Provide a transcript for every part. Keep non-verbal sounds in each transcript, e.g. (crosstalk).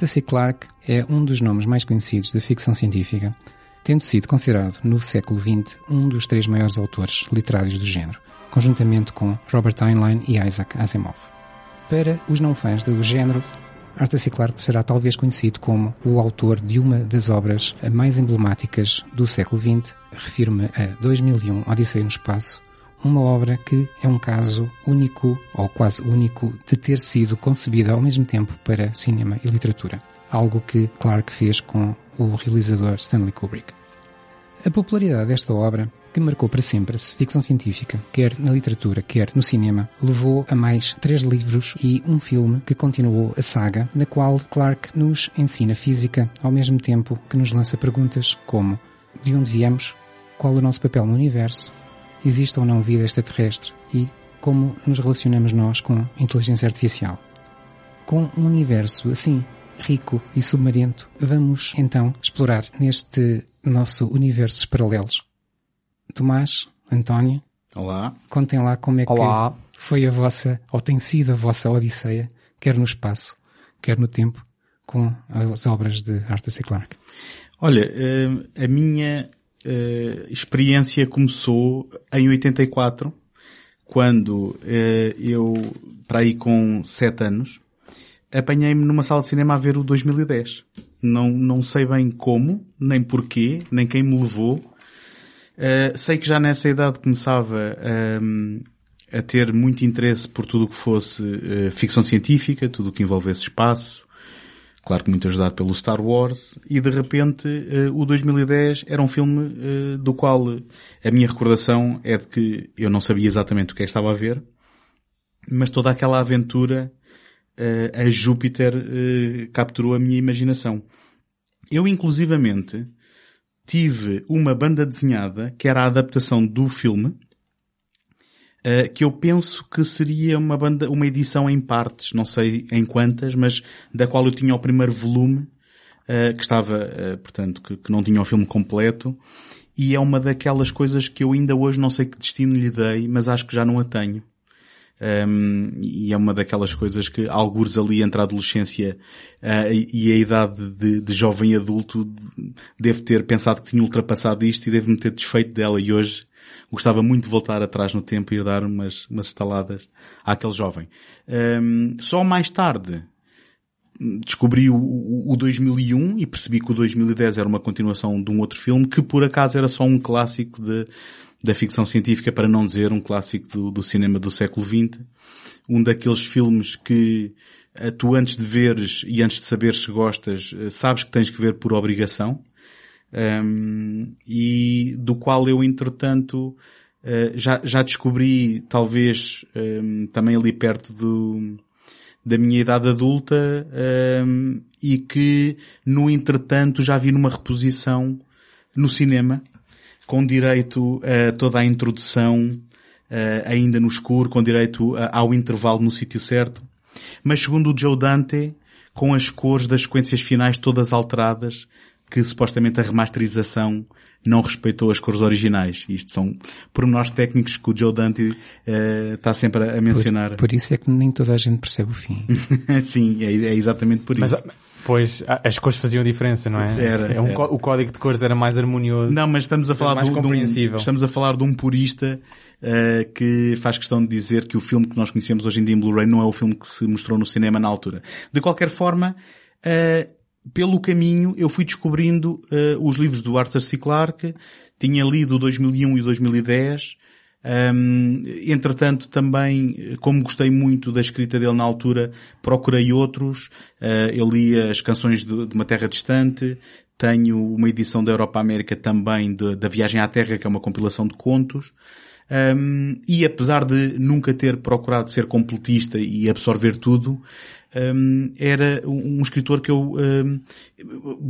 Arthur C. Clarke é um dos nomes mais conhecidos da ficção científica, tendo sido considerado no século XX um dos três maiores autores literários do género, conjuntamente com Robert Heinlein e Isaac Asimov. Para os não fãs do género, Arthur C. Clarke será talvez conhecido como o autor de uma das obras mais emblemáticas do século XX, refiro-me a 2001 Odisseia no Espaço, uma obra que é um caso único, ou quase único, de ter sido concebida ao mesmo tempo para cinema e literatura. Algo que Clarke fez com o realizador Stanley Kubrick. A popularidade desta obra, que marcou para sempre a ficção científica, quer na literatura, quer no cinema, levou a mais três livros e um filme que continuou a saga, na qual Clarke nos ensina física ao mesmo tempo que nos lança perguntas como de onde viemos, qual o nosso papel no universo, existe ou não vida extraterrestre e como nos relacionamos nós com a inteligência artificial. Com um universo assim rico e submarento, vamos então explorar neste nosso universos paralelos. Tomás, António, Olá. contem lá como é Olá. que foi a vossa, ou tem sido a vossa odisseia, quer no espaço, quer no tempo, com as obras de Arthur C. Clarke. Olha, eh, a minha eh, experiência começou em 84, quando eh, eu, para aí com 7 anos, apanhei-me numa sala de cinema a ver o 2010. Não, não sei bem como, nem porquê, nem quem me levou. Uh, sei que já nessa idade começava um, a ter muito interesse por tudo o que fosse uh, ficção científica, tudo o que envolvesse espaço. Claro que muito ajudado pelo Star Wars. E de repente, uh, o 2010 era um filme do qual a minha recordação é de que eu não sabia exatamente o que é que estava a ver, mas toda aquela aventura a Júpiter capturou a minha imaginação. Eu, inclusivamente, tive uma banda desenhada que era a adaptação do filme, que eu penso que seria uma banda, uma edição em partes, não sei em quantas, mas da qual eu tinha o primeiro volume, que estava, portanto, que, que não tinha o filme completo, e é uma daquelas coisas que eu ainda hoje não sei que destino lhe dei, mas acho que já não a tenho. Um, e é uma daquelas coisas que, algures ali entre a adolescência uh, e a idade de, de, jovem adulto, devo ter pensado que tinha ultrapassado isto e devo-me ter desfeito dela e hoje gostava muito de voltar atrás no tempo e dar umas, umas estaladas àquele jovem. Um, só mais tarde descobri o, o, o 2001 e percebi que o 2010 era uma continuação de um outro filme que por acaso era só um clássico de da ficção científica, para não dizer um clássico do, do cinema do século XX. Um daqueles filmes que uh, tu antes de veres e antes de saberes se gostas, uh, sabes que tens que ver por obrigação. Um, e do qual eu, entretanto, uh, já, já descobri, talvez, um, também ali perto do, da minha idade adulta, um, e que, no entretanto, já vi numa reposição no cinema, com direito a toda a introdução ainda no escuro, com direito ao intervalo no sítio certo. Mas segundo o Joe Dante, com as cores das sequências finais todas alteradas, que supostamente a remasterização não respeitou as cores originais. Isto são pormenores técnicos que o Joe Dante uh, está sempre a mencionar. Por, por, isso é que nem toda a gente percebe o fim. (laughs) Sim, é, é, exatamente por mas, isso. Pois, as cores faziam diferença, não é? Era, é um, era. O código de cores era mais harmonioso. Não, mas estamos a falar mais de, um- estamos a falar de um purista eh, que faz questão de dizer que o filme que nós conhecemos hoje em dia em Blu-ray não é o filme que se mostrou no cinema na altura. De qualquer forma, eh, pelo caminho eu fui descobrindo eh, os livros do Arthur C. Clarke, tinha lido o 2001 e o 2010, Hum, entretanto, também, como gostei muito da escrita dele na altura, procurei outros. Uh, eu li as canções de, de, uma terra distante. Tenho uma edição da Europa América também da Viagem à Terra, que é uma compilação de contos. Um, e apesar de nunca ter procurado ser completista e absorver tudo, um, era um, escritor que eu, um,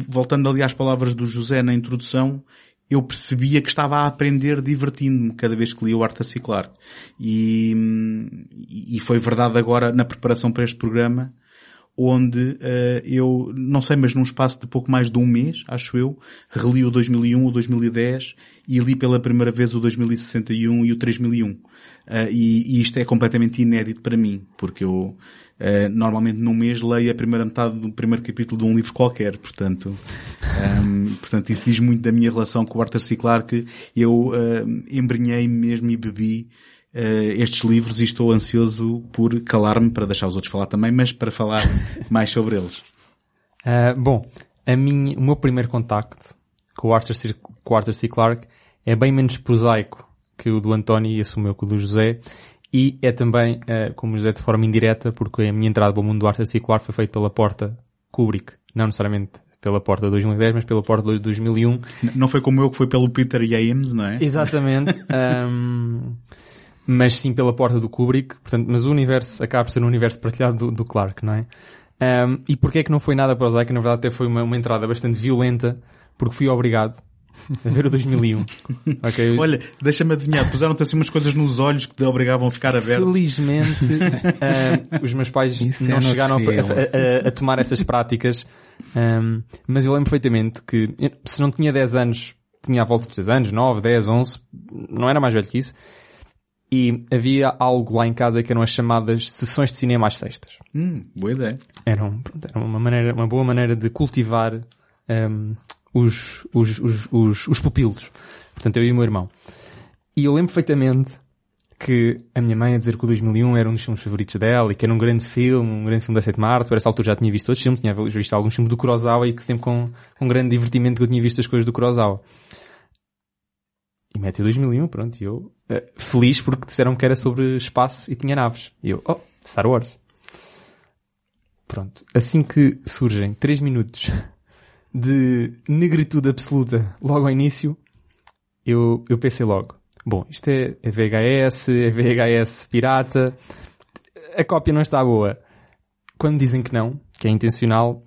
voltando ali às palavras do José na introdução, eu percebia que estava a aprender divertindo-me cada vez que lia o Arthur C. Clarke. E, e foi verdade agora na preparação para este programa, onde uh, eu, não sei, mas num espaço de pouco mais de um mês, acho eu, reli o 2001, o 2010 e li pela primeira vez o 2061 e o 3001. Uh, e, e isto é completamente inédito para mim, porque eu Uh, normalmente num mês leio a primeira metade do primeiro capítulo de um livro qualquer, portanto, um, portanto isso diz muito da minha relação com o Arthur C. Clarke. Eu uh, embrenhei mesmo e bebi estes livros e estou ansioso por calar-me para deixar os outros falar também, mas para falar (laughs) mais sobre eles. bom, a minha, o meu primeiro contacto com o Arthur C. Com o Arthur C. Clarke é bem menos prosaico que o do António e assumiu que o do José e é também, uh, como dizer, de forma indireta, porque a minha entrada para o mundo do Arthur C. Clarke foi feita pela porta Kubrick. Não necessariamente pela porta de 2010, mas pela porta de 2001. Não foi como eu que foi pelo Peter James, não é? Exatamente. um, (laughs) mas sim pela porta do Kubrick. Portanto, mas o universo acaba por ser um universo partilhado do, do Clarke, não é? Um, e porquê é que não foi nada para o Zay? Que na verdade até foi uma, uma entrada bastante violenta, porque fui obrigado a ver o 2001. (laughs) okay. Olha, deixa-me adivinhar, puseram-te assim umas coisas nos olhos que te obrigavam a ficar aberto. Felizmente, (laughs) uh, os meus pais Isso não é chegaram a, a, a, a, tomar essas práticas, um, mas eu lembro perfeitamente que se não tinha 10 anos, tinha à volta de 10 anos, 9, 10, 11, não era mais velho que isso, e havia algo lá em casa que eram as chamadas sessões de cinema às sextas. Hum, boa ideia. Eram, era uma maneira, uma boa maneira de cultivar um, os, os, os, os, os pupilos. Portanto, eu e o meu irmão. E eu lembro perfeitamente que a minha mãe a dizer que o 2001 era um dos filmes favoritos dela e que era um grande filme, um grande filme da sétima arte. Por essa altura já tinha visto outros filmes, tinha visto alguns filmes do Kurosawa e que sempre com, com grande divertimento que eu tinha visto as coisas do Kurosawa. E mete o 2001, pronto, e eu uh, feliz porque disseram que era sobre espaço e tinha naves. E eu, oh, Star Wars. Pronto. Assim que surgem 3 minutos (laughs) de negritude absoluta logo ao início, eu, eu pensei logo, bom, isto é, é VHS, é VHS pirata, a cópia não está boa. Quando dizem que não, que é intencional,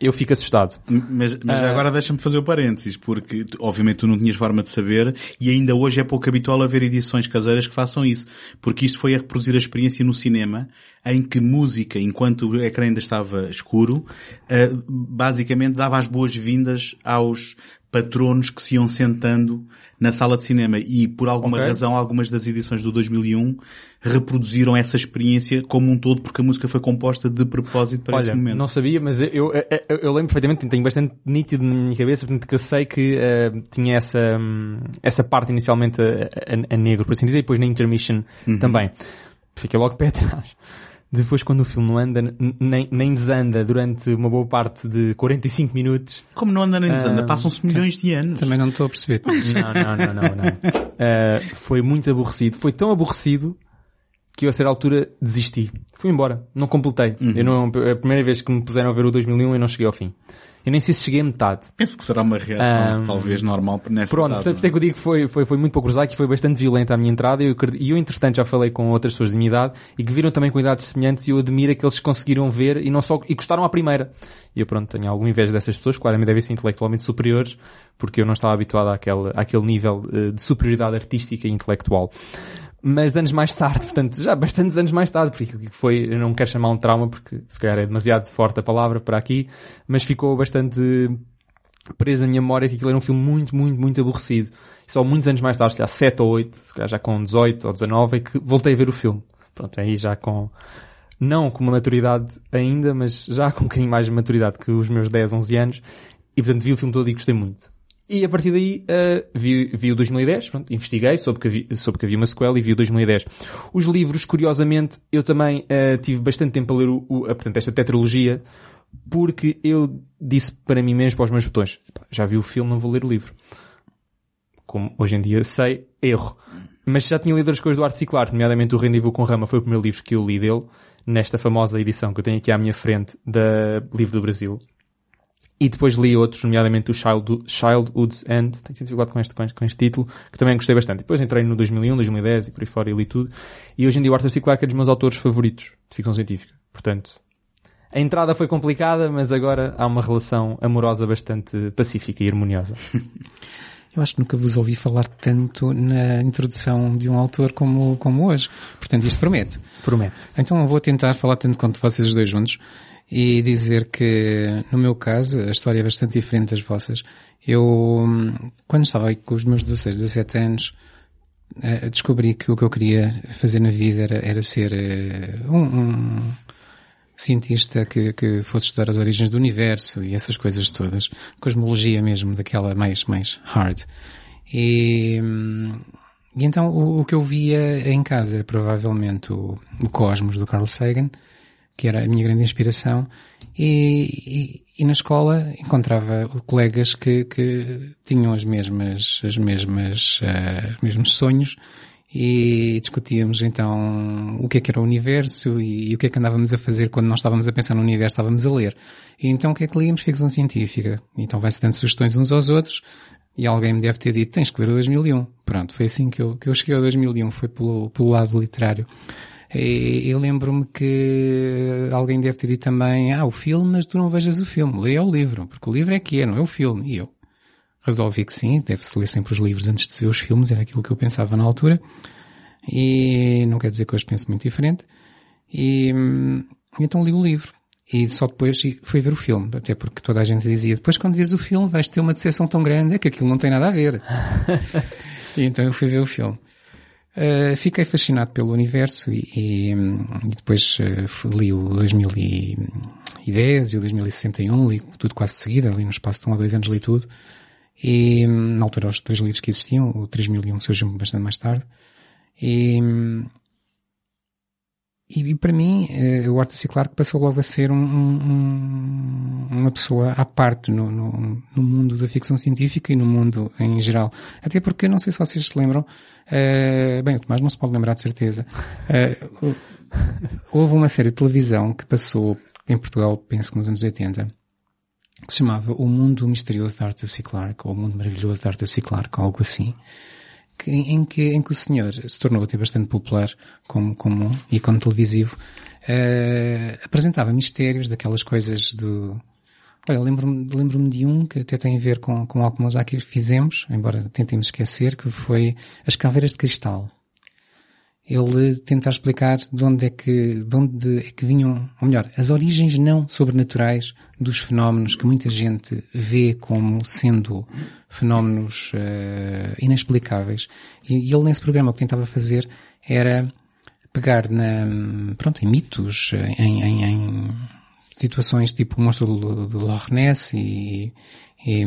eu fico assustado. Mas, mas Ah. agora deixa-me fazer o parênteses, porque obviamente tu não tinhas forma de saber e ainda hoje é pouco habitual haver edições caseiras que façam isso, porque isto foi a reproduzir a experiência no cinema, em que música, enquanto o ecrã ainda estava escuro, ah, basicamente dava as boas-vindas aos patronos que se iam sentando na sala de cinema e por alguma Ok. razão algumas das edições do 2001 reproduziram essa experiência como um todo porque a música foi composta de propósito para esse Olha, momento. não sabia, mas eu, eu, eu- eu lembro perfeitamente, tenho bastante nítido na minha cabeça, portanto que eu sei que eh, tinha essa, hum, essa parte inicialmente a, a- a negro, por assim dizer, e depois na intermission também. Fiquei logo pé (laughs) atrás. Depois quando o filme não anda, nem, nem desanda durante uma boa parte de 45 minutos, Como não anda nem desanda? Ah, Passam-se milhões de anos. Também não estou a perceber. Não, não, não, não, não. Uh, (laughs) foi muito aborrecido. Foi tão aborrecido que eu a certa altura desisti. Fui embora. Não completei. Eu não, a primeira vez que me puseram a ver o 2001 eu não cheguei ao fim. Eu nem sei se cheguei a metade. Penso que será uma reação Ah, talvez normal nessa Pronto, portanto, por isso é que eu digo que foi, foi, foi muito pouco prosaico e foi bastante violenta a minha entrada. E eu, eu, entretanto, já falei com outras pessoas de minha idade e que viram também com idades semelhantes e eu admiro é que eles conseguiram ver e não só, e gostaram à primeira. E eu, pronto, tenho alguma inveja dessas pessoas, claramente devem ser intelectualmente superiores, porque eu não estava habituado àquele, àquele nível eh, de superioridade artística e intelectual. Mas anos mais tarde, (laughs) portanto, já bastantes anos mais tarde, porque aquilo que foi, eu não quero chamar um trauma, porque se calhar é demasiado forte a palavra para aqui, mas ficou bastante preso na minha memória que aquilo era um filme muito, muito, muito aborrecido. E só muitos anos mais tarde, se calhar 7 ou 8, se calhar já com 18 ou 19, é que voltei a ver o filme. Pronto, aí já com, não com uma maturidade ainda, mas já com um bocadinho mais de maturidade que os meus 10, 11 anos, e portanto vi o filme todo e gostei muito. E a partir daí uh, vi, vi o 2010, pronto, investiguei, soube que, havia, soube que havia uma sequela e vi o 2010. Os livros, curiosamente, eu também uh, tive bastante tempo a ler o, o, a, portanto, esta tetralogia, porque eu disse para mim mesmo, para os meus botões, já vi o filme, não vou ler o livro. Como hoje em dia sei, erro. Mas já tinha lido as coisas do Art Ciclar, nomeadamente o Rendezvous com Rama foi o primeiro livro que eu li dele, nesta famosa edição que eu tenho aqui à minha frente da Livro do Brasil. E depois li outros, nomeadamente o Child, Childhood's End, tenho sempre dificuldade com este, com, este, com este título, que também gostei bastante. Depois entrei no 2001, 2010 e por aí fora e li tudo. E hoje em dia o Arthur C. Clarke é dos meus autores favoritos de ficção científica. Portanto, a entrada foi complicada, mas agora há uma relação amorosa bastante pacífica e harmoniosa. (laughs) Eu acho que nunca vos ouvi falar tanto na introdução de um autor como, como hoje. Portanto, isto promete. Promete. Então eu vou tentar falar tanto quanto vocês os dois juntos e dizer que, no meu caso, a história é bastante diferente das vossas. Eu, quando estava com os meus 16, 17 anos, eh, descobri que o que eu queria fazer na vida era, era ser eh, um, um cientista que, que fosse estudar as origens do universo e essas coisas todas. Cosmologia mesmo, daquela mais, mais hard. E, e então o, o, que eu via em casa era provavelmente o, o Cosmos do Carl Sagan, que era a minha grande inspiração, e, e, e na escola encontrava colegas que, que tinham as mesmas, as mesmas, uh, os mesmos sonhos e discutíamos então o que é que era o universo e, e, o que é que andávamos a fazer quando nós estávamos a pensar no universo, estávamos a ler. E então o que é que líamos? Ficção científica. Então vai-se dando sugestões uns aos outros e alguém me deve ter dito, tens que ler o 2001. Pronto, foi assim que eu, que eu cheguei ao 2001, foi pelo, pelo lado literário. E eu lembro-me que alguém deve ter dito também, ah, o filme, mas tu não vejas o filme, leia o livro, porque o livro é que é, não é o filme. E eu, resolvi que sim, deve-se ler sempre os livros antes de ver os filmes, era aquilo que eu pensava na altura. E não quer dizer que hoje penso muito diferente. E então li o livro. E só depois fui ver o filme, até porque toda a gente dizia, depois quando vês o filme vais ter uma decepção tão grande, é que aquilo não tem nada a ver. (laughs) e então eu fui ver o filme. Uh, fiquei fascinado pelo universo e, e, e depois uh, li o 2010 e o 2061, li tudo quase de seguida, ali no espaço de um ou dois anos li tudo. E na altura os dois livros que existiam, o 3001 surgiu bastante mais tarde. E, e, e para mim, uh, o Arthur C. Clarke passou logo a ser um, um, uma pessoa à parte no, no, no, mundo da ficção científica e no mundo em geral. Até porque, não sei se vocês se lembram, uh, bem, o Tomás não se pode lembrar de certeza, uh, houve uma série de televisão que passou em Portugal, penso que nos anos 80, que se chamava O Mundo Misterioso de Arthur C. Clarke, ou O Mundo Maravilhoso de Arthur C. Clarke, algo assim, que, em, que, em que o senhor se tornou até bastante popular como, como ícone televisivo, uh, apresentava mistérios daquelas coisas do... Olha, lembro-me lembro de um que até tem a ver com, com algo que nós aqui fizemos, embora tentemos esquecer, que foi as caveiras de cristal ele tenta explicar de onde é que, de onde é que vinham, ou melhor, as origens não sobrenaturais dos fenómenos que muita gente vê como sendo fenómenos uh, inexplicáveis. E, e, ele nesse programa o que tentava fazer era pegar na, pronto, em mitos, em, em, em situações tipo o monstro de Loch Ness e, e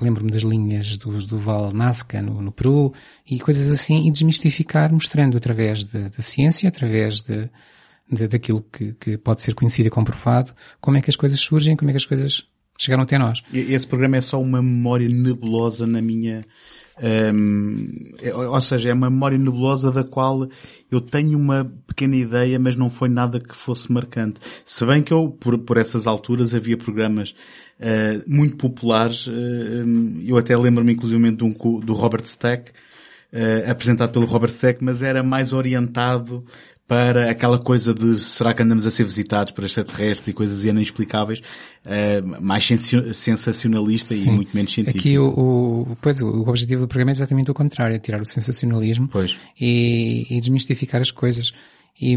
lembro-me das linhas do, do Val Nazca no, no, Peru e coisas assim e desmistificar mostrando através da ciência, através de, de daquilo que, que, pode ser conhecido e comprovado, como é que as coisas surgem, como é que as coisas chegaram até nós. Esse programa é só uma memória nebulosa na minha, um, é, ou seja, é uma memória nebulosa da qual eu tenho uma pequena ideia, mas não foi nada que fosse marcante. Se bem que eu, por, por essas alturas, havia programas uh, muito populares, uh, eu até lembro-me inclusive de um do Robert Stack, uh, apresentado pelo Robert Stack, mas era mais orientado para aquela coisa de será que andamos a ser visitados por extraterrestres e coisas inexplicáveis, uh, mais sensacionalista Sim. e muito menos científico. Aqui o, o, pois, o objetivo do programa é exatamente o contrário, é tirar o sensacionalismo e, e, desmistificar as coisas. E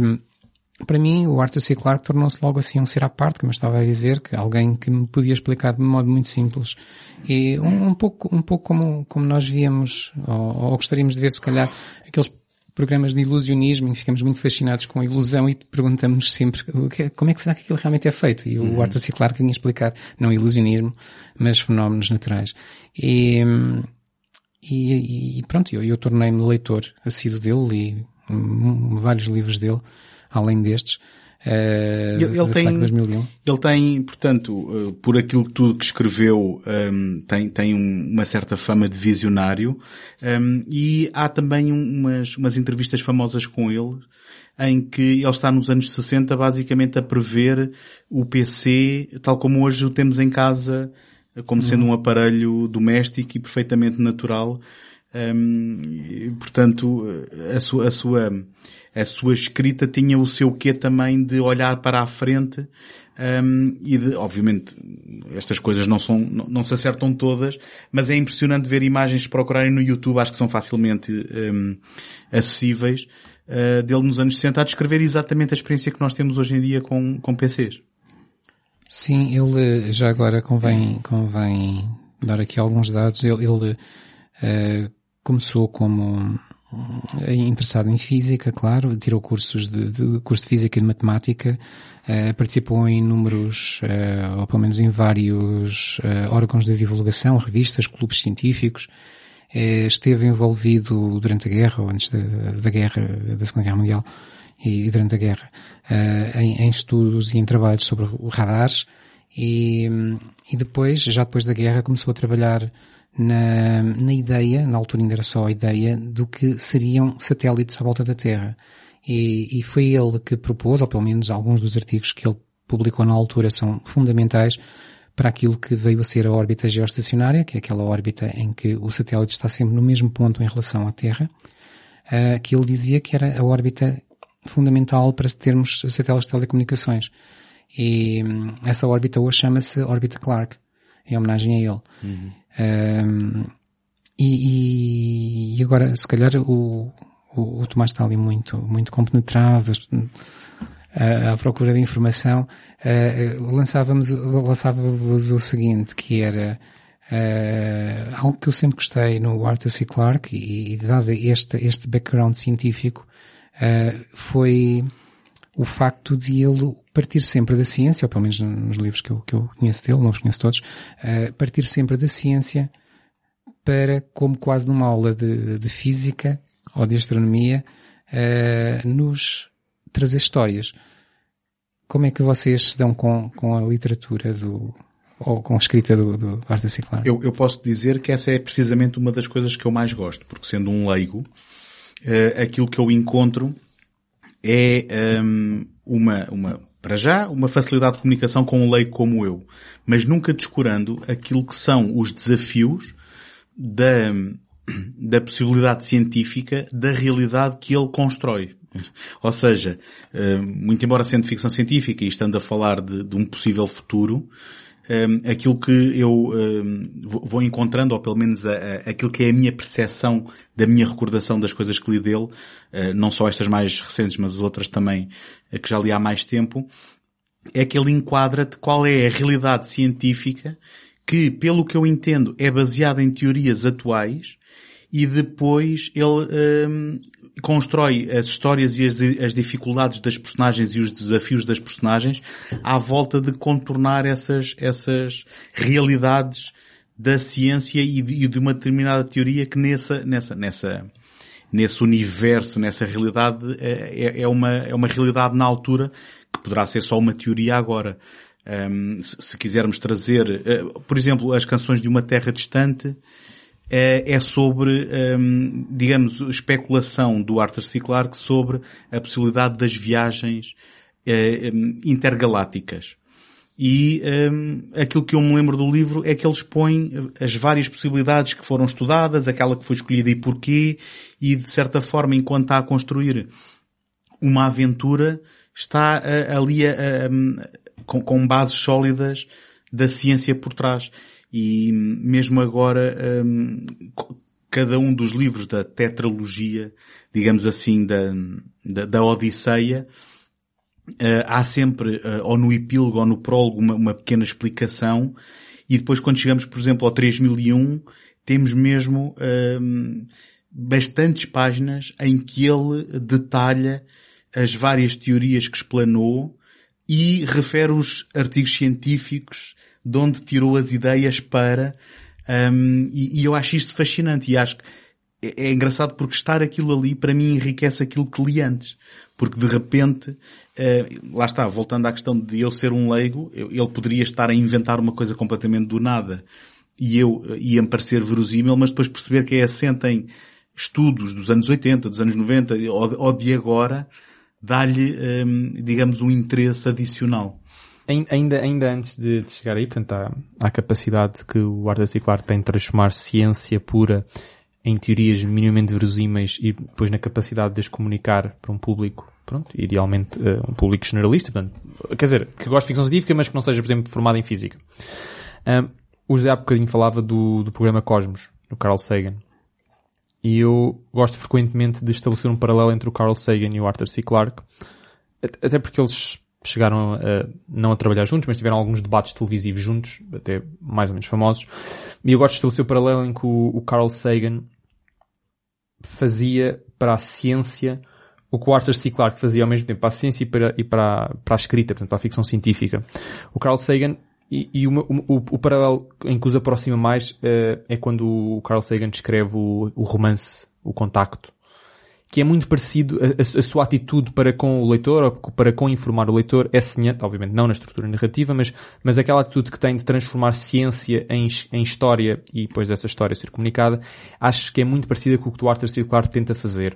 para mim o Arthur C. Clarke tornou-se logo assim um ser à parte, como eu estava a dizer, que alguém que me podia explicar de um modo muito simples. E um, um pouco, um pouco como, como nós víamos, ou, ou gostaríamos de ver se calhar, aqueles programas de ilusionismo que ficamos muito fascinados com a ilusão e perguntamos sempre como é que será que aquilo realmente é feito? E o uhum. Arthur C. Clarke vinha explicar não ilusionismo, mas fenómenos naturais. E, e, e pronto, eu, eu tornei-me leitor assíduo dele, li um, vários livros dele, além destes. Uh, ele, tem, ele tem, portanto, uh, por aquilo tudo que escreveu, um, tem, tem uma certa fama de visionário, um, e há também umas, umas entrevistas famosas com ele, em que ele está nos anos 60 basicamente a prever o PC tal como hoje o temos em casa, como sendo uhum. um aparelho doméstico e perfeitamente natural. Um, portanto, a sua, a sua, a sua escrita tinha o seu quê também de olhar para a frente um, e de, obviamente, estas coisas não são, não, não, se acertam todas, mas é impressionante ver imagens, procurarem no YouTube, acho que são facilmente um, acessíveis, uh, dele nos anos 60 a descrever exatamente a experiência que nós temos hoje em dia com, com PCs. Sim, ele já agora convém, convém dar aqui alguns dados. Ele, ele uh, começou como uh, interessado em física, claro, tirou cursos de, de curso de física e de matemática, uh, participou em números, ou pelo menos em vários órgãos de divulgação, revistas, clubes científicos, esteve envolvido durante a guerra, ou antes da, da guerra, da Segunda Guerra Mundial, e, e durante a guerra uh, em, em, estudos e em trabalhos sobre radares e, e depois, já depois da guerra, começou a trabalhar na, na ideia, na altura ainda era só a ideia, do que seriam satélites à volta da Terra. E, e foi ele que propôs, ou pelo menos alguns dos artigos que ele publicou na altura são fundamentais para aquilo que veio a ser a órbita geoestacionária, que é aquela órbita em que o satélite está sempre no mesmo ponto em relação à Terra, uh, que ele dizia que era a órbita fundamental para termos satélites de telecomunicações. E hum, essa órbita hoje chama-se órbita Clark, em homenagem a ele. Uhum. Um, e, e, agora, se calhar, o, o, o, Tomás está ali muito, muito compenetrado à, procura de informação. Uh, lançávamos, lançava-vos o seguinte, que era uh, algo que eu sempre gostei no Arthur C. Clarke e, e dado este, este background científico, uh, foi o facto de ele partir sempre da ciência, ou pelo menos nos livros que eu, que eu conheço dele, não os conheço todos, uh, partir sempre da ciência para, como quase numa aula de, de física ou de astronomia, uh, nos trazer histórias. Como é que vocês se dão com, com a literatura do, ou com a escrita do, do, do Arthur C. Clarke? Eu, eu posso dizer que essa é precisamente uma das coisas que eu mais gosto, porque sendo um leigo, uh, aquilo que eu encontro é um, uma, uma, para já, uma facilidade de comunicação com um leigo como eu, mas nunca descurando aquilo que são os desafios da, da possibilidade científica da realidade que ele constrói. Ou seja, hum, muito embora sendo ficção científica e estando a falar de, de um possível futuro, um, aquilo que eu um, vou encontrando, ou pelo menos a, a, aquilo que é a minha percepção da minha recordação das coisas que li dele, uh, não só estas mais recentes, mas as outras também uh, que já li há mais tempo, é que ele enquadra-te qual é a realidade científica que, pelo que eu entendo, é baseada em teorias atuais e depois ele um, constrói as histórias e as, as, dificuldades das personagens e os desafios das personagens à volta de contornar essas, essas realidades da ciência e de, e de uma determinada teoria que nessa, nessa, nessa, nesse universo, nessa realidade, é, é, é uma, é uma realidade na altura que poderá ser só uma teoria agora. Um, se, se, quisermos trazer, uh, por exemplo, as canções de uma terra distante, é, é sobre, um, digamos, especulação do Arthur C. Clarke sobre a possibilidade das viagens um, intergalácticas. E um, aquilo que eu me lembro do livro é que ele expõe as várias possibilidades que foram estudadas, aquela que foi escolhida e porquê, e de certa forma, enquanto está a construir uma aventura, está uh, ali a, a, com, com bases sólidas da ciência por trás. E mesmo agora, um, cada um dos livros da tetralogia, digamos assim, da, da, da Odisseia, uh, há sempre, uh, ou no epílogo ou no prólogo, uma, uma, pequena explicação. E depois quando chegamos, por exemplo, ao 3001, temos mesmo, um, bastantes páginas em que ele detalha as várias teorias que explanou e refere os artigos científicos de onde tirou as ideias para, um, e, e, eu acho isto fascinante e acho que é, é, engraçado porque estar aquilo ali para mim enriquece aquilo que li antes. Porque de repente, uh, lá está, voltando à questão de eu ser um leigo, eu, ele poderia estar a inventar uma coisa completamente do nada e eu ia-me parecer verosímil, mas depois perceber que é assente em estudos dos anos 80, dos anos 90 ou, ou de agora, dá-lhe, um, digamos, um interesse adicional. Ainda, ainda antes de, de chegar aí, portanto, à, à capacidade que o Arthur C. Clarke tem de transformar ciência pura em teorias minimamente verosímeis e depois na capacidade de as comunicar para um público, pronto, idealmente uh, um público generalista, portanto, quer dizer, que goste de ficção científica, mas que não seja, por exemplo, formado em física. Um, o José há bocadinho falava do, do programa Cosmos, do Carl Sagan. E eu gosto frequentemente de estabelecer um paralelo entre o Carl Sagan e o Arthur C. Clarke, até porque eles chegaram a, não a trabalhar juntos, mas tiveram alguns debates televisivos juntos, até mais ou menos famosos. E eu gosto de estabelecer o paralelo em que o, o Carl Sagan fazia para a ciência o que o Arthur C. Clarke fazia ao mesmo tempo para a ciência e para, e para, para a escrita, portanto, para a ficção científica. O Carl Sagan e, e o, o, o, paralelo em que os aproxima mais uh, é quando o Carl Sagan escreve o, o romance O Contacto, que é muito parecido, a, a, sua atitude para com o leitor, ou para com informar o leitor, é semelhante, obviamente não na estrutura narrativa, mas, mas aquela atitude que tem de transformar ciência em, em história e depois dessa história ser comunicada, acho que é muito parecida com o que o Arthur C. Clarke tenta fazer.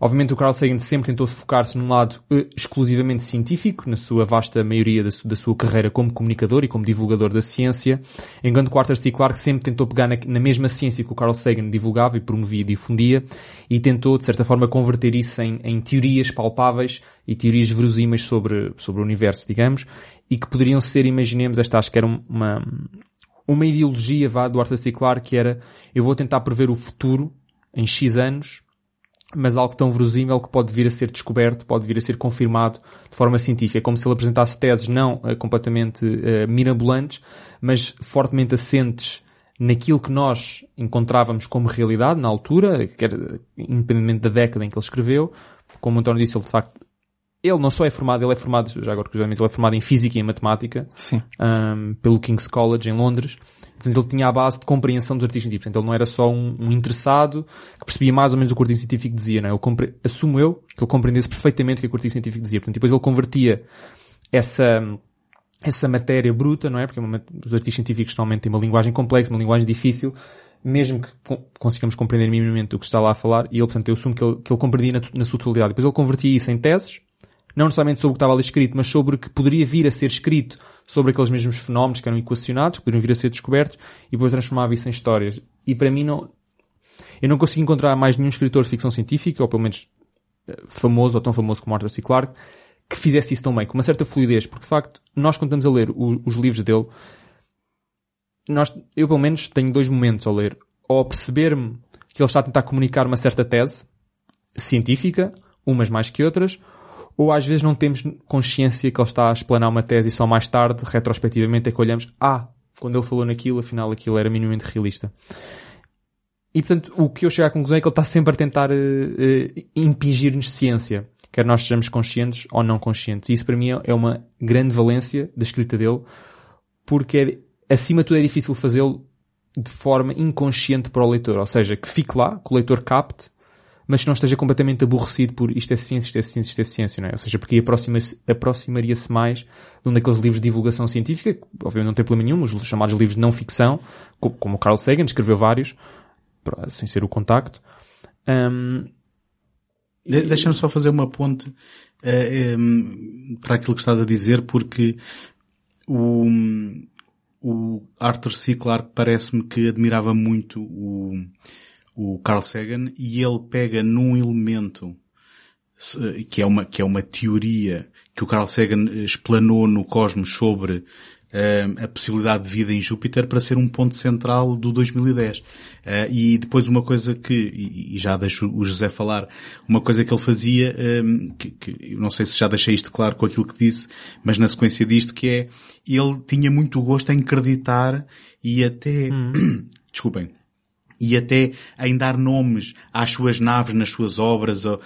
Obviamente o Carl Sagan sempre tentou focar-se num lado uh, exclusivamente científico, na sua vasta maioria da, su da, sua carreira como comunicador e como divulgador da ciência, enquanto o Arthur C. Clarke sempre tentou pegar na, na mesma ciência que o Carl Sagan divulgava e promovia e difundia, e tentou, de certa forma, converter isso em, em teorias palpáveis e teorias verosímeis sobre, sobre o universo, digamos, e que poderiam ser, imaginemos, esta acho que era uma, uma ideologia vá, do Arthur C. Clarke, que era, eu vou tentar prever o futuro em X anos, mas algo tão verosímil que pode vir a ser descoberto, pode vir a ser confirmado de forma científica. É como se ele apresentasse teses não uh, completamente uh, mirabolantes, mas fortemente assentes naquilo que nós encontrávamos como realidade na altura, quer, independentemente da década em que ele escreveu. Como o António disse, ele de facto, ele não só é formado, ele é formado, já agora curiosamente, ele é formado em Física e em Matemática, um, pelo King's College em Londres. Portanto, ele tinha a base de compreensão dos artigos científicos. Portanto, ele não era só um, um interessado que percebia mais ou menos o que o artigo científico dizia, não é? Ele compre... assumo eu que ele compreendesse perfeitamente o que, o artigo científico dizia. Portanto, depois ele convertia essa, essa matéria bruta, não é? Porque os artigos científicos normalmente têm uma linguagem complexa, uma linguagem difícil, mesmo que consigamos compreender minimamente o que está lá a falar, e ele, portanto, eu assumo que ele, que ele compreendia na, na sua totalidade. Depois ele convertia isso em teses, não necessariamente sobre o que estava ali escrito, mas sobre o que poderia vir a ser escrito sobre aqueles mesmos fenómenos que eram equacionados, que poderiam vir a ser descobertos, e depois transformava isso em histórias. E para mim não, eu não consigo encontrar mais nenhum escritor de ficção científica, ou pelo menos eh, famoso, ou tão famoso como Arthur C. Clarke, que fizesse isso tão bem, com uma certa fluidez, porque de facto, nós quando estamos a ler o, os livros dele, nós, eu pelo menos tenho dois momentos ao ler. Ou perceber-me que ele está a tentar comunicar uma certa tese científica, umas mais que outras, ou às vezes não temos consciência que ele está a explanar uma tese e só mais tarde, retrospectivamente, é que olhamos, ah, quando ele falou naquilo, afinal aquilo era minimamente realista. E portanto, o que eu chego à conclusão é que ele está sempre a tentar uh, uh, impingir-nos ciência quer nós sejamos conscientes ou não conscientes. E isso para mim é uma grande valência da escrita dele, porque é, acima de tudo é difícil fazê-lo de forma inconsciente para o leitor, ou seja, que fique lá, que o leitor capte, mas que não esteja completamente aborrecido por isto é ciência, isto é ciência, isto é ciência, não é? Ou seja, porque aproxima-se, aproximaria-se mais de um daqueles livros de divulgação científica, que obviamente não tem problema nenhum, os chamados livros de não ficção, como o Carl Sagan escreveu vários, sem ser o contacto, um, de Deixa-me só fazer uma ponte uh, eh, um, para aquilo que estás a dizer, porque o, o Arthur C. Clarke parece-me que admirava muito o, o Carl Sagan e ele pega num elemento que é uma, que é uma teoria que o Carl Sagan explanou no Cosmos sobre a possibilidade de vida em Júpiter para ser um ponto central do 2010. Uh, eh, e depois uma coisa que, e, já deixo o José falar, uma coisa que ele fazia, eh, que, que, eu não sei se já deixei isto claro com aquilo que disse, mas na sequência disto, que é, ele tinha muito gosto em acreditar e até, hum. (clears throat) desculpem, e até em dar nomes às suas naves nas suas obras uh,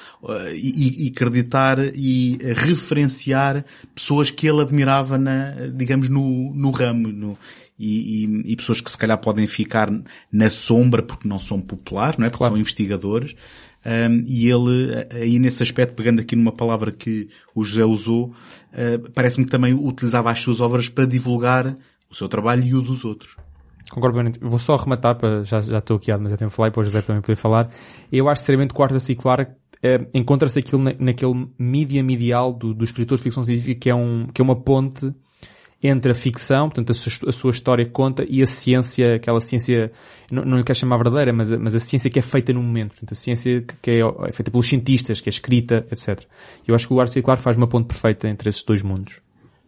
e, e, acreditar e referenciar pessoas que ele admirava na, digamos, no, no ramo. No, e, e, e, pessoas que se calhar podem ficar na sombra porque não são populares, não é? Porque claro. são investigadores. Um, e ele, aí nesse aspecto, pegando aqui numa palavra que o José usou, uh, parece-me que também utilizava as suas obras para divulgar o seu trabalho e o dos outros. Concordo plenamente. Vou só arrematar, para, já, já estou aqui há demasiado tempo a falar e para o José também poder falar. Eu acho sinceramente que o Quarta Circular é, encontra-se aquilo na, naquele mídia medial do, do escritor de ficção científica que é, um, que é uma ponte entre a ficção, portanto a sua, a sua história conta, e a ciência, aquela ciência, não, não lhe quero chamar verdadeira, mas, mas a ciência que é feita no momento, portanto a ciência que é, é feita pelos cientistas, que é escrita, etc. Eu acho que o Arte Circular faz uma ponte perfeita entre esses dois mundos.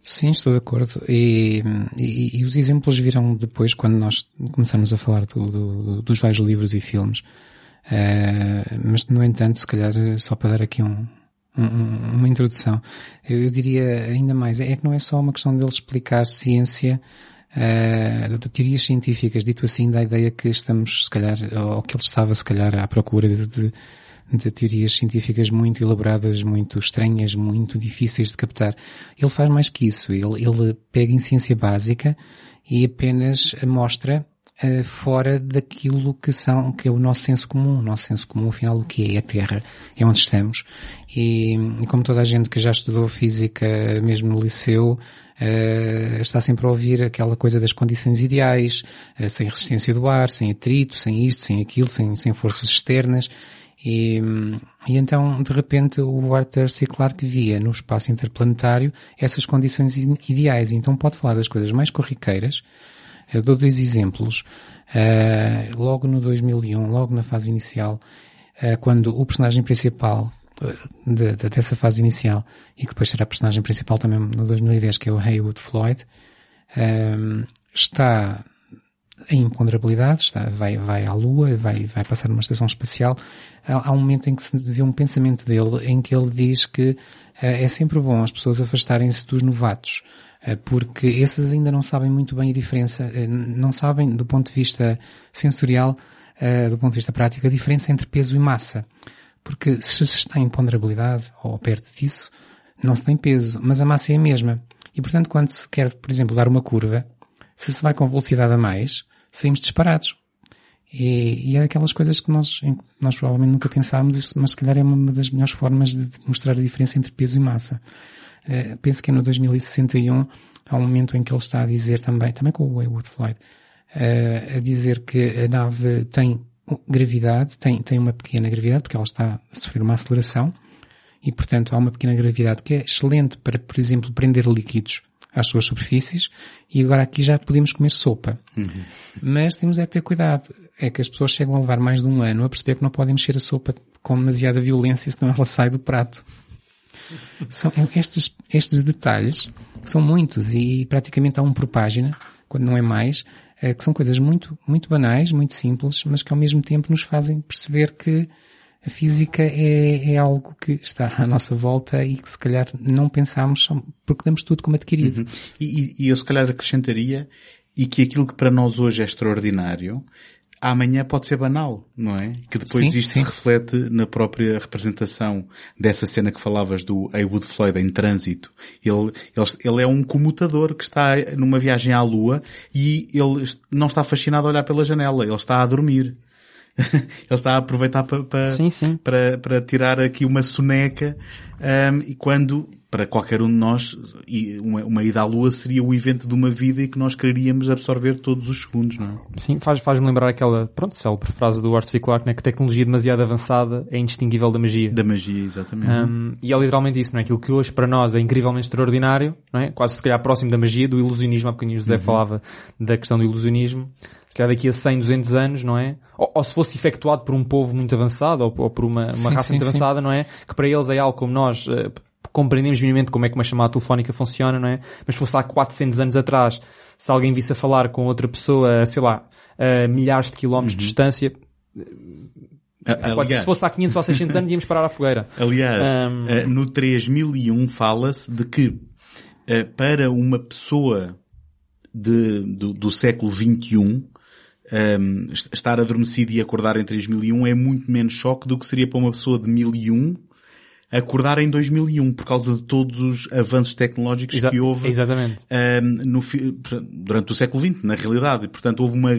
Sim, estou de acordo. E, e, e, os exemplos virão depois quando nós começamos a falar do, do, dos vários livros e filmes. Uh, mas, no entanto, se calhar só para dar aqui um, um, uma introdução, eu, eu, diria ainda mais, é que não é só uma questão dele explicar ciência uh, de teorias científicas, dito assim, da ideia que estamos, se calhar, ou que ele estava, se calhar, à procura de, de de teorias científicas muito elaboradas, muito estranhas, muito difíceis de captar. Ele faz mais que isso. Ele, ele pega em ciência básica e apenas mostra uh, fora daquilo que são, que é o nosso senso comum. O nosso senso comum, afinal, o que é? a Terra. É onde estamos. E, e como toda a gente que já estudou física, mesmo no liceu, Uh, está sempre a ouvir aquela coisa das condições ideais, uh, sem resistência do ar, sem atrito, sem isto, sem aquilo, sem, sem forças externas. E, e então, de repente, o Arthur C. Clarke via no espaço interplanetário essas condições ideais. Então pode falar das coisas mais corriqueiras. Eu dou dois exemplos. Uh, logo no 2001, logo na fase inicial, uh, quando o personagem principal de, de, dessa fase inicial, e que depois será personagem principal também no 2010, que é o Haywood Floyd, uh, está em imponderabilidade, está, vai, vai à Lua, vai, vai passar numa estação espacial. Há, há, um momento em que se vê um pensamento dele em que ele diz que uh, é sempre bom as pessoas afastarem-se dos novatos, uh, porque esses ainda não sabem muito bem a diferença, uh, não sabem do ponto de vista sensorial, do ponto de vista prático, a diferença entre peso e massa. Porque se se está em ponderabilidade, ou perto disso, não se tem peso, mas a massa é a mesma. E portanto, quando se quer, por exemplo, dar uma curva, se se vai com velocidade a mais, saímos disparados. E, e é daquelas coisas que nós, nós provavelmente nunca pensámos, mas se calhar é uma das melhores formas de mostrar a diferença entre peso e massa. Uh, penso que é no 2061 há um momento em que ele está a dizer também, também com o Waywood Floyd, uh, a dizer que a nave tem gravidade, tem, tem uma pequena gravidade, porque ela está a sofrer uma aceleração, e portanto há uma pequena gravidade que é excelente para, por exemplo, prender líquidos às suas superfícies e agora aqui já podemos comer sopa. Uhum. Mas temos é que ter cuidado. É que as pessoas chegam a levar mais de um ano a perceber que não podem mexer a sopa com demasiada violência senão ela sai do prato. São estes, estes detalhes, que são muitos e praticamente há um por página, quando não é mais, é, que são coisas muito, muito banais, muito simples, mas que ao mesmo tempo nos fazem perceber que a física é, é algo que está à nossa volta e que se calhar não pensamos porque damos tudo como adquirido. Uhum. E, e eu se calhar acrescentaria e que aquilo que para nós hoje é extraordinário amanhã pode ser banal, não é? Que depois sim, isto sim. se reflete na própria representação dessa cena que falavas do Heywood Floyd em trânsito. Ele, ele, ele é um comutador que está numa viagem à Lua e ele não está fascinado a olhar pela janela, ele está a dormir. Ele está a aproveitar para, para, sim, sim. para, para tirar aqui uma soneca um, e quando, para qualquer um de nós, uma, uma ida à Lua seria o evento de uma vida e que nós quereríamos absorver todos os segundos, não é? Sim, faz, faz-me lembrar aquela, pronto, célebre frase do Arthur C. Clarke, né, que tecnologia demasiado avançada é indistinguível da magia. Da magia, exatamente. Um, e é literalmente isso, não é? Aquilo que hoje para nós é incrivelmente extraordinário, não é? Quase se calhar próximo da magia, do ilusionismo, há bocadinho o José uhum. falava da questão do ilusionismo calhar daqui a 100, 200 anos, não é? Ou, ou se fosse efetuado por um povo muito avançado, ou, ou por uma, uma sim, raça sim, muito sim. avançada, não é? Que para eles é algo como nós uh, compreendemos minimamente como é que uma chamada telefónica funciona, não é? Mas fosse há 400 anos atrás, se alguém visse a falar com outra pessoa, sei lá, a milhares de quilómetros uhum. de distância, Aliás, se fosse há 500 ou 600 anos íamos parar a fogueira. Aliás, um... Eh, no 3001 fala-se de que eh, para uma pessoa de, do, do século XXI um, estar adormecido e acordar em 3001 é muito menos choque do que seria para uma pessoa de 1001 acordar em 2001 por causa de todos os avanços tecnológicos Exa- que houve Exatamente. um, no durante o século XX, na realidade. E, portanto, houve uma,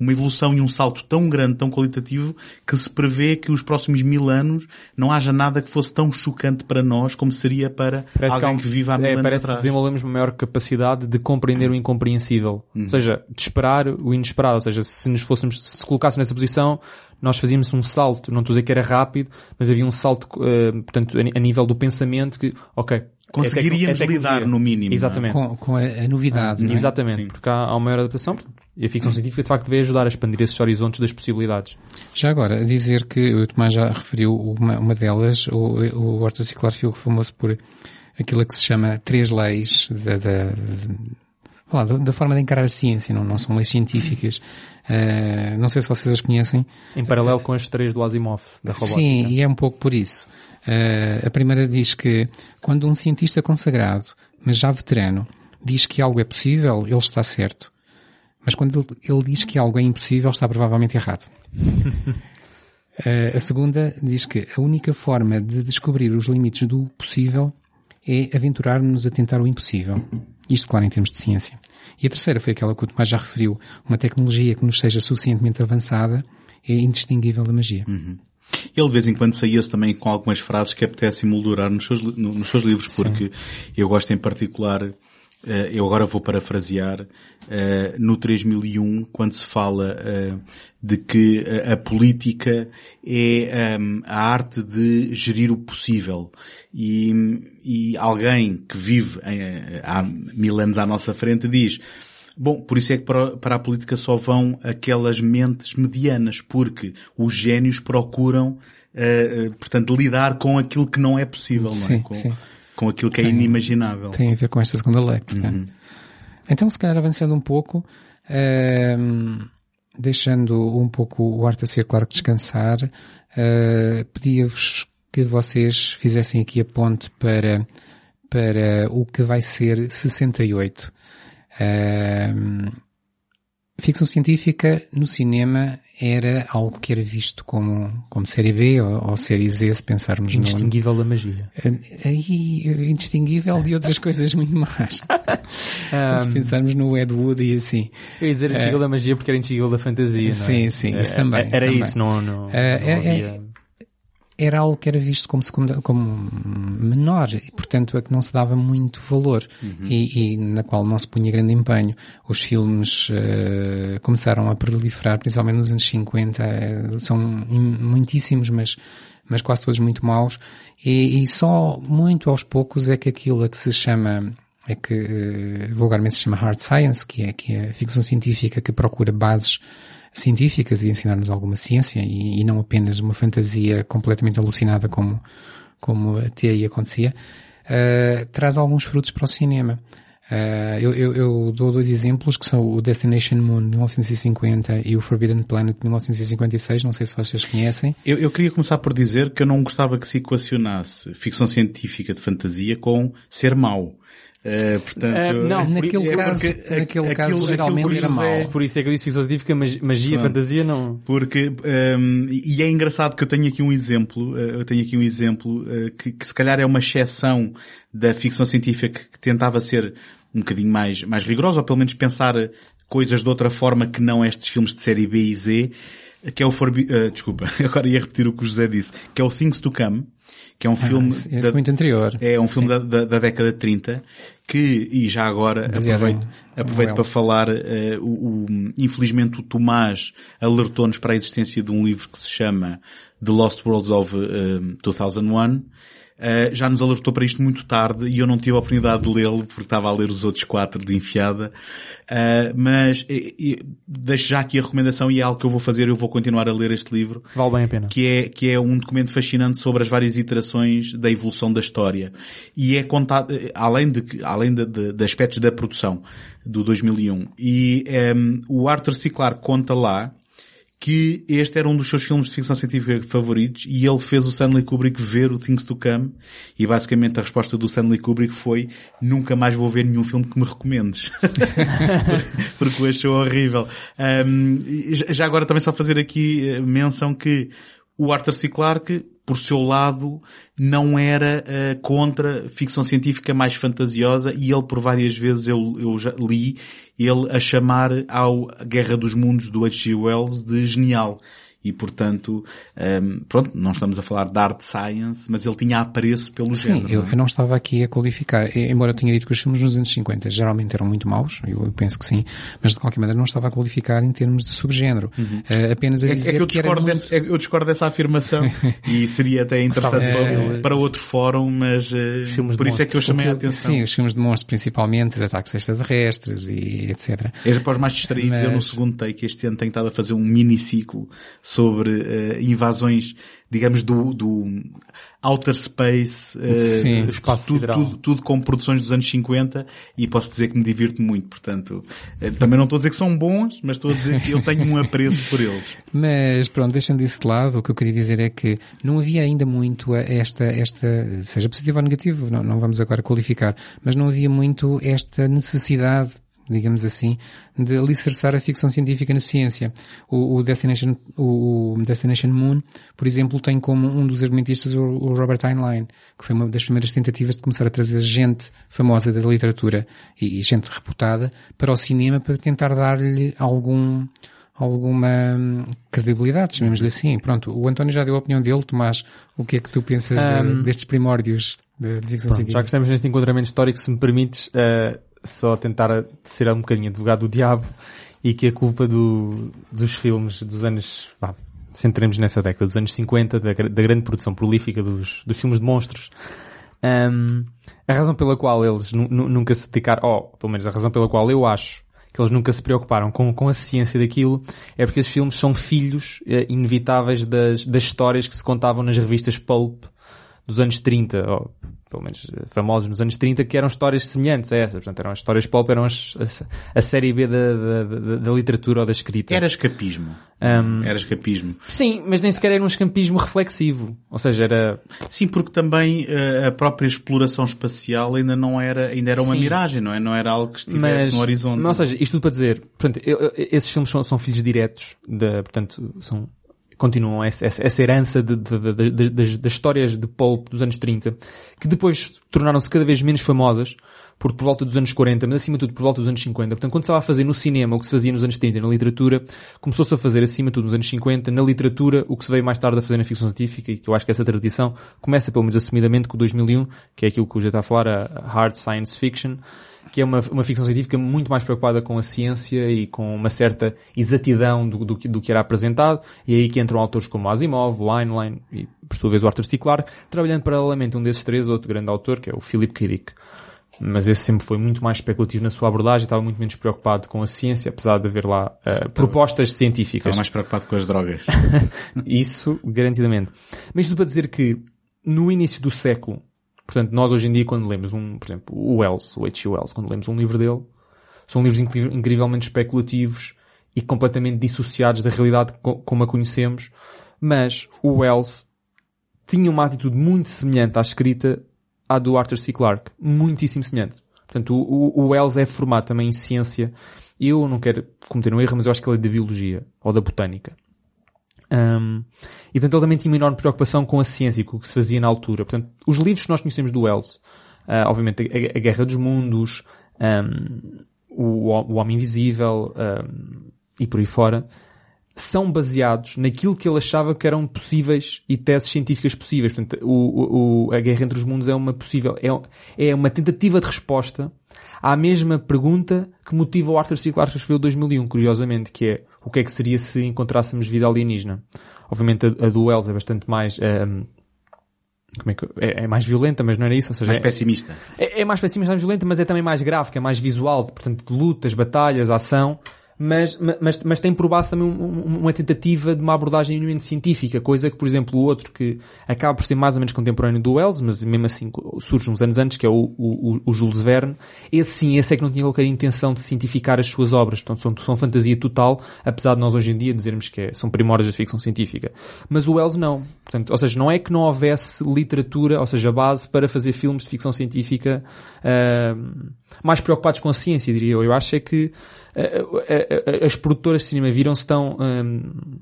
uma evolução e um salto tão grande, tão qualitativo, que se prevê que os próximos mil anos não haja nada que fosse tão chocante para nós como seria para Parece alguém há um- que, vive há mil é, anos parece que atrás. desenvolvemos uma maior capacidade de compreender o incompreensível. Uhum. Ou seja, de esperar o inesperado. Ou seja, se nos fôssemos, se colocássemos nessa posição, nós fazíamos um salto, não estou a dizer que era rápido, mas havia um salto, eh, portanto, a, a nível do pensamento que, ok. é Conseguiríamos tecno- é lidar no mínimo, não é? Exatamente. Com, com a, a novidade, não é? Exatamente, Sim. porque há, há uma maior adaptação portanto, e a ficção científica de facto veio ajudar a expandir esses horizontes das possibilidades. Já agora, dizer que o Tomás já referiu uma, uma delas, o, o Horta Ciclar ficou famoso por aquilo que se chama três leis da, da, lá, da, da forma de encarar a ciência, não, não são leis científicas. Eh, não sei se vocês as conhecem. Em paralelo com as três do Asimov, da robótica. Sim, e é um pouco por isso. Eh, a primeira diz que quando um cientista consagrado, mas já veterano, diz que algo é possível, ele está certo. Mas quando ele, ele diz que algo é impossível, está provavelmente errado. (laughs) Eh, a segunda diz que a única forma de descobrir os limites do possível é aventurar-nos a tentar o impossível. Isto, claro, em termos de ciência. E a terceira foi aquela que o Tomás já referiu. Uma tecnologia que nos seja suficientemente avançada é indistinguível da magia. Ele de vez em quando saía-se também com algumas frases que apetece emoldurar nos seus, nos seus livros, porque eu gosto em particular, eu agora vou parafrasear, eh, no 3001, quando se fala eh, de que a, política é ehm, a arte de gerir o possível. E, e alguém que vive em- há mil anos à nossa frente diz, Bom, por isso é que para, a política só vão aquelas mentes medianas, porque os génios procuram, eh, eh, portanto, lidar com aquilo que não é possível, não é? Sim, Com, sim. Com aquilo que é Tem- inimaginável. Tem a ver com esta segunda lei. Uhum. Então, se calhar avançando um pouco, ehm, deixando um pouco o Arte a Ser Claro descansar, eh, pedia-vos que vocês fizessem aqui a ponte para, para o que vai ser 68. Ehm, ficção científica no cinema era algo que era visto como, como série B ou, ou série Z, se pensarmos no, Indistinguível da magia. aí eh, indistinguível de outras (laughs) coisas muito mais. Ah, Se pensarmos no Ed Wood e assim. eu ia dizer indistinguível da magia porque era indistinguível da fantasia, não é? Sim, sim, isso É, também, Era também. isso, não, não, É, não é, havia... Era algo que era visto como, secunda, como menor e, portanto, a que não se dava muito valor e, e na qual não se punha grande empenho. Os filmes eh, começaram a proliferar, principalmente nos anos 50, eh, são im- muitíssimos, mas, mas quase todos muito maus e, e só muito aos poucos é que aquilo a que se chama é que eh, vulgarmente se chama hard science, que é, que é a ficção científica que procura bases científicas e ensinar-nos alguma ciência e, e não apenas uma fantasia completamente alucinada como, como até aí acontecia, eh, traz alguns frutos para o cinema. Eh, eu, eu- eu dou dois exemplos que são o Destination Moon de 1950 e o Forbidden Planet de 1956, não sei se vocês conhecem. Eu, eu queria começar por dizer que eu não gostava que se equacionasse ficção científica de fantasia com ser mau. Eh, portanto, Eh, não, é- Naquele é caso- porque naquele aquilo- caso, aquilo geralmente que era mau. Por isso é que eu disse ficção científica, mag- magia, Pronto. fantasia, não... Porque, hum, e é engraçado que eu tenho aqui um exemplo, eh, eu tenho aqui um exemplo eh, que, que se calhar é uma exceção da ficção científica que tentava ser um bocadinho mais, mais rigorosa, ou pelo menos pensar coisas de outra forma que não estes filmes de série B e Z, que é o Forbi eh, desculpa, (laughs) agora ia repetir o que o José disse, que é o Things to Come, que é um filme esse, esse da- muito anterior. é um filme da, da, da década de 30 que, e já agora Baseado aproveito, aproveito para falar, eh, o, o- infelizmente o Tomás alertou-nos para a existência de um livro que se chama The Lost Worlds of eh, 2001. Eh, já nos alertou para isto muito tarde e eu não tive a oportunidade de lê-lo porque estava a ler os outros quatro de enfiada. Eh, mas eh, eh, deixo já aqui a recomendação e é algo que eu vou fazer, eu vou continuar a ler este livro Vale bem a pena. que é, que é um documento fascinante sobre as várias iterações da evolução da história. E é contado, eh, além de, além de, de, de aspectos da produção do 2001. E ehm, o Arthur C. Clarke conta lá que este era um dos seus filmes de ficção científica favoritos e ele fez o Stanley Kubrick ver o Things to Come e basicamente a resposta do Stanley Kubrick foi nunca mais vou ver nenhum filme que me recomendes. (laughs) Porque o achou horrível. Um, já agora também só fazer aqui eh, menção que o Arthur C. Clarke, por seu lado, não era uh, contra ficção científica mais fantasiosa e ele por várias vezes eu, eu já li ele a chamar ao Guerra dos Mundos do H.G. Wells de genial e portanto, um, pronto, não estamos a falar de art science, mas ele tinha apreço pelo Sim, género. eu, não é? eu não estava aqui a qualificar, embora eu tenha dito que os filmes nos anos 50 geralmente eram muito maus, eu, eu penso que sim, mas de qualquer maneira não estava a qualificar em termos de subgénero. Uh, apenas a É, dizer é que eu que era discordo, muito- desse- é- eu discordo dessa afirmação (laughs) e seria até interessante para, para outro fórum, mas filmes por isso é que eu chamei a atenção. Sim, os filmes de monstros principalmente, de ataques extraterrestres e etc. É para os mais distraídos, eu no Mas- segundo take este ano tenho estado a fazer um miniciclo sobre eh, invasões, digamos, do, do outer space, eh, Sim, tudo, espaço tudo, tudo, tudo com produções dos anos 50 e posso dizer que me divirto muito, portanto, eh, também não estou a dizer que são bons, mas estou a dizer que eu tenho um apreço por eles. (laughs) Mas pronto, deixando isso de lado, o que eu queria dizer é que não havia ainda muito esta, esta, seja positivo ou negativo, não, não vamos agora qualificar, mas não havia muito esta necessidade digamos assim, de alicerçar a ficção científica na ciência. O, o Destination, o, Destination Moon, por exemplo, tem como um dos argumentistas o, o Robert Heinlein, que foi uma das primeiras tentativas de começar a trazer gente famosa da literatura e, e gente reputada para o cinema para tentar dar-lhe algum, alguma hum, credibilidade, chamemos-lhe assim. Pronto, o António já deu a opinião dele, Tomás, o que é que tu pensas de- Um, destes primórdios de, de ficção Pronto, já que estamos neste enquadramento histórico, se me permites eh, só tentar ser um bocadinho advogado do diabo e que a culpa do, dos filmes dos anos, vá, centremos nessa década, dos anos 50, da, da grande produção prolífica dos, dos filmes de monstros, Ahm, a razão pela qual eles nu- nu- nunca se dedicaram, ou pelo menos a razão pela qual eu acho que eles nunca se preocuparam com, com a ciência daquilo, é porque esses filmes são filhos eh, inevitáveis das, das histórias que se contavam nas revistas Pulp dos anos 30, ou pelo menos famosos nos anos 30, que eram histórias semelhantes a essas. Portanto, eram as histórias pulp, eram as, as- a série B da, da, da- literatura ou da escrita. Era escapismo. Um, Era escapismo. Sim, mas nem sequer era um escampismo reflexivo. Ou seja, era... Sim, porque também eh, a própria exploração espacial ainda não era, ainda era uma Sim. miragem, não é? Não era algo que estivesse Mas, no horizonte. mas, ou seja, isto tudo para dizer, portanto, eu- eu- esses filmes são, são filhos diretos, da, portanto, são, continuam essa, essa, herança de- de- de- das, das histórias de pulp dos anos 30, que depois tornaram-se cada vez menos famosas, porque por volta dos anos 40, mas acima de tudo por volta dos anos 50. Portanto, quando se estava a fazer no cinema o que se fazia nos anos 30 na literatura, começou-se a fazer acima de tudo nos anos 50, na literatura, o que se veio mais tarde a fazer na ficção científica, e que eu acho que essa tradição começa pelo menos assumidamente com o 2001, que é aquilo que o já está a falar, a hard science fiction, que é uma, uma ficção científica muito mais preocupada com a ciência e com uma certa exatidão do, do, que- do que era apresentado, e é aí que entram autores como Asimov, Heinlein e, por sua vez, o Arthur C. Clarke, trabalhando paralelamente um desses três, outro grande autor, que é o Philip K. Dick. Mas esse sempre foi muito mais especulativo na sua abordagem, estava muito menos preocupado com a ciência, apesar de haver lá eh, propostas científicas. Estava mais preocupado com as drogas. (laughs) Isso, garantidamente. Mas isto para dizer que, no início do século, portanto, nós hoje em dia, quando lemos um, por exemplo, o Wells, o H.G. Wells, quando lemos um livro dele, são livros incri- incrivelmente especulativos e completamente dissociados da realidade co- como a conhecemos, mas o Wells tinha uma atitude muito semelhante à escrita à do Arthur C. Clarke. Muitíssimo semelhante. Portanto, o- o Wells é formado também em ciência. Eu não quero cometer um erro, mas eu acho que ele é da biologia ou da botânica. Um, e portanto ele também tinha uma enorme preocupação com a ciência e com o que se fazia na altura. Portanto, os livros que nós conhecemos do Wells, ah, obviamente a, a Guerra dos Mundos, um, o, o Homem Invisível um, e por aí fora, são baseados naquilo que ele achava que eram possíveis e teses científicas possíveis. Portanto, o, o- a Guerra entre os Mundos é uma possível, é, é uma tentativa de resposta à mesma pergunta que motiva o Arthur C. Clarke a escrever o 2001, curiosamente, que é o que é que seria se encontrássemos vida alienígena. Obviamente a, a do Wells é bastante mais, ehm, como é, que, é, é mais violenta, mas não era isso, ou seja, Mais é- pessimista. é, é mais pessimista, mais violenta, mas é também mais gráfica, mais visual, portanto, lutas, batalhas, ação. Mas, mas, mas tem por base também um, uma tentativa de uma abordagem minimamente científica, coisa que, por exemplo, o outro que acaba por ser mais ou menos contemporâneo do Wells, mas mesmo assim surge uns anos antes, que é o, o, o Jules Verne, esse sim, esse é que não tinha qualquer intenção de cientificar as suas obras, portanto são, são fantasia total, apesar de nós hoje em dia dizermos que é, são primórdios da ficção científica. Mas o Wells não. Portanto, ou seja, não é que não houvesse literatura, ou seja, base para fazer filmes de ficção científica uh, mais preocupados com a ciência, diria eu. Eu acho é que as produtoras de cinema viram-se tão... Um,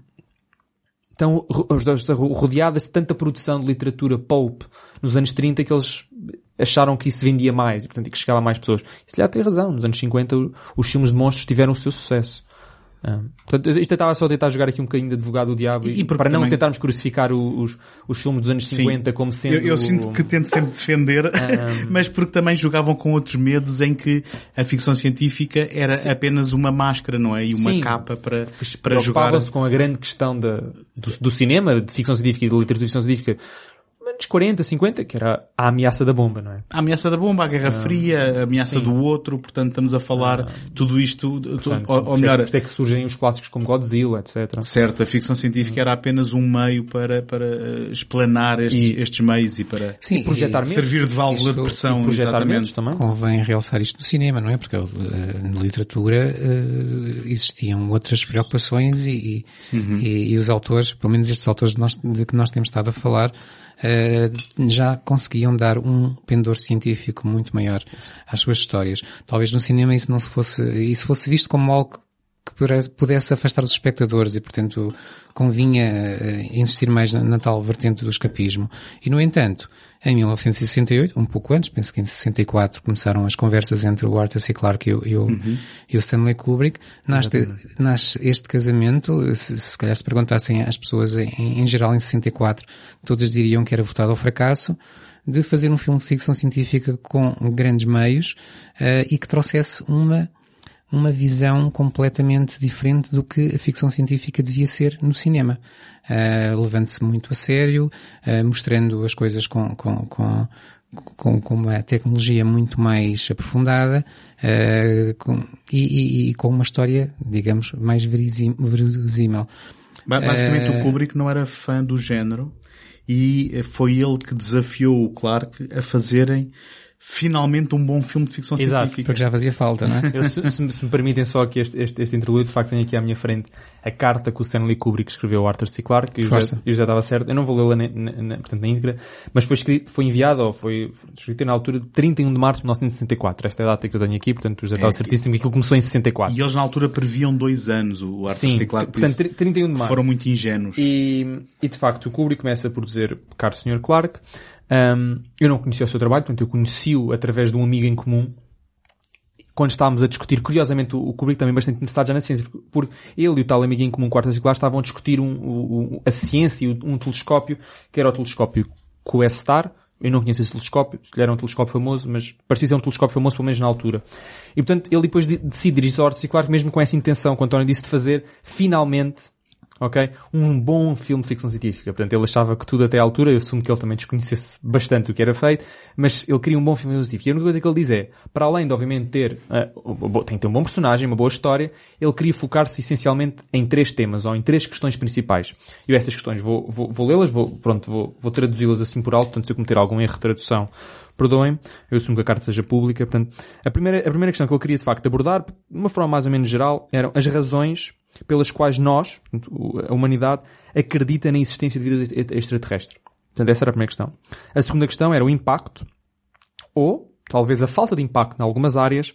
estão rodeadas de tanta produção de literatura pulp nos anos 30 que eles acharam que isso vendia mais e portanto que chegava a mais pessoas. Isso lhe tem razão. Nos anos 50 os filmes de monstros tiveram o seu sucesso. Ah, portanto, isto estava só a tentar jogar aqui um bocadinho de advogado do diabo e, e para não tentarmos crucificar os, os filmes dos anos 50 Sim. como sendo... Eu, eu, sinto que tento sempre defender, ah, (laughs) (laughs) mas porque também jogavam com outros medos em que a ficção científica era Sim. apenas uma máscara, não é? E uma Sim. capa para, para jogar... se com a grande questão da, do, do cinema, de ficção científica e de literatura de ficção científica anos 40, 50, que era a ameaça da bomba, não é? A ameaça da bomba, a Guerra ah, Fria, a ameaça sim. do outro, portanto estamos a falar ah, tudo isto, portanto, ou, ou melhor... Isto é que surgem os clássicos como Godzilla, etc. Certo, a ficção científica era apenas um meio para, para eh, explanar estes, e, estes meios e para sim, projetar e servir de válvula de pressão. Projetar menos também. Convém realçar isto no cinema, não é? Porque uh, na literatura uh, existiam outras preocupações e, uhum. e, e, os autores, pelo menos estes autores de, nós, de que nós temos estado a falar, já conseguiam dar um pendor científico muito maior às suas histórias. Talvez no cinema isso não fosse, isso fosse visto como algo que pudesse afastar os espectadores e, portanto, convinha uh, insistir mais na, na, tal vertente do escapismo. E, no entanto, em 1968, um pouco antes, penso que em 64, começaram as conversas entre o Arthur C. Clarke e o, e o, uhum. e o Stanley Kubrick. Nasce, nasce este casamento, se, se calhar se perguntassem às pessoas em, em geral em 64, todas diriam que era votado ao fracasso de fazer um filme de ficção científica com grandes meios uh, e que trouxesse uma uma visão completamente diferente do que a ficção científica devia ser no cinema. Uh, Levando-se muito a sério, uh, mostrando as coisas com, com, com, com, com, uma tecnologia muito mais aprofundada uh, com, e, e, e, com uma história, digamos, mais verosímil. Basicamente o Kubrick não era fã do género e foi ele que desafiou o Clark a fazerem finalmente um bom filme de ficção Exato, científica. porque já fazia falta, não é? Eu, se, se, se, me permitem só aqui este, este, este interlúdio, de facto tenho aqui à minha frente a carta que o Stanley Kubrick escreveu ao Arthur C. Clarke, e eu já estava certo, eu não vou lê-la na, na, portanto, na íntegra, mas foi escrito, foi enviado, ou foi escrito na altura de 31 de março de 1964, esta é a data que eu tenho aqui, portanto já estava é, certíssimo que aquilo começou em 64. E eles na altura previam dois anos, o Arthur Sim, C. Clarke portanto, 31 de março. Foram muito ingênuos. E, e de facto o Kubrick começa por dizer, caro Sr. Clarke, um, eu não conhecia o seu trabalho, portanto eu conheci-o através de um amigo em comum. Quando estávamos a discutir, curiosamente o Kubrick também bastante interessado já na ciência, porque ele e o tal amigo em comum, quarta circular, estavam a discutir um, um, a ciência e um telescópio, que era o telescópio QSTAR, eu não conheço esse telescópio, se calhar era um telescópio famoso, mas parecia ser um telescópio famoso pelo menos na altura. E portanto, ele depois decide dirigir-se ao Claro, mesmo com essa intenção que António disse de fazer, finalmente, ok? Um bom filme de ficção científica. Portanto, ele achava que tudo até à altura, eu assumo que ele também desconhecesse bastante o que era feito, mas ele queria um bom filme de ficção científica. E a única coisa que ele diz é, para além de obviamente ter, uh, tem que ter um bom personagem, uma boa história, ele queria focar-se essencialmente em três temas, ou em três questões principais. E essas questões vou, vou, vou lê-las, vou, pronto, vou, vou traduzi-las assim por alto, portanto se eu cometer algum erro de tradução, perdoem, eu assumo que a carta seja pública, portanto, a primeira, a primeira questão que ele queria de facto abordar, de uma forma mais ou menos geral, eram as razões pelas quais nós, a humanidade, acredita na existência de vida extraterrestre. Portanto, essa era a primeira questão. A segunda questão era o impacto, ou talvez a falta de impacto em algumas áreas,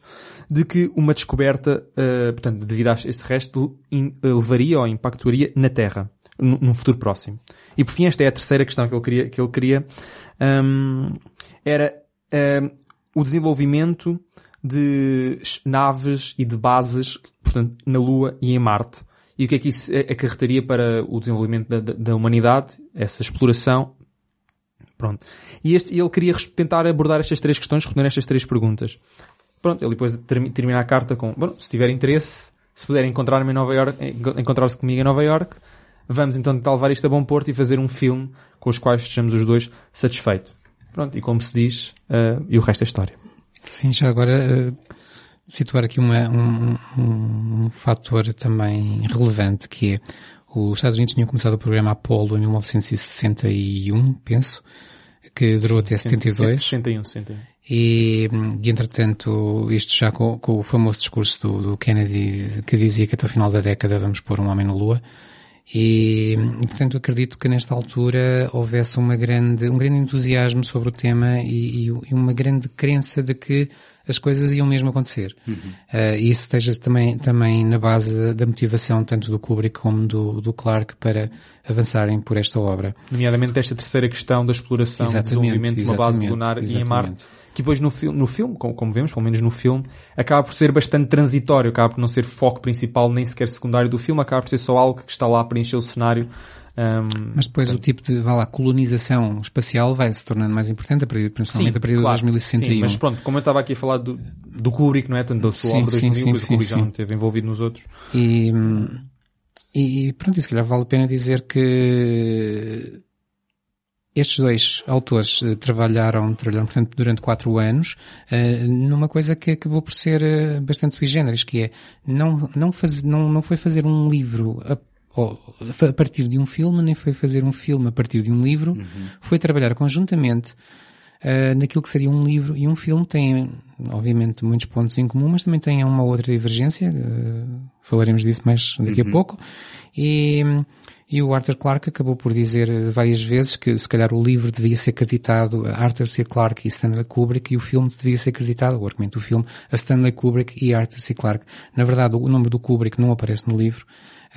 de que uma descoberta, uh, portanto, devido a extraterrestre, uh, levaria ou impactaria na Terra, num futuro próximo. E por fim, esta é a terceira questão que ele queria, que ele queria um, era um, o desenvolvimento de naves e de bases portanto, na Lua e em Marte. E o que é que isso acarretaria para o desenvolvimento da, da, da humanidade, essa exploração. Pronto. E este, ele queria tentar abordar estas três questões, responder estas três perguntas. Pronto, ele depois termina a carta com, bom, se tiver interesse, se puder encontrar-me em Nova York, encontrar-se comigo em Nova York, vamos então tentar levar isto a bom porto e fazer um filme com os quais estejamos os dois satisfeitos. Pronto, e como se diz, uh, e o resto é história. Sim, já agora uh, situar aqui uma, um, um, um fator também relevante que é os Estados Unidos tinham começado o programa Apollo em 1961, penso, que durou até 72. 61, 61. E, e entretanto, isto já com, com o famoso discurso do, do, Kennedy que dizia que até o final da década vamos pôr um homem na Lua. E, e, portanto acredito que nesta altura houvesse uma grande, um grande entusiasmo sobre o tema e, e uma grande crença de que as coisas iam mesmo acontecer. Uhum. Uh, e isso esteja também, também na base da motivação tanto do Kubrick como do, do Clark para avançarem por esta obra. Nomeadamente esta terceira questão da exploração e desenvolvimento de uma base lunar e em Marte que depois no filme, no filme como, como, vemos, pelo menos no filme, acaba por ser bastante transitório, acaba por não ser foco principal nem sequer secundário do filme, acaba por ser só algo que está lá para encher o cenário um, Mas depois portanto, o tipo de, vá lá, colonização espacial vai se tornando mais importante, a principalmente sim, a partir claro, de 2061. Sim, mas pronto, como eu estava aqui a falar do, do Kubrick, não é? Tanto da sua sim, obra sim, 2000, sim, sim, o Kubrick já não esteve envolvido nos outros. E, e pronto, isso se calhar vale a pena dizer que estes dois autores uh, trabalharam, trabalharam portanto, durante quatro anos uh, numa coisa que acabou por ser uh, bastante sui generis, que é não, não, faz, não, não foi fazer um livro a a partir de um filme, nem foi fazer um filme a partir de um livro, uhum. foi trabalhar conjuntamente uh, naquilo que seria um livro e um filme. Tem, obviamente, muitos pontos em comum, mas também tem uma outra divergência. Uh, falaremos disso mais daqui uhum. a pouco. E, e o Arthur Clarke acabou por dizer várias vezes que se calhar o livro devia ser acreditado a Arthur C. Clarke e Stanley Kubrick e o filme devia ser acreditado, o argumento do filme, a Stanley Kubrick e Arthur C. Clarke. Na verdade, o nome do Kubrick não aparece no livro,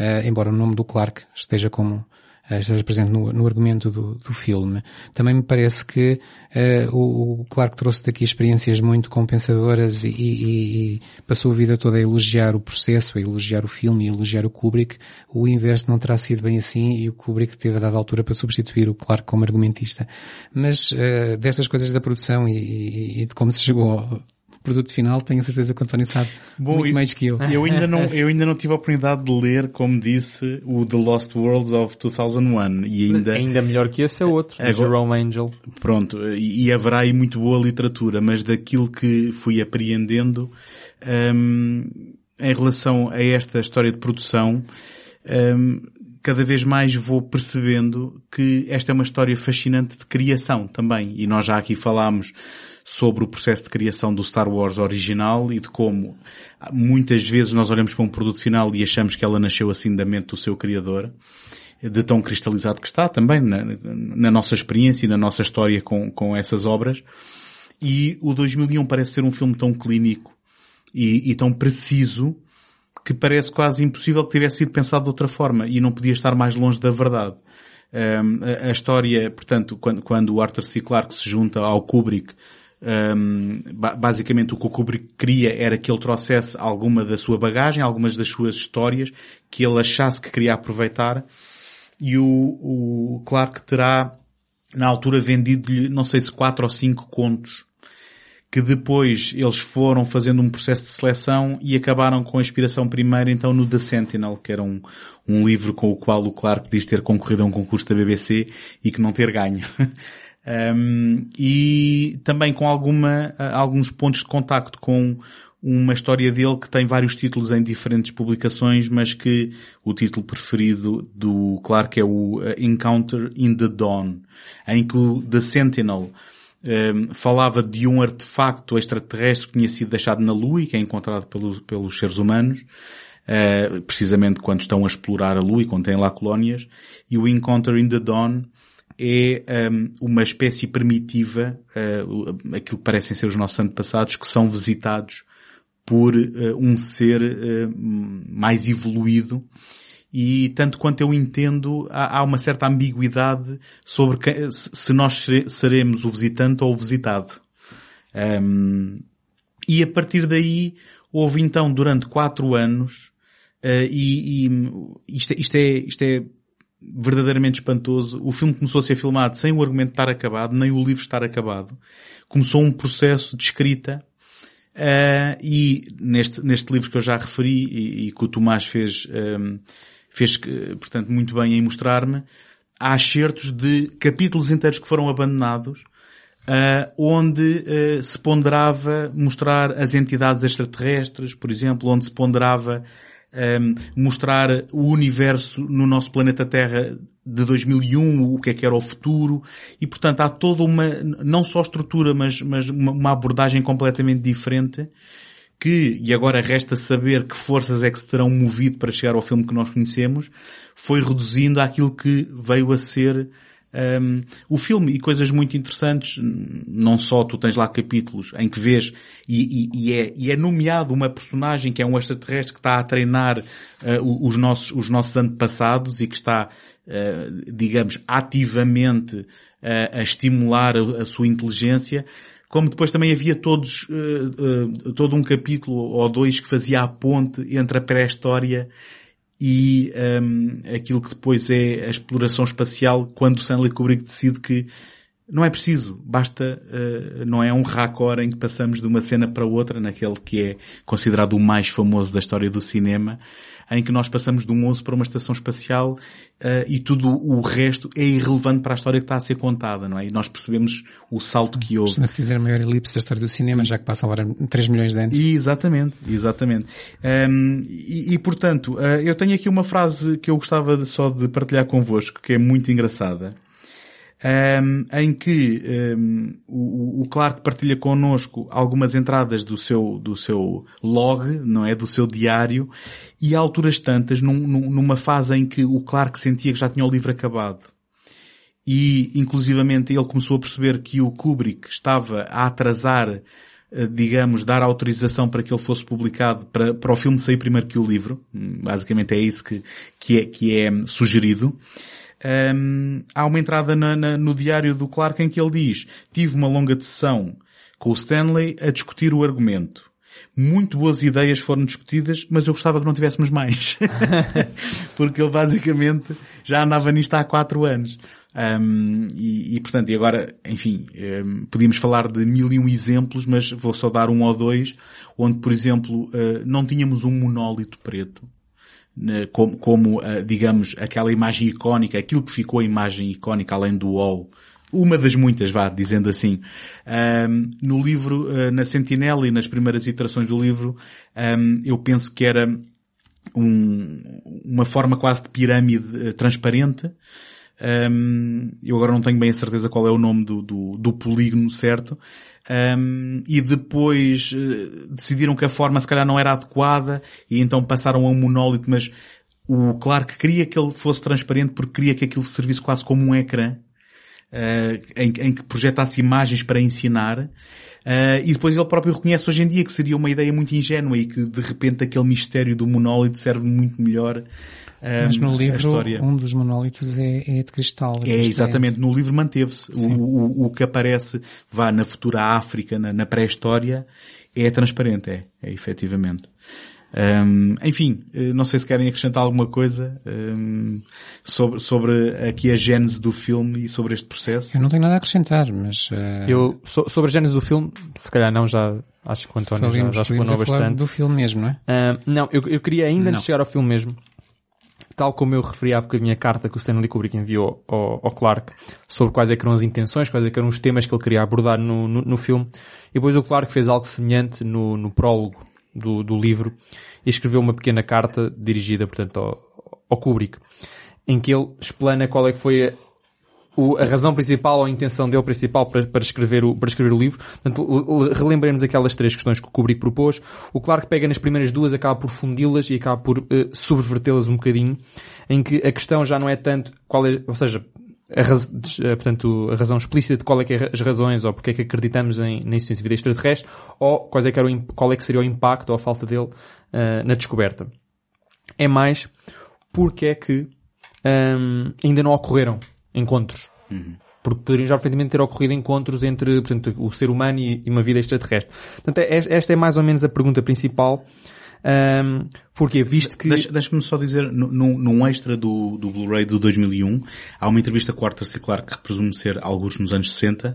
uh, embora o nome do Clark esteja como esteja presente no, no argumento do, do, filme. Também me parece que uh, o, o, Clark trouxe daqui experiências muito compensadoras e, e, e, passou a vida toda a elogiar o processo, a elogiar o filme, a elogiar o Kubrick. O inverso não terá sido bem assim e o Kubrick teve a dada altura para substituir o Clark como argumentista. Mas uh, destas coisas da produção e, e, de como se chegou produto final, tenho a certeza que o António sabe Bom, muito mais que eu. Eu ainda, não, eu ainda não tive a oportunidade de ler, como disse, o The Lost Worlds of 2001 e ainda... Ainda melhor que esse é outro, agora, Jerome Angel. Pronto, e, e, haverá aí muito boa literatura, mas daquilo que fui apreendendo, um, em relação a esta história de produção, um, cada vez mais vou percebendo que esta é uma história fascinante de criação também. E nós já aqui falámos sobre o processo de criação do Star Wars original e de como muitas vezes nós olhamos para um produto final e achamos que ela nasceu assim da mente do seu criador, de tão cristalizado que está também na, na nossa experiência e na nossa história com, com essas obras. E o 2001 parece ser um filme tão clínico e, e tão preciso que parece quase impossível que tivesse sido pensado de outra forma e não podia estar mais longe da verdade. Um, a, a, história, portanto, quando, quando o Arthur C. Clarke se junta ao Kubrick um, basicamente o que o Kubrick queria era que ele trouxesse alguma da sua bagagem, algumas das suas histórias, que ele achasse que queria aproveitar. E o, o Clark terá, na altura, vendido-lhe, não sei se quatro ou cinco contos, que depois eles foram fazendo um processo de seleção e acabaram com a inspiração primeiro então no The Sentinel, que era um, um livro com o qual o Clark diz ter concorrido a um concurso da BBC e que não ter ganho. (laughs) Um, e também com alguma, alguns pontos de contacto com uma história dele que tem vários títulos em diferentes publicações, mas que o título preferido do Clark é o uh, Encounter in the Dawn, em que o The Sentinel um, falava de um artefacto extraterrestre que tinha sido deixado na Lua e que é encontrado pelo, pelos seres humanos, uh, precisamente quando estão a explorar a Lua e têm lá colónias, e o Encounter in the Dawn é um, uma espécie primitiva, uh, aquilo que parecem ser os nossos antepassados, que são visitados por uh, um ser uh, mais evoluído e tanto quanto eu entendo, há, uma certa ambiguidade sobre que, se nós seremos o visitante ou o visitado. Um, e a partir daí houve então durante quatro anos uh, e, e isto, isto, é, isto é verdadeiramente espantoso. O filme começou a ser filmado sem o argumento estar acabado, nem o livro estar acabado. Começou um processo de escrita uh, e neste, neste livro que eu já referi e, e que o Tomás fez, um, fez, portanto, muito bem em mostrar-me, há excertos de capítulos inteiros que foram abandonados uh, onde uh, se ponderava mostrar as entidades extraterrestres, por exemplo, onde se ponderava um, mostrar o universo no nosso planeta Terra de 2001, o que é que era o futuro, e portanto há toda uma, não só estrutura, mas, mas uma, uma abordagem completamente diferente, que, e agora resta saber que forças é que se terão movido para chegar ao filme que nós conhecemos, foi reduzindo àquilo que veio a ser um, o filme e coisas muito interessantes, não só tu tens lá capítulos em que vês e, e, e, é, e é, nomeado uma personagem que é um extraterrestre que está a treinar uh, os, nossos, os nossos antepassados e que está, uh, digamos, ativamente uh, a estimular a, a, sua inteligência, como depois também havia todos, todo um capítulo ou dois que fazia a ponte entre a pré-história e um, aquilo que depois é a exploração espacial quando Stanley Kubrick decide que não é preciso, basta, uh, não é um raccord em que passamos de uma cena para outra, naquele que é considerado o mais famoso da história do cinema, em que nós passamos de um osso para uma estação espacial uh, e tudo o resto é irrelevante para a história que está a ser contada, não é? E nós percebemos o salto que houve. Costuma-se dizer a maior elipse da história do cinema, já que passa agora 3 milhões de anos. E, exatamente, exatamente. Um, e, e, portanto, uh, eu tenho aqui uma frase que eu gostava de, só de partilhar convosco, que é muito engraçada um, em que um, o, o Clark partilha connosco algumas entradas do seu, do seu log, não é? Do seu diário, e a alturas tantas, num, numa fase em que o Clark sentia que já tinha o livro acabado. E, inclusivamente, ele começou a perceber que o Kubrick estava a atrasar eh, digamos, dar autorização para que ele fosse publicado, para, para o filme sair primeiro que o livro. Basicamente é isso que, que, é, que é sugerido um, há uma entrada na, na, no diário do Clark em que ele diz tive uma longa sessão com o Stanley a discutir o argumento. Muito boas ideias foram discutidas, mas eu gostava que não tivéssemos mais. (laughs) Porque ele basicamente já andava nisto há quatro anos. Um, e, e, portanto, e agora, enfim, um, podíamos falar de mil e um exemplos, mas vou só dar um ou dois, onde, por exemplo, uh, não tínhamos um monólito preto como, como eh, digamos, aquela imagem icónica, aquilo que ficou a imagem icónica além do wall, uma das muitas, vá, dizendo assim. Um, no livro, uh, na Sentinela e nas primeiras iterações do livro, um, eu penso que era um, uma forma quase de pirâmide uh, transparente. Um, eu agora não tenho bem a certeza qual é o nome do, do, do polígono certo, um, e depois uh, decidiram que a forma se calhar não era adequada e então passaram a um monólito, mas o Clark queria que ele fosse transparente porque queria que aquilo servisse quase como um ecrã uh, em, em, que projetasse imagens para ensinar. Uh, e depois ele próprio reconhece hoje em dia que seria uma ideia muito ingênua e que de repente aquele mistério do monólito serve muito melhor mas no livro, um dos monólitos é, é de cristal. É, exatamente. No livro manteve-se. O, o, o, que aparece, vá na futura África, na, na pré-história, é transparente, é, é efetivamente. Um, enfim, eh, não sei se querem acrescentar alguma coisa um, sobre, sobre aqui a gênese do filme e sobre este processo. Eu não tenho nada a acrescentar, mas... Uh... Eu, so, sobre a gênese do filme, se calhar não, já acho que o António já, já explanou bastante. do filme mesmo, não é? Uh, não, eu, eu queria ainda, antes de chegar ao filme mesmo, tal como eu referi há bocadinho a carta que o Stanley Kubrick enviou ao, ao Clark sobre quais é eram as intenções, quais é eram os temas que ele queria abordar no, no, no filme, e depois o Clark fez algo semelhante no, no prólogo do, do livro e escreveu uma pequena carta dirigida, portanto, ao, ao Kubrick, em que ele explana qual é que foi o, a razão principal ou a intenção dele principal para, para, escrever o, para escrever o livro. Portanto, relembremos aquelas três questões que o Kubrick propôs. O Clark pega nas primeiras duas, acaba por fundi-las e acaba por uh, subvertê-las um bocadinho, em que a questão já não é tanto qual é, ou seja, a, raz, eh, portanto, a razão explícita de qual é que é as razões ou porque é que acreditamos em, na existência de vida extraterrestre ou quais é que era o, qual é que seria o impacto ou a falta dele uh, na descoberta. É mais porque é que um, ainda não ocorreram encontros. Uhum. Porque poderiam já perfeitamente ter ocorrido encontros entre portanto, o ser humano e, e uma vida extraterrestre. Portanto, é, esta é mais ou menos a pergunta principal. Um, porque visto que... Deixa-me deixa só dizer, num, num extra do, do Blu-ray do 2001, há uma entrevista com o Arthur C. Clarke, que presume ser alguns nos anos 60,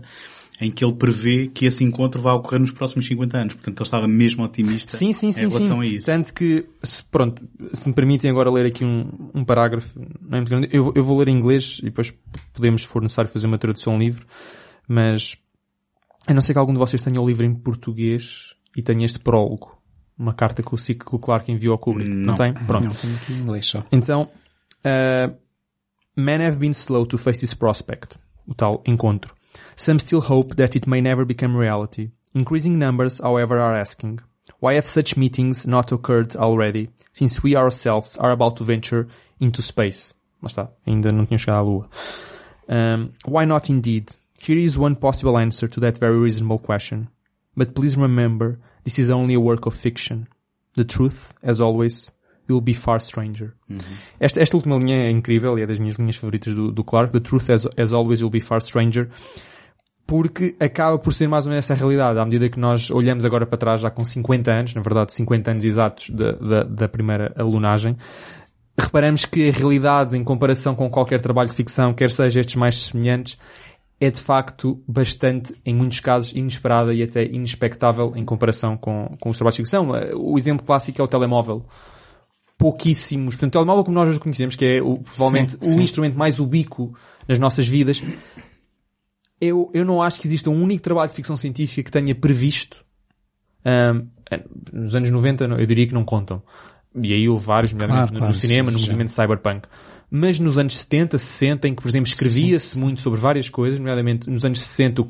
em que ele prevê que esse encontro vai ocorrer nos próximos 50 anos. Portanto, ele estava mesmo otimista sim, sim, sim, em relação a isso. Tanto que, se, pronto, se me permitem agora ler aqui um, um parágrafo, não é muito grande, eu, eu vou ler em inglês e depois podemos, se for necessário, fazer uma tradução livre, mas A não ser que algum de vocês tenha o livro em português e tenha este prólogo. Uma carta que o, Cic- que o Clark enviou ao Kubrick. Não, Não. tem? Pronto. Não, tenho aqui em inglês só. Então, uh, men have been slow to face this prospect, o tal encontro. Some still hope that it may never become reality. Increasing numbers, however, are asking, why have such meetings not occurred already, since we ourselves are about to venture into space? Mas está, ainda não tinha chegado à Lua. Um, why not indeed? Here is one possible answer to that very reasonable question. But please remember, this is only a work of fiction. The truth, as always, will be far stranger. Esta, esta última linha é incrível e é das minhas linhas favoritas do, do Clark. The truth, as, as always, will be far stranger. Porque acaba por ser mais ou menos essa realidade. À medida que nós olhamos agora para trás, já com 50 anos, na verdade 50 anos exatos da, da, da primeira alunagem, reparamos que a realidade, em comparação com qualquer trabalho de ficção, quer seja estes mais semelhantes, é de facto bastante, em muitos casos, inesperada e até inexpectável em comparação com, com os trabalhos de ficção. O exemplo clássico é o telemóvel. Pouquíssimos. Portanto, o telemóvel como nós hoje o conhecemos, que é o, provavelmente Sim, o sim. instrumento mais ubíquo nas nossas vidas, eu, eu não acho que exista um único trabalho de ficção científica que tenha previsto ahm, nos anos 90 eu diria que não contam. E aí houve vários, nomeadamente Claro, no- claro, no cinema, sim, no movimento cyberpunk. Mas nos anos 70, 60, em que, por exemplo, escrevia-se muito sobre várias coisas, nomeadamente nos anos 60, o,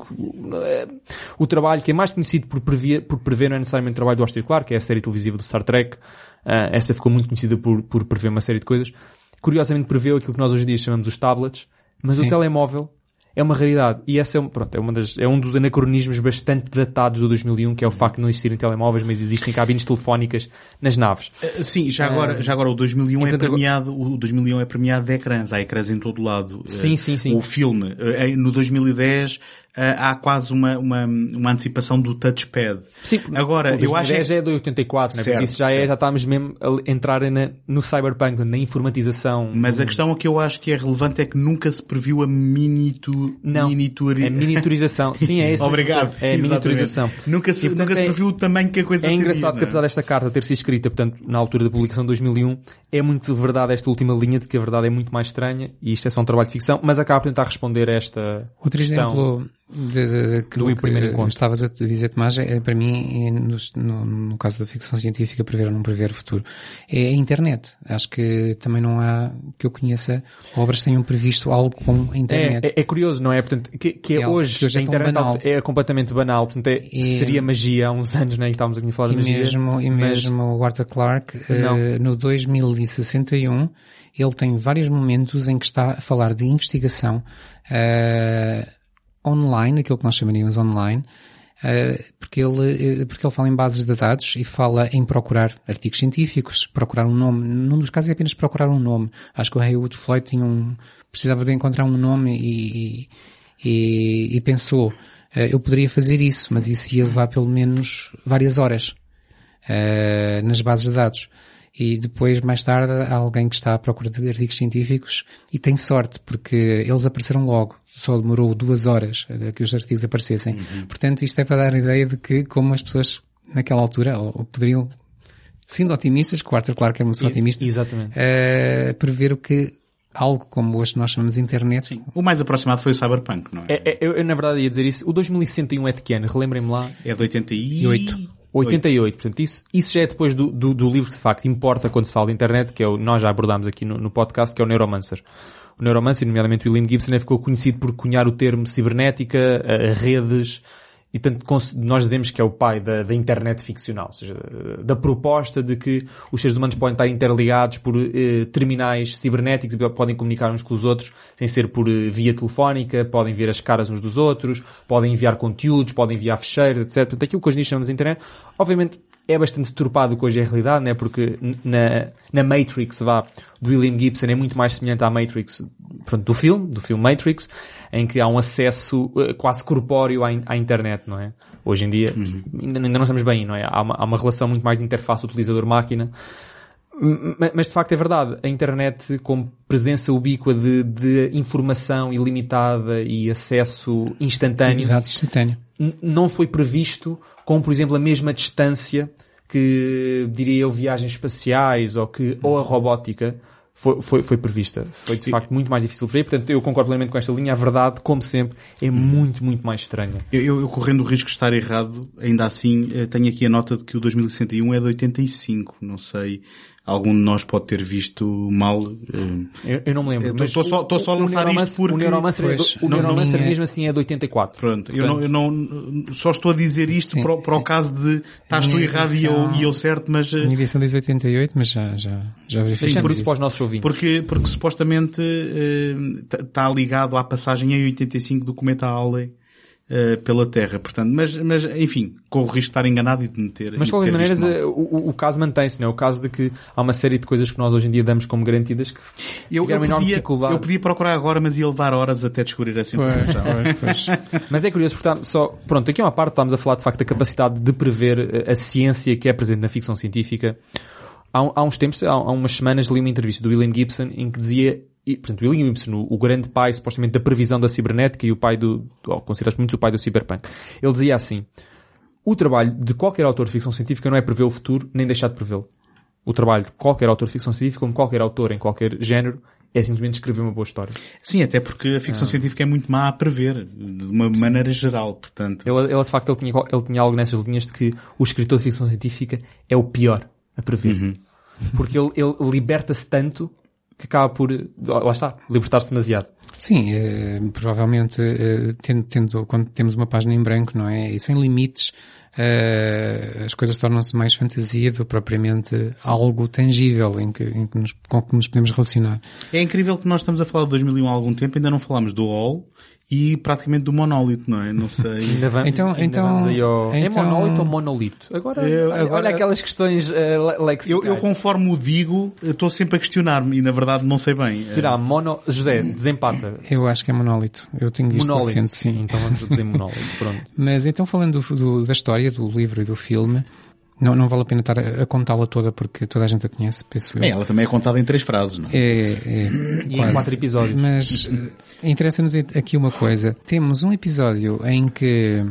o trabalho que é mais conhecido por prever, por prever não é necessariamente o trabalho do Arthur Clarke, que é a série televisiva do Star Trek. Ah, essa ficou muito conhecida por, por prever uma série de coisas. Curiosamente preveu aquilo que nós hoje em dia chamamos os tablets, mas o Sim. telemóvel é uma raridade. E essa é, um- pronto, é, uma das, é um dos anacronismos bastante datados do 2001, que é o facto de não existirem telemóveis, mas existem cabines telefónicas nas naves. Uh, Sim, já agora, já agora o 2001 é agora- premiado, o 2001 é premiado de ecrãs, há ecrãs em todo lado. Sim, Uh, sim, sim. O filme, no 2010, uh, há quase uma, uma, uma antecipação do touchpad. Sim, Agora, eu acho 2010 é de 84, né? Certo, Porque isso já é, certo. já estamos mesmo a entrar na, no cyberpunk, na informatização. Mas a questão que eu acho que é relevante é que nunca se previu a minitu... Não. miniaturi- É miniaturização. Sim, é (laughs) esse. Obrigado. É a miniaturização. Nunca se, E, portanto, nunca se é- previu o tamanho que a coisa É teria, engraçado que não é? apesar desta carta ter sido escrita, portanto, na altura da publicação de 2001, é muito verdade esta última linha de que a verdade é muito mais estranha e isto é só um trabalho de ficção, mas acaba por tentar responder a esta Outro questão. exemplo de, de, Do primeiro que encontro. estavas a dizer, Tomás, é, para mim, é no, no, no caso da ficção científica, prever ou não prever o futuro, é a internet. Acho que também não há, que eu conheça, obras que tenham previsto algo com a internet. É, é, é curioso, não é? Portanto, que, que É hoje, hoje é a internet banal. é completamente banal. Portanto, é, E- seria magia há uns anos, né? E estávamos a falar E de magia. mesmo, e mesmo o Arthur Clarke, Não. eh, no 2061, ele tem vários momentos em que está a falar de investigação eh, online, aquilo que nós chamaríamos online, eh, porque ele, eh, porque ele fala em bases de dados e fala em procurar artigos científicos, procurar um nome. Num dos casos é apenas procurar um nome. Acho que o Haywood Floyd tinha um, precisava de encontrar um nome e, e, e pensou, eh, eu poderia fazer isso, mas isso ia levar pelo menos várias horas nas bases de dados. E depois, mais tarde, há alguém que está à procura de artigos científicos e tem sorte, porque eles apareceram logo. Só demorou duas horas eh, que os artigos aparecessem. Portanto, isto é para dar a ideia de que, como as pessoas naquela altura, ou, ou poderiam, sendo otimistas, que o Arthur Clarke é pessoa otimista, Exatamente. eh, prever o que algo como hoje nós chamamos de internet, Sim. O mais aproximado foi o Cyberpunk, não é? É, é, eu, eu, na verdade, ia dizer isso. O 2061 é de que ano? Relembrem-me lá. É de 88. 88. Portanto, isso, isso já é depois do, do, do livro que de facto importa quando se fala de internet, que é o, nós já abordámos aqui no, no podcast, que é o Neuromancer. O Neuromancer, nomeadamente o William Gibson, ficou conhecido por cunhar o termo cibernética, redes, e tanto cons- nós dizemos que é o pai da, da internet ficcional, ou seja, da proposta de que os seres humanos podem estar interligados por eh, terminais cibernéticos e podem comunicar uns com os outros sem ser por eh, via telefónica, podem ver as caras uns dos outros, podem enviar conteúdos, podem enviar fecheiros, etc. Portanto, aquilo que hoje em dia chamamos de internet, obviamente é bastante deturpado do que hoje é a realidade, né? porque na, na Matrix, vá, do William Gibson é muito mais semelhante à Matrix pronto, do filme, do filme Matrix, em que há um acesso eh, quase corpóreo à, in- à internet, não é? Hoje em dia, ainda, ainda não estamos bem, aí, não é? Há uma, há uma relação muito mais de interface utilizador-máquina. Mas de facto é verdade, a internet como presença ubíqua de, de informação ilimitada e acesso instantâneo exato, instantâneo. Não foi previsto com, por exemplo, a mesma distância que, diria eu, viagens espaciais ou que, ou a robótica foi, foi, foi prevista. Foi de facto muito mais difícil de ver, portanto eu concordo plenamente com esta linha. A verdade, como sempre, é muito, muito mais estranha. Eu, eu, eu correndo o risco de estar errado, ainda assim, eh, tenho aqui a nota de que o 2061 é de 85. Não sei, algum de nós pode ter visto mal. eh, Eu, eu não me lembro. Tô só- tô só a o- o lançar Neuromancer- isto porque- O Neuromancer, é Pois, o não- Neuromancer não é- mesmo assim é de 84. Pronto, eu não, eu não, só estou a dizer isto Sim. para, o- para o caso de estás tu errado e eu, e eu certo, mas, A eh, minha edição diz 88, mas já, já, já verifiquei. Deixamos isso isso. para os nossos ouvintes. porque, porque supostamente está ligado à passagem em 85 do cometa Halley eh, pela Terra, portanto, mas, mas enfim, corro o risco de estar enganado e de meter. Mas de qualquer maneira, o, o- caso mantém-se, não é? O caso de que há uma série de coisas que nós hoje em dia damos como garantidas que eu, eu, podia, dificuldade. eu podia procurar agora, mas ia levar horas até descobrir essa Pois, informação. pois, pois. (laughs) Mas é curioso está só, pronto, aqui é uma parte, estamos a falar de facto da capacidade de prever eh, a ciência que é presente na ficção científica. Há, há uns tempos, há, há umas semanas, li uma entrevista do William Gibson em que dizia, e, portanto, William Gibson, o, o grande pai, supostamente, da previsão da cibernética e o pai do, ou considera-se muito o pai do cyberpunk. Ele dizia assim, o trabalho de qualquer autor de ficção científica não é prever o futuro, nem deixar de prevê-lo. O trabalho de qualquer autor de ficção científica, como qualquer autor em qualquer género, é simplesmente escrever uma boa história. Sim, até porque a ficção científica é muito má a prever, de uma maneira geral, portanto. Ele, ele de facto, ele tinha, ele tinha algo nessas linhas de que o escritor de ficção científica é o pior a prever. Porque ele, ele liberta-se tanto que acaba por, lá está, libertar-se demasiado. Sim, eh, provavelmente eh, tendo, tendo- quando temos uma página em branco, não é? E sem limites, eh, as coisas tornam-se mais fantasia do que propriamente algo tangível em que, em que nos, com que nos podemos relacionar. É incrível que nós estamos a falar de 2001 há algum tempo, ainda não falámos do All e praticamente do monólito, não é? Não sei. (laughs) Ainda vamos, Então- ainda então- vamos aí ao... É então- monólito ou monolito? Agora, Eu- olha, agora- olha aquelas questões uh, Eu, lexicais. eu conforme o digo, eu estou sempre a questionar-me e na verdade não sei bem. Será mono... José, desempata. Eu acho que é monólito. Eu tenho visto Monólito. recente, sim. Então vamos dizer monólito, pronto. (laughs) Mas então falando do- do- da história, do livro e do filme, não, não vale a pena estar a, a contá-la toda porque toda a gente a conhece, penso eu. Bem, ela também é contada em três frases, não é? É, é, E em quase. quatro episódios. Mas eh, interessa-nos aqui uma coisa. Temos um episódio em que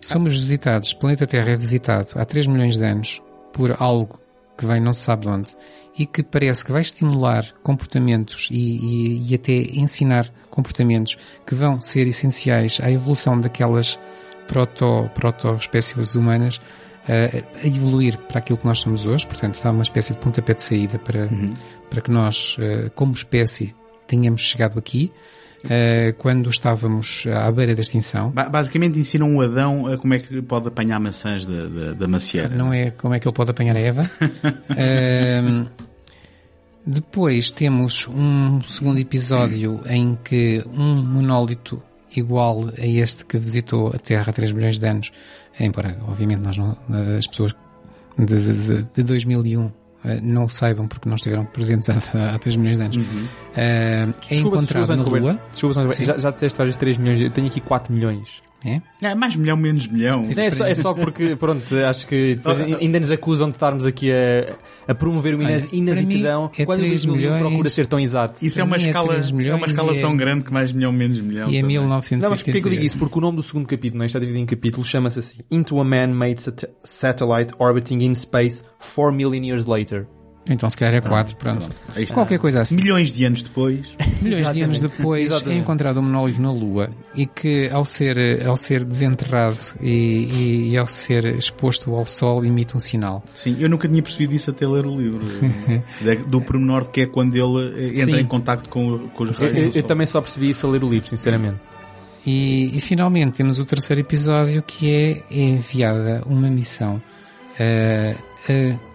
somos visitados, o planeta Terra é visitado há 3 milhões de anos por algo que vem não se sabe de onde e que parece que vai estimular comportamentos e, e- e até ensinar comportamentos que vão ser essenciais à evolução daquelas proto, proto-espécies humanas eh, a evoluir para aquilo que nós somos hoje, portanto dá uma espécie de pontapé de saída para, para que nós, eh, como espécie, tenhamos chegado aqui, eh, quando estávamos à beira da extinção. Ba- Basicamente ensinam o Adão a como é que pode apanhar maçãs da, da, da macieira. Não é como é que ele pode apanhar a Eva. Ahm, (laughs) depois temos um segundo episódio em que um monólito igual a este que visitou a Terra há 3 milhões de anos, embora obviamente nós não, as pessoas de, de, de 2001 eh, não saibam porque não estiveram presentes há, há 3 milhões de anos, Ah, é Desculpa, encontrado desculpa, na Roberto. Lua. Desculpa, já, já disseste várias 3 milhões, eu tenho aqui 4 milhões. É? É, mais milhão, menos milhão. É, só, é só porque, (laughs) pronto, acho que depois ainda nos acusam de estarmos aqui a, a promover uma Olha, inexatidão é quando o 3 2001 milhões. procura ser tão exato. Isso é uma é escala, 3 é uma escala é- tão grande que mais milhão, menos milhão. E é também. 1978. Não, mas porquê que eu digo isso? Porque o nome do segundo capítulo, não é? está dividido em capítulos, chama-se assim Into a Man-Made Sat- Satellite Orbiting in Space 4 Million Years Later. Então se calhar é 4, pronto. Está. Qualquer coisa assim. Milhões de anos depois. (laughs) Milhões de anos depois é encontrado um monólito na Lua e que ao ser, ao ser desenterrado e, e- e ao ser exposto ao Sol emite um sinal. Sim, eu nunca tinha percebido isso até ler o livro. (laughs) Do pormenor de que é quando ele eh, entra Sim. em contacto com, com os raios eu- eu também só percebi isso a ler o livro, sinceramente. E, e finalmente temos o terceiro episódio que é, é enviada uma missão eh, a-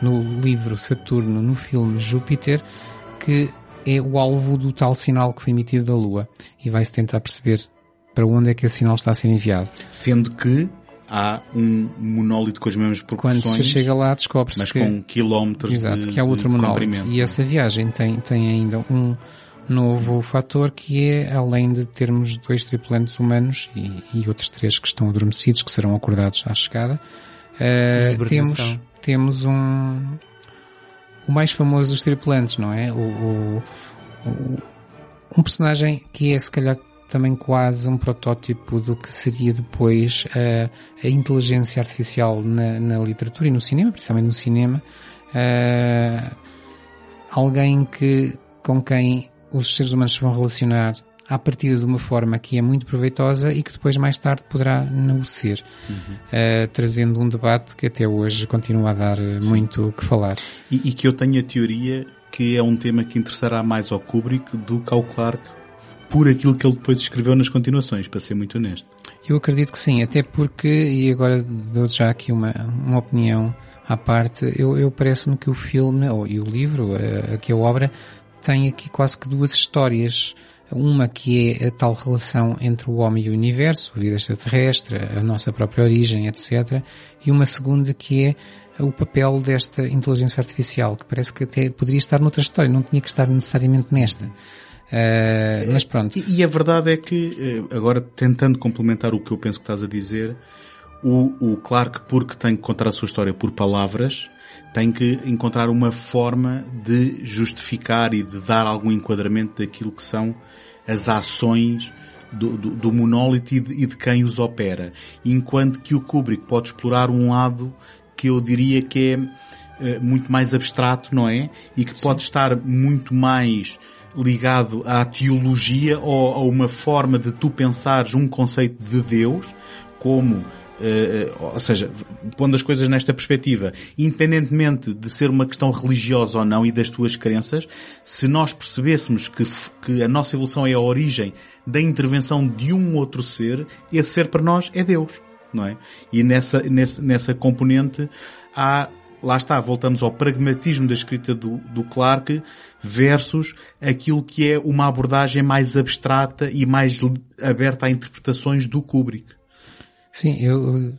no livro Saturno, no filme Júpiter, que é o alvo do tal sinal que foi emitido da Lua. E vai-se tentar perceber para onde é que esse sinal está a ser enviado. Sendo que há um monólito com as mesmas Quando proporções, se chega lá descobre-se mas que... com quilómetros Exato, de, que há outro comprimento. E essa viagem tem, tem ainda um novo fator que é, além de termos dois tripulantes humanos e, e outros três que estão adormecidos, que serão acordados à chegada, Hibernação. temos, temos um, o mais famoso dos tripulantes, não é? O, o- o- um personagem que é se calhar também quase um protótipo do que seria depois a, inteligência artificial na, na literatura e no cinema, principalmente no cinema, eh, alguém que, com quem os seres humanos se vão relacionar à partida de uma forma que é muito proveitosa e que depois mais tarde poderá não ser, uh, trazendo um debate que até hoje continua a dar uh, muito o que falar. E, e, que eu tenho a teoria que é um tema que interessará mais ao Kubrick do que ao Clark por aquilo que ele depois escreveu nas continuações, para ser muito honesto. Eu acredito que sim, até porque, e agora dou já aqui uma, uma opinião à parte, eu, eu parece-me que o filme, ou, e o livro, uh, aqui a obra, tem aqui quase que duas histórias uma que é a tal relação entre o homem e o universo, a vida extraterrestre, a nossa própria origem, etc. E uma segunda que é o papel desta inteligência artificial, que parece que até poderia estar noutra história, não tinha que estar necessariamente nesta. Uh, mas pronto. E, e, a verdade é que, eh, agora tentando complementar o que eu penso que estás a dizer, o, o Clark, porque tem que contar a sua história por palavras, tem que encontrar uma forma de justificar e de dar algum enquadramento daquilo que são as ações do, do, do monólito e de, e de, quem os opera. Enquanto que o Kubrick pode explorar um lado que eu diria que é uh, muito mais abstrato, não é? E que Sim. pode estar muito mais ligado à teologia ou a uma forma de tu pensares um conceito de Deus como ou seja, pondo as coisas nesta perspectiva, independentemente de ser uma questão religiosa ou não e das tuas crenças, se nós percebêssemos que, que a nossa evolução é a origem da intervenção de um outro ser, esse ser para nós é Deus, não é? E nessa, nessa, nessa componente há lá está, voltamos ao pragmatismo da escrita do, do Clark versus aquilo que é uma abordagem mais abstrata e mais aberta a interpretações do Kubrick. Sim, eu,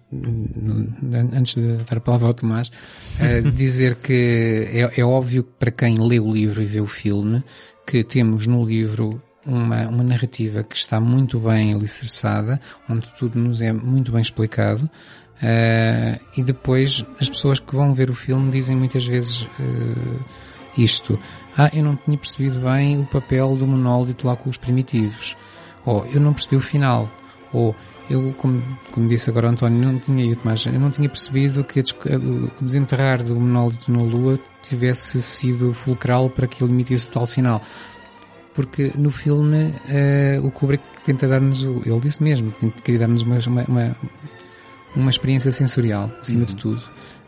antes de dar a palavra ao Tomás, uh, (laughs) dizer que é, é óbvio que para quem lê o livro e vê o filme, que temos no livro uma, uma narrativa que está muito bem alicerçada, onde tudo nos é muito bem explicado, uh, e depois as pessoas que vão ver o filme dizem muitas vezes uh, isto. Ah, eu não tinha percebido bem o papel do monólito lá com os primitivos. Ou eu não percebi o final. Ou eu, como, como disse agora o António, não tinha, eu, Tomás, eu não tinha percebido que o desenterrar do monólito na Lua tivesse sido fulcral para que ele emitisse o tal sinal. Porque no filme uh, o Kubrick tenta dar-nos, ele disse mesmo, queria dar-nos uma, uma, uma, experiência sensorial, acima uhum. de tudo.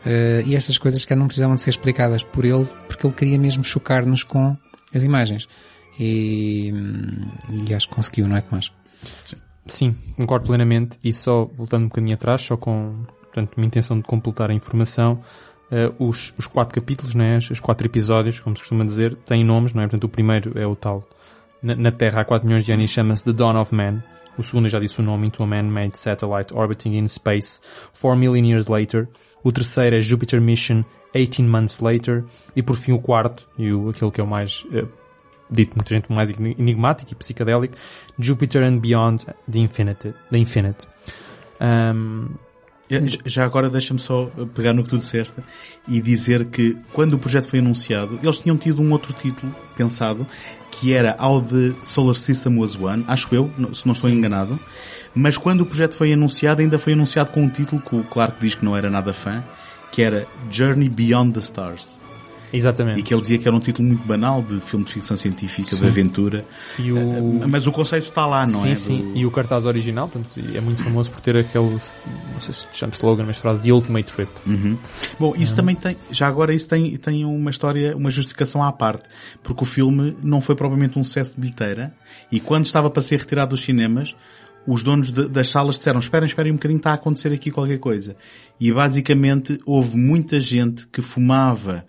Uh, e estas coisas que não precisavam de ser explicadas por ele, porque ele queria mesmo chocar-nos com as imagens. E, e acho que conseguiu, não é, Tomás? Sim. Sim, concordo plenamente e só voltando um bocadinho atrás, só com portanto, uma intenção de completar a informação, uh, os, os quatro capítulos, né, os quatro episódios, como se costuma dizer, têm nomes, não é? Portanto, o primeiro é o tal na, na Terra há 4 milhões de anos chama-se The Dawn of Man. O segundo já disse o nome, Into a Man-Made Satellite Orbiting in Space 4 Million Years Later. O terceiro é Jupiter Mission 18 Months Later. E por fim o quarto, e o, aquele que é o mais uh, dito muita gente mais enigmático e psicadélico, Jupiter and Beyond the Infinite. The Infinite. Um, já agora deixa-me só pegar no que tu disseste e dizer que quando o projeto foi anunciado, eles tinham tido um outro título pensado, que era How the Solar System Was One, acho eu, se não estou enganado, mas quando o projeto foi anunciado, ainda foi anunciado com um título que o Clark diz que não era nada fã, que era Journey Beyond the Stars. Exatamente. E que ele dizia que era um título muito banal de filme de ficção científica, sim. de aventura. O... Eh, mas o conceito está lá, não sim, é? Sim, sim. Do... E o cartaz original, portanto, é muito famoso por ter aquele, não sei se chama slogan, mas frase The Ultimate Trip. Uhum. Bom, isso uhum. também tem, já agora isso tem, tem uma história, uma justificação à parte. Porque o filme não foi propriamente um sucesso de bilheteira. E quando estava para ser retirado dos cinemas, os donos de, das salas disseram, esperem, esperem um bocadinho, está a acontecer aqui qualquer coisa. E basicamente houve muita gente que fumava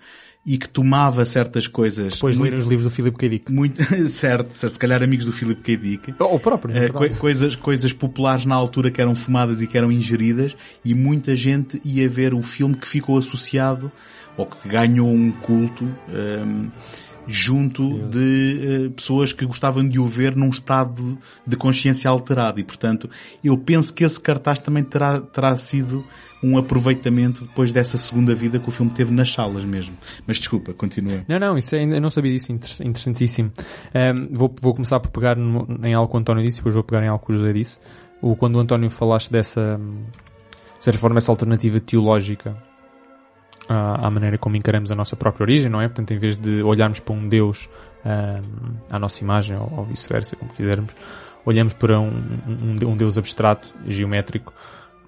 e que tomava certas coisas. Depois de ler os livros do Philip K. Dick. Muito, (laughs) certo, se calhar amigos do Philip K. Dick. Ou próprio. É, co coisas, coisas populares na altura que eram fumadas e que eram ingeridas e muita gente ia ver o filme que ficou associado ou que ganhou um culto um, junto Deus. de uh, pessoas que gostavam de o ver num estado de consciência alterado e portanto eu penso que esse cartaz também terá, terá sido um aproveitamento depois dessa segunda vida que o filme teve nas salas mesmo. Mas desculpa, continua. Não, não, isso é, eu não sabia disso, interessantíssimo. Um, vou, vou começar por pegar no, em algo que o António disse, depois vou pegar em algo que o José disse. O, quando o António falaste dessa, de certa forma, essa alternativa teológica à, à, maneira como encaramos a nossa própria origem, não é? Portanto, em vez de olharmos para um Deus um, à nossa imagem, ou, ou vice-versa, como quisermos, olhamos para um, um, um Deus abstrato, geométrico,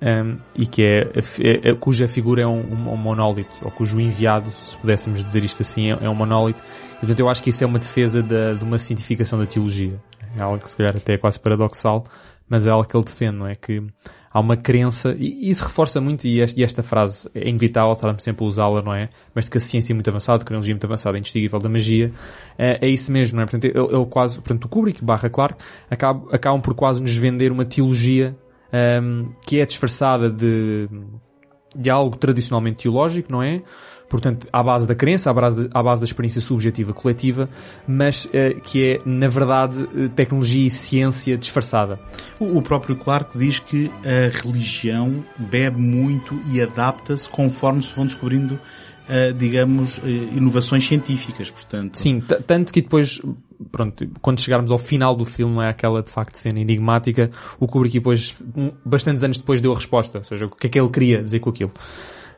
um, e que é, é, é, cuja figura é um, um, monólito, ou cujo enviado, se pudéssemos dizer isto assim, é, é um monólito. E, portanto, eu acho que isso é uma defesa de, de uma cientificação da teologia. É algo que se calhar até é quase paradoxal, mas é algo que ele defende, não é? Que há uma crença, e isso reforça muito, e esta, e esta frase é inevitável, estarmos sempre a usá-la, não é? Mas de que a ciência é muito avançada, a tecnologia é muito avançada, é indistinguível da magia, é, é isso mesmo, não é? Portanto, ele, ele quase, portanto, o Kubrick barra Clark acabam por quase nos vender uma teologia um, que é disfarçada de, de algo tradicionalmente teológico, não é? portanto, à base da crença, à base, de, à base da experiência subjetiva coletiva, mas uh, que é, na verdade, eh, tecnologia e ciência disfarçada. O, o próprio Clark diz que a religião bebe muito e adapta-se conforme se vão descobrindo Uh, digamos, uh, inovações científicas, portanto. Sim, tanto que depois, pronto, quando chegarmos ao final do filme, é aquela de facto cena enigmática, o Kubrick depois, bastantes anos depois deu a resposta, ou seja, o que é que ele queria dizer com aquilo.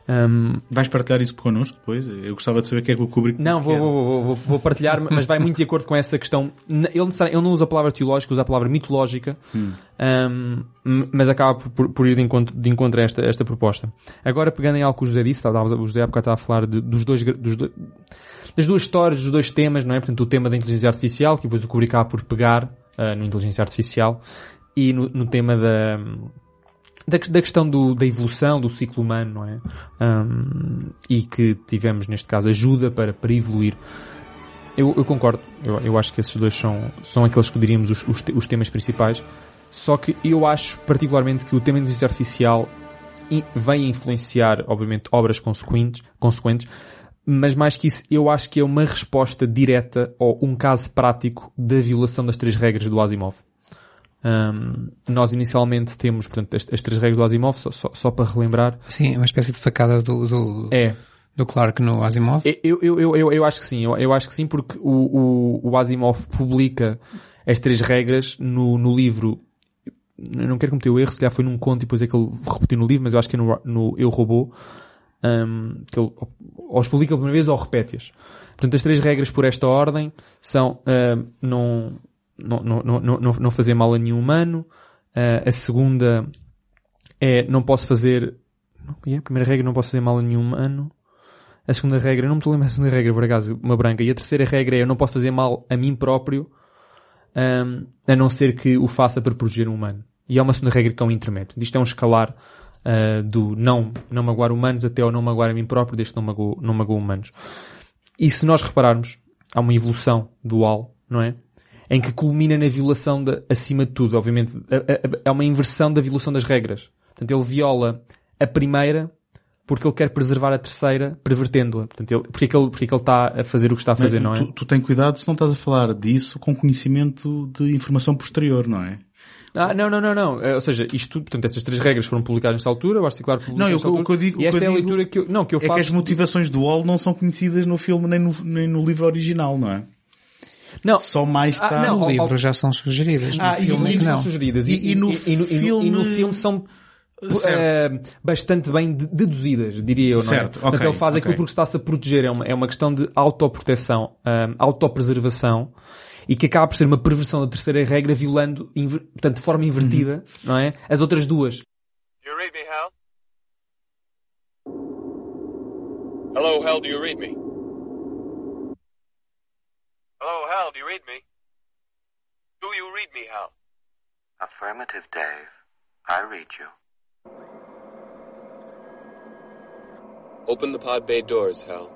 Um, Vais partilhar isso connosco depois? Eu gostava de saber o que é que o Kubrick Não, vou, vou, vou, vou, partilhar, (laughs) mas vai muito de acordo com essa questão. Ele, ele não usa a palavra teológica, usa a palavra mitológica, hum. um, mas acaba por, por, ir de encontro, de encontro a esta, esta proposta. Agora, pegando em algo que o José disse, o José há bocado estava a falar de, dos dois, dos dois, das duas histórias, dos dois temas, não é? Portanto, o tema da inteligência artificial, que depois o Kubrick acaba por pegar uh, no inteligência artificial, e no, no tema da da, da questão do, da evolução do ciclo humano, não é? Um, e que tivemos, neste caso, ajuda para, para evoluir. Eu, eu concordo, eu, eu acho que esses dois são, são aqueles que diríamos os, os, os temas principais, só que eu acho particularmente que o tema da inteligência artificial vem a influenciar, obviamente, obras consequentes, consequentes, mas mais que isso, eu acho que é uma resposta direta ou um caso prático da violação das três regras do Asimov. Um, nós inicialmente temos, portanto, as, as, três regras do Asimov, só, só, só, para relembrar. Sim, é uma espécie de facada do, do, é. do Clark no Asimov. Eu, eu, eu, eu, eu acho que sim, eu, eu acho que sim, porque o, o, o Asimov publica as três regras no, no livro. Eu não quero cometer o erro, se calhar foi num conto e depois é que ele repetiu no livro, mas eu acho que é no, no Eu Robô, um, que ele ou os publica pela primeira vez ou repete-as. Portanto, as três regras por esta ordem são, um, não, não, não, não, não, fazer mal a nenhum humano. Uh, a segunda é não posso fazer. a primeira regra não posso fazer mal a nenhum humano. A segunda regra, não me estou a lembrar a segunda regra, por acaso, uma branca. E a terceira regra é eu não posso fazer mal a mim próprio, um, a não ser que o faça para proteger um humano. E há uma segunda regra que é um intermédio. Isto é um escalar uh, do não, não magoar humanos até ao não magoar a mim próprio, desde que não magoar não magoar humanos. E se nós repararmos, há uma evolução dual, não é? Em que culmina na violação de, acima de tudo, obviamente, é uma inversão da violação das regras. Portanto, ele viola a primeira porque ele quer preservar a terceira, pervertendo-a. Portanto, ele, porque, é que ele, porque é que ele está a fazer o que está a fazer, Mas, não é? Tu, tu tens cuidado se não estás a falar disso com conhecimento de informação posterior, não é? Ah, não, não, não, não. É, ou seja, isto, portanto, estas três regras foram publicadas nesta altura, o Articular publicou Não, eu, o que eu digo, e esta é a leitura que eu, não, que eu é faço... que as motivações do Wall não são conhecidas no filme nem no, nem no livro original, não é? Não. Só mais tarde. Ah, não, no livro já são sugeridas. Ah, no filme e, não. são sugeridas. E, e, no, filme... e no filme são Uh, bastante bem deduzidas, diria eu, certo, não é? Okay, ele faz okay. aquilo porque está-se a proteger, é uma, é uma questão de autoproteção, um, autopreservação, e que acaba por ser uma perversão da terceira regra, violando, portanto, de forma invertida, uhum. não é? As outras duas. You read me, Hal? Hello, Hal, do you read me? Hello, Hal, do you read me? Do you read me, Hal? Affirmative, Dave. I read you. Open the pod bay doors, Hal.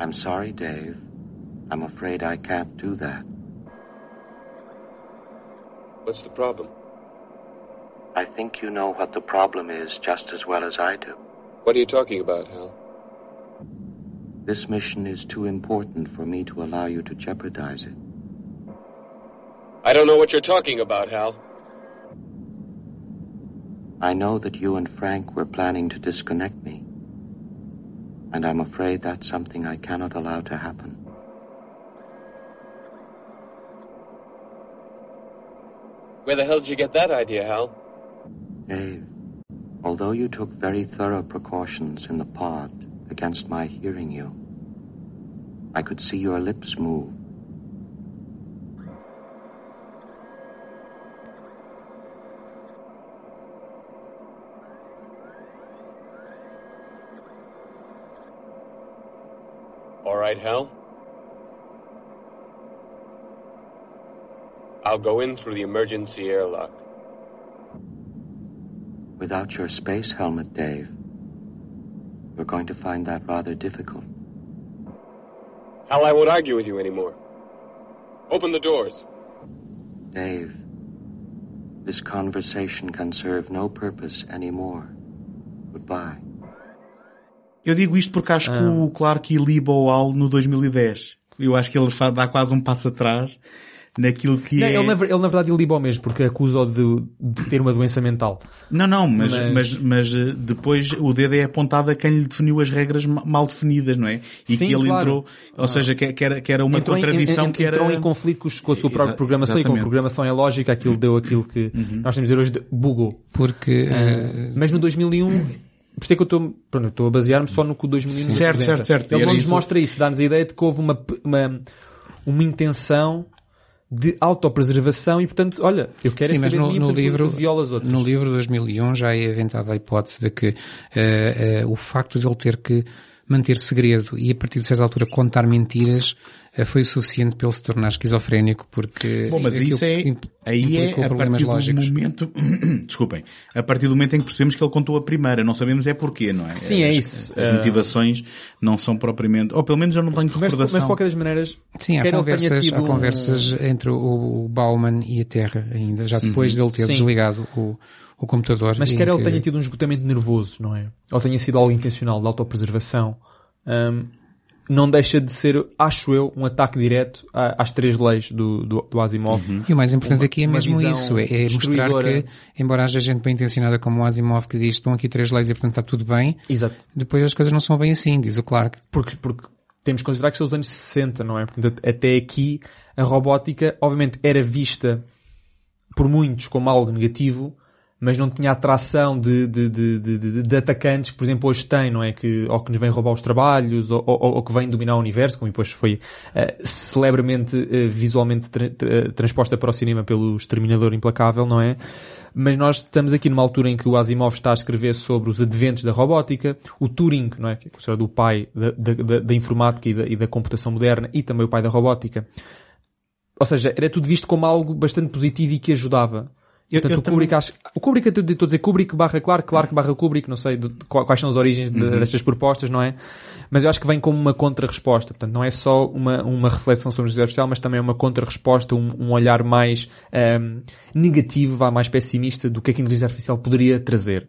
I'm sorry, Dave. I'm afraid I can't do that. What's the problem? I think you know what the problem is just as well as I do. What are you talking about, Hal? This mission is too important for me to allow you to jeopardize it. I don't know what you're talking about, Hal. I know that you and Frank were planning to disconnect me. And I'm afraid that's something I cannot allow to happen. Where the hell did you get that idea, Hal? Dave, Although you took very thorough precautions in the pod against my hearing you, I could see your lips move. All right, Hal? I'll go in through the emergency airlock. Without your space helmet, Dave, we're going to find that rather difficult. Hal, I won't argue with you anymore. Open the doors. Dave, this conversation can serve no purpose anymore. Goodbye. Eu digo isto porque acho que o Clark iliba o Al no 2010. Eu acho que ele dá quase um passo atrás naquilo que Não, é... ele, na, ele, na verdade, iliba mesmo, porque acusa-o de, de ter uma doença mental. Não, não, mas, Mas- mas... Mas, eh, depois o dedo é apontado a quem lhe definiu as regras ma- mal definidas, não é? E Sim, que ele claro. entrou, ou seja, que, que era, que era uma entrou em- contradição en- que era... entrou em conflito com, os- com a sua própria programação e como a exatamente. programação é lógica, aquilo deu aquilo que nós temos a dizer hoje de bugou. Porque Ah, eh, mas no 2001, por isso é que eu estou, pronto, eu estou a basear-me só no que o 2001 nos Certo, certo, certo. E Ele não nos isso. mostra isso, dá-nos a ideia de que houve uma, uma, uma intenção de autopreservação e portanto, olha, eu quero Sim, é mas saber no, mim, no portanto, livro, viola as outras. no livro de 2001 já é aventada a hipótese de que eh, eh, o facto de ele ter que manter segredo e a partir de certa altura contar mentiras foi o suficiente para ele se tornar esquizofrénico porque Bom, mas isso é, aí implicou é a problemas partir do lógicos. momento, (clears throat) desculpem, a partir do momento em que percebemos que ele contou a primeira, não sabemos é porquê, não é? Sim, é As- isso. As Eh, motivações não são propriamente, ou pelo menos eu não tenho mas, recordação. mas de qualquer das maneiras, Sim, há conversas, tido há um- conversas entre o, o Bauman e a Terra ainda, já depois dele ter Sim. desligado o, o computador. Mas quer ele que- tenha tido um esgotamento nervoso, não é? Ou tenha sido algo intencional de autopreservação, hum, não deixa de ser, acho eu, um ataque direto às três leis do, do, do Asimov. E o mais importante Uma- aqui é mesmo isso, é, é mostrar que, embora haja gente bem intencionada como o Asimov que diz estão aqui três leis e portanto está tudo bem, Exato. depois as coisas não são bem assim, diz o Clark. Porque, porque temos que considerar que são os anos 60, não é? Portanto, até aqui, a robótica, obviamente, era vista por muitos como algo negativo, mas não tinha atração de, de, de, de, de- atacantes por exemplo, hoje tem, não é? Que, ou que nos vêm roubar os trabalhos, ou, ou, ou que vêm dominar o universo, como depois foi eh, celebremente, eh, visualmente tra- tra- transposta para o cinema pelo Exterminador Implacável, não é? Mas nós estamos aqui numa altura em que o Asimov está a escrever sobre os adventos da robótica, o Turing, não é? Que é considerado o pai da, da- da informática e da, e da computação moderna, e também o pai da robótica. Ou seja, era tudo visto como algo bastante positivo e que ajudava. Eu- Portanto, eu o Kubrick, acho, o Kubrick, eu estou a dizer Kubrick barra Clark, Clark barra Kubrick, não sei de- de quais são as origens de- Uhum. destas propostas, não é? Mas eu acho que vem como uma contra-resposta. Portanto, não é só uma, uma reflexão sobre justiça artificial, mas também é uma contra-resposta, um, um olhar mais ahm, negativo, vá mais pessimista do que é que a inteligência artificial poderia trazer.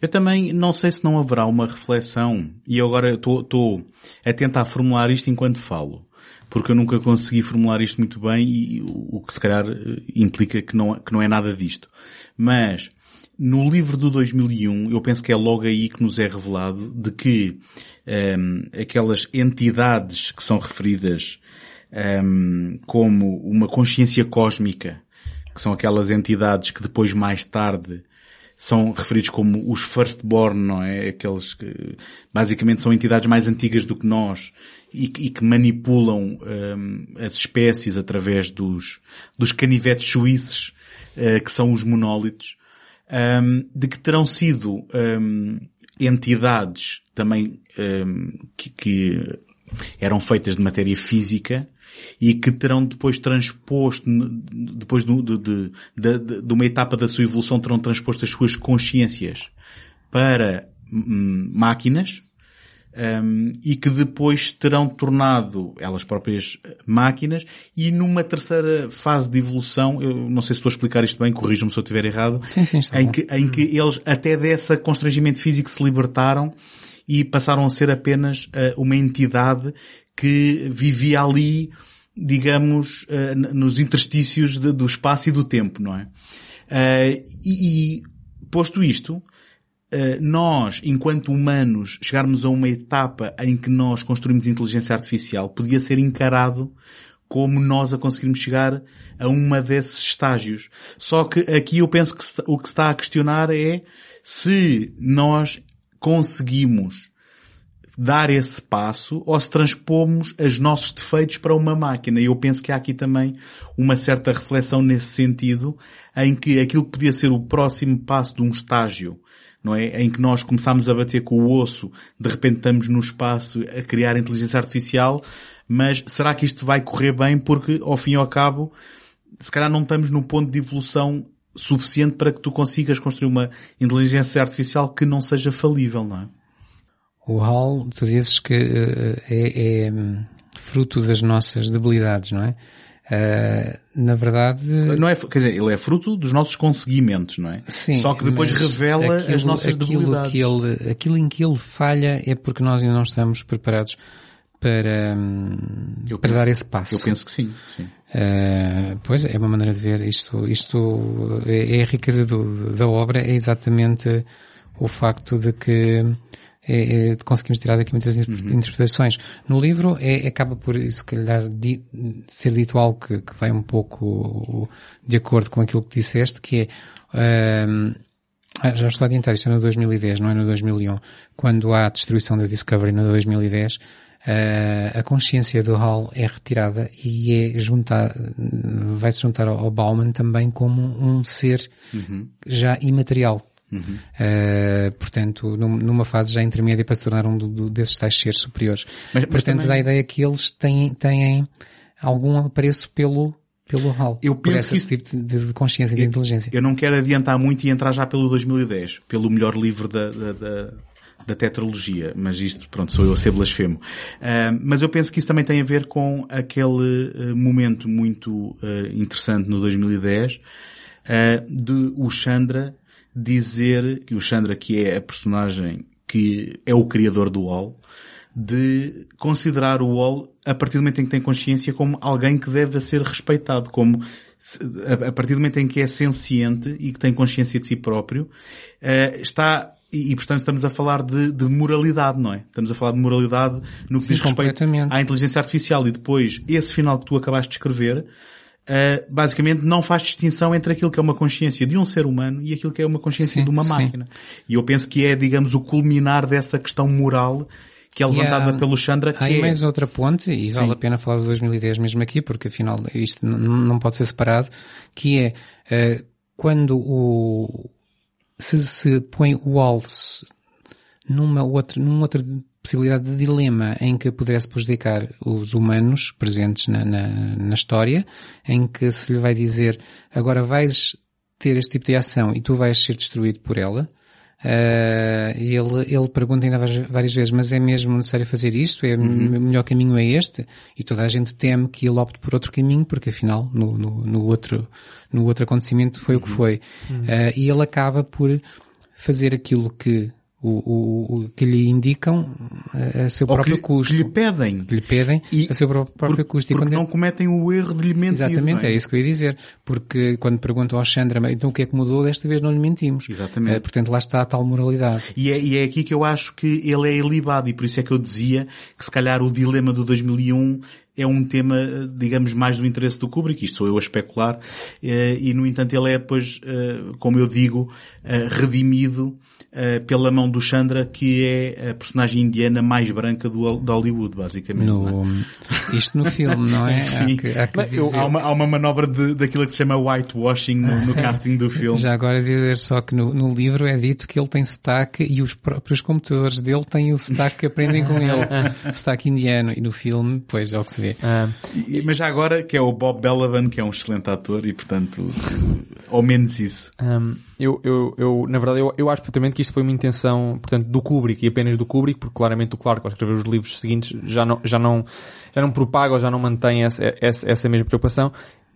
Eu também não sei se não haverá uma reflexão, e eu agora estou a tentar formular isto enquanto falo, porque eu nunca consegui formular isto muito bem e o que se calhar eh, implica que não, que não é nada disto. Mas, no livro do 2001, eu penso que é logo aí que nos é revelado de que ehm, aquelas entidades que são referidas ehm, como uma consciência cósmica, que são aquelas entidades que depois mais tarde são referidos como os firstborn, não é? Aqueles que basicamente são entidades mais antigas do que nós e, que- e que manipulam hum, as espécies através dos, dos canivetes suíços, eh, que são os monólitos, hum, de que terão sido hum, entidades também hum, que, que eram feitas de matéria física e que terão depois transposto, depois de, de, de- de uma etapa da sua evolução, terão transposto as suas consciências para hum, máquinas hum, e que depois terão tornado elas próprias máquinas. E numa terceira fase de evolução, eu não sei se estou a explicar isto bem, corrijam-me se eu estiver errado, Sim, sim, em que, em que eles até dessa constrangimento físico se libertaram e passaram a ser apenas eh, uma entidade que vivia ali, digamos, n- nos interstícios de- do espaço e do tempo, não é? Eh, e, e, posto isto, nós, enquanto humanos, chegarmos a uma etapa em que nós construímos inteligência artificial, podia ser encarado como nós a conseguirmos chegar a uma desses estágios. Só que aqui eu penso que o que se está a questionar é se nós conseguimos dar esse passo ou se transpomos os nossos defeitos para uma máquina. E eu penso que há aqui também uma certa reflexão nesse sentido, em que aquilo que podia ser o próximo passo de um estágio, não é? Em que nós começamos a bater com o osso, de repente estamos no espaço a criar inteligência artificial, mas será que isto vai correr bem? Porque, ao fim e ao cabo, se calhar não estamos no ponto de evolução suficiente para que tu consigas construir uma inteligência artificial que não seja falível, não é? O HAL, tu dizes que uh, é, é, fruto das nossas debilidades, não é? Uh, na verdade... Não é, quer dizer, ele é fruto dos nossos conseguimentos, não é? Sim. Só que depois revela aquilo, as nossas aquilo debilidades. Que ele, aquilo em que ele falha é porque nós ainda não estamos preparados para, Eu para penso- dar esse passo. Eu penso que sim, sim. Uh, pois é, uma maneira de ver isto. Isto é, é a riqueza do- da obra, é exatamente o facto de que é, é, conseguimos tirar daqui muitas inter- interpretações. No livro é, acaba por, se calhar, di- ser dito algo que, que vai um pouco de acordo com aquilo que disseste, que é, um, ah, já estou a adiantar, isto é no 2010, não é no 2001. Quando há a destruição da Discovery no 2010, ah, a consciência do Hall é retirada e é juntar, vai-se juntar ao ao Bauman também como um ser já imaterial. Ah, portanto, num- numa fase já intermédia para se tornar um do- do- desses tais seres superiores. Mas- mas portanto, também- dá a ideia que eles têm, têm algum apreço pelo, pelo Hall. Eu por penso esse que tipo de, de consciência e de inteligência. Eu não quero adiantar muito e entrar já pelo 2010, pelo melhor livro da, da, da, da tetralogia, mas isto, pronto, sou eu a ser blasfemo. Ah, mas eu penso que isso também tem a ver com aquele ah, momento muito ah, interessante no 2010 ah, de o Chandra dizer, e o Chandra que é a personagem que é o criador do Wall, de considerar o Wall a partir do momento em que tem consciência como alguém que deve ser respeitado, como a partir do momento em que é senciente e que tem consciência de si próprio, eh, está e, portanto estamos a falar de, de moralidade, não é? Estamos a falar de moralidade no que Sim, diz respeito à inteligência artificial e depois esse final que tu acabaste de escrever Uh, basicamente não faz distinção entre aquilo que é uma consciência de um ser humano e aquilo que é uma consciência Sim, de uma sim. máquina. E eu penso que é, digamos, o culminar dessa questão moral que é levantada há- pelo Chandra, que Há aí é... mais outra ponte, e Sim. vale a pena falar de 2010 mesmo aqui, porque afinal isto não pode ser separado, que é eh, quando o se se põe o alce numa outra, numa outra possibilidade de dilema em que pudesse prejudicar os humanos presentes na, na, na história, em que se lhe vai dizer agora vais ter este tipo de ação e tu vais ser destruído por ela, Uh, ele, ele pergunta ainda várias, vezes, mas é mesmo necessário fazer isto? É, Uhum. O melhor caminho é este? E toda a gente teme que ele opte por outro caminho, porque afinal, no, no, no outro, no outro acontecimento foi o Uhum. que foi. Uh, e ele acaba por fazer aquilo que, o, o, o- que lhe indicam a, a seu Ou próprio que, custo. que lhe pedem. Que lhe pedem E a seu pró- próprio custo. E porque quando não cometem o erro de lhe mentir. Exatamente, é? é isso que eu ia dizer. Porque quando perguntam ao Chandra, "Mas então o que é que mudou? Desta vez não lhe mentimos. Exatamente. Eh, portanto, lá está a tal moralidade. E é, e é aqui que eu acho que ele é ilibado e por isso é que eu dizia que se calhar o dilema do 2001 é um tema, eh, digamos, mais do interesse do Kubrick, isto sou eu a especular, eh, e no entanto ele é depois, eh, como eu digo, eh, redimido eh, pela mão do Chandra, que é a personagem indiana mais branca do, de Hollywood, basicamente. não é? No, (laughs) isto no filme, não é? (laughs) Sim. Há que, há que eu- há, uma, há uma manobra de, daquilo que se chama whitewashing no, no (laughs) casting do filme. Já agora dizer só que no, no livro é dito que ele tem sotaque e os próprios computadores dele têm o sotaque que aprendem com ele. sotaque indiano. E no filme, pois é o que se vê. Ah, E- Mas já agora, que é o Bob Belavan, que é um excelente ator e portanto, ao menos isso. Um, eu, eu, eu, na verdade, eu, eu acho perfeitamente que isto foi uma intenção, portanto, do Kubrick e apenas do Kubrick, porque claramente o Clarke, ao escrever os livros seguintes, já não, já não, já não propaga ou já não mantém essa, essa, essa mesma preocupação,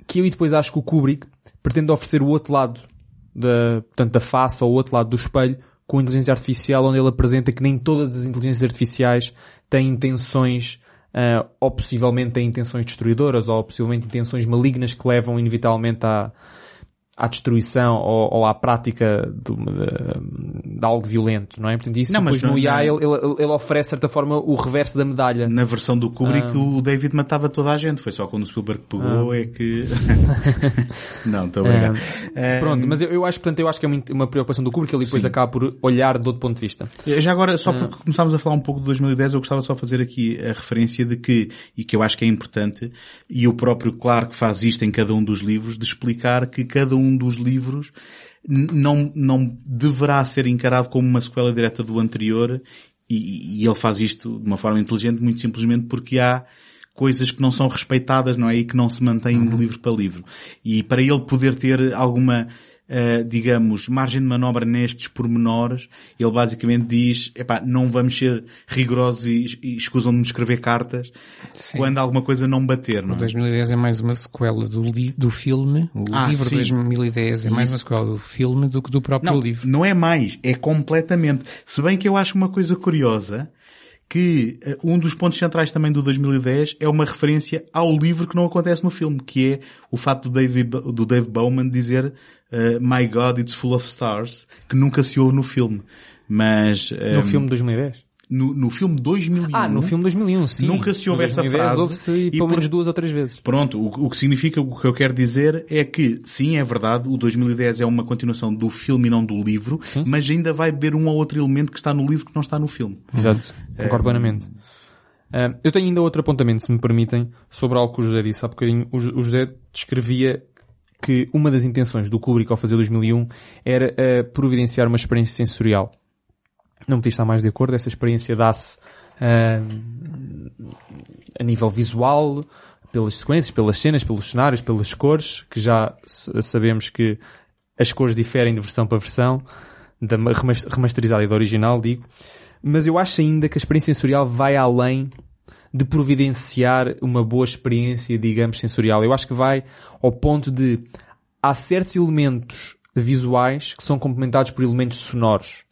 que eu e depois acho que o Kubrick pretende oferecer o outro lado da, portanto, da face ou o outro lado do espelho com inteligência artificial, onde ele apresenta que nem todas as inteligências artificiais têm intenções ah, ou possivelmente têm intenções destruidoras ou possivelmente intenções malignas que levam inevitavelmente à, à destruição ou, ou à prática de, uma- de- algo violento, não é? Portanto, isso Não, mas depois no IA ele, ele, ele oferece, de certa forma, o reverso da medalha. Na versão do Kubrick, Ah. o David matava toda a gente. Foi só quando o Spielberg pegou Ah. é que... (laughs) não, estou a brincar. Eh, Pronto, mas eu, eu acho, portanto, eu acho que é uma, preocupação do Kubrick, ele depois Sim. acaba por olhar de outro ponto de vista. Já agora, só Ah. porque começámos a falar um pouco de 2010, eu gostava só de fazer aqui a referência de que, e que eu acho que é importante, e o próprio Clark faz isto em cada um dos livros, de explicar que cada um dos livros não, não deverá ser encarado como uma sequela direta do anterior, e, e ele faz isto de uma forma inteligente, muito simplesmente porque há coisas que não são respeitadas, não é? E que não se mantêm de livro para livro. E para ele poder ter alguma, eh, digamos, margem de manobra nestes pormenores, ele basicamente diz, epá, não vamos ser rigorosos e, e escusam-me de escrever cartas Sim. quando alguma coisa não bater, O não é? 2010 é mais uma sequela do, li do filme. O Ah, livro sim. 2010 é mais uma sequela do filme do que do próprio Não, livro. não é mais, é completamente. Se bem que eu acho uma coisa curiosa, que eh, um dos pontos centrais também do 2010 é uma referência ao livro que não acontece no filme, que é o fato do Dave, do Dave Bowman dizer eh, My God, it's full of stars, que nunca se ouve no filme. Mas No eh, filme de 2010. no, no filme 2001, Ah, no filme 2001, sim. Nunca se ouve No essa 2010 frase. Ouve-se E pelo por- menos duas ou três vezes. Pronto, o, o que significa, o que eu quero dizer é que, sim, é verdade, o 2010 é uma continuação do filme e não do livro, Sim. mas ainda vai beber um ou outro elemento que está no livro que não está no filme. Exato. Concordo plenamente. Ah, eu tenho ainda outro apontamento, se me permitem, sobre algo que o José disse há bocadinho. O, o José descrevia que uma das intenções do Kubrick ao fazer 2001 era ah, providenciar uma experiência sensorial. Não diz estar mais de acordo. Essa experiência dá-se ah, a nível visual, pelas sequências, pelas cenas, pelos cenários, pelas cores, que já sabemos que as cores diferem de versão para versão, da ma- remas- remasterizada e da original, digo. Mas eu acho ainda que a experiência sensorial vai além de providenciar uma boa experiência, digamos, sensorial. Eu acho que vai ao ponto de há certos elementos visuais que são complementados por elementos sonoros.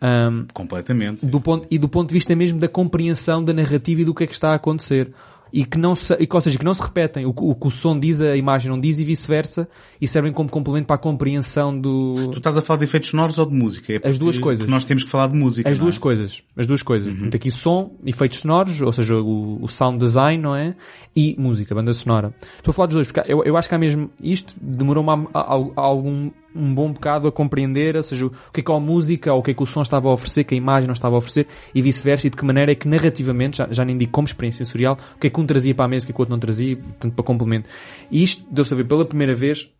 Ahm, Completamente. do ponto, e do ponto de vista mesmo da compreensão da narrativa e do que é que está a acontecer. E que não se, e que, ou seja, que não se repetem. O, que- o que o som diz, a imagem não diz e vice-versa. E servem como complemento para a compreensão do... Tu estás a falar de efeitos sonoros ou de música? É As duas coisas. Nós temos que falar de música. As não duas é? coisas. As duas coisas. Portanto, aqui som, efeitos sonoros, ou seja, o, o sound design, não é? E música, banda sonora. Estou a falar dos dois, porque eu, eu acho que há mesmo, isto demorou-me algum, um bom bocado a compreender, ou seja, o que é que a música, ou o que é que o som estava a oferecer, que a imagem não estava a oferecer, e vice-versa, e de que maneira é que narrativamente, já, já nem digo como experiência sensorial, o que é que um trazia para a mesa, o que é que o outro não trazia, portanto, para complemento. E isto deu-se a ver pela primeira vez,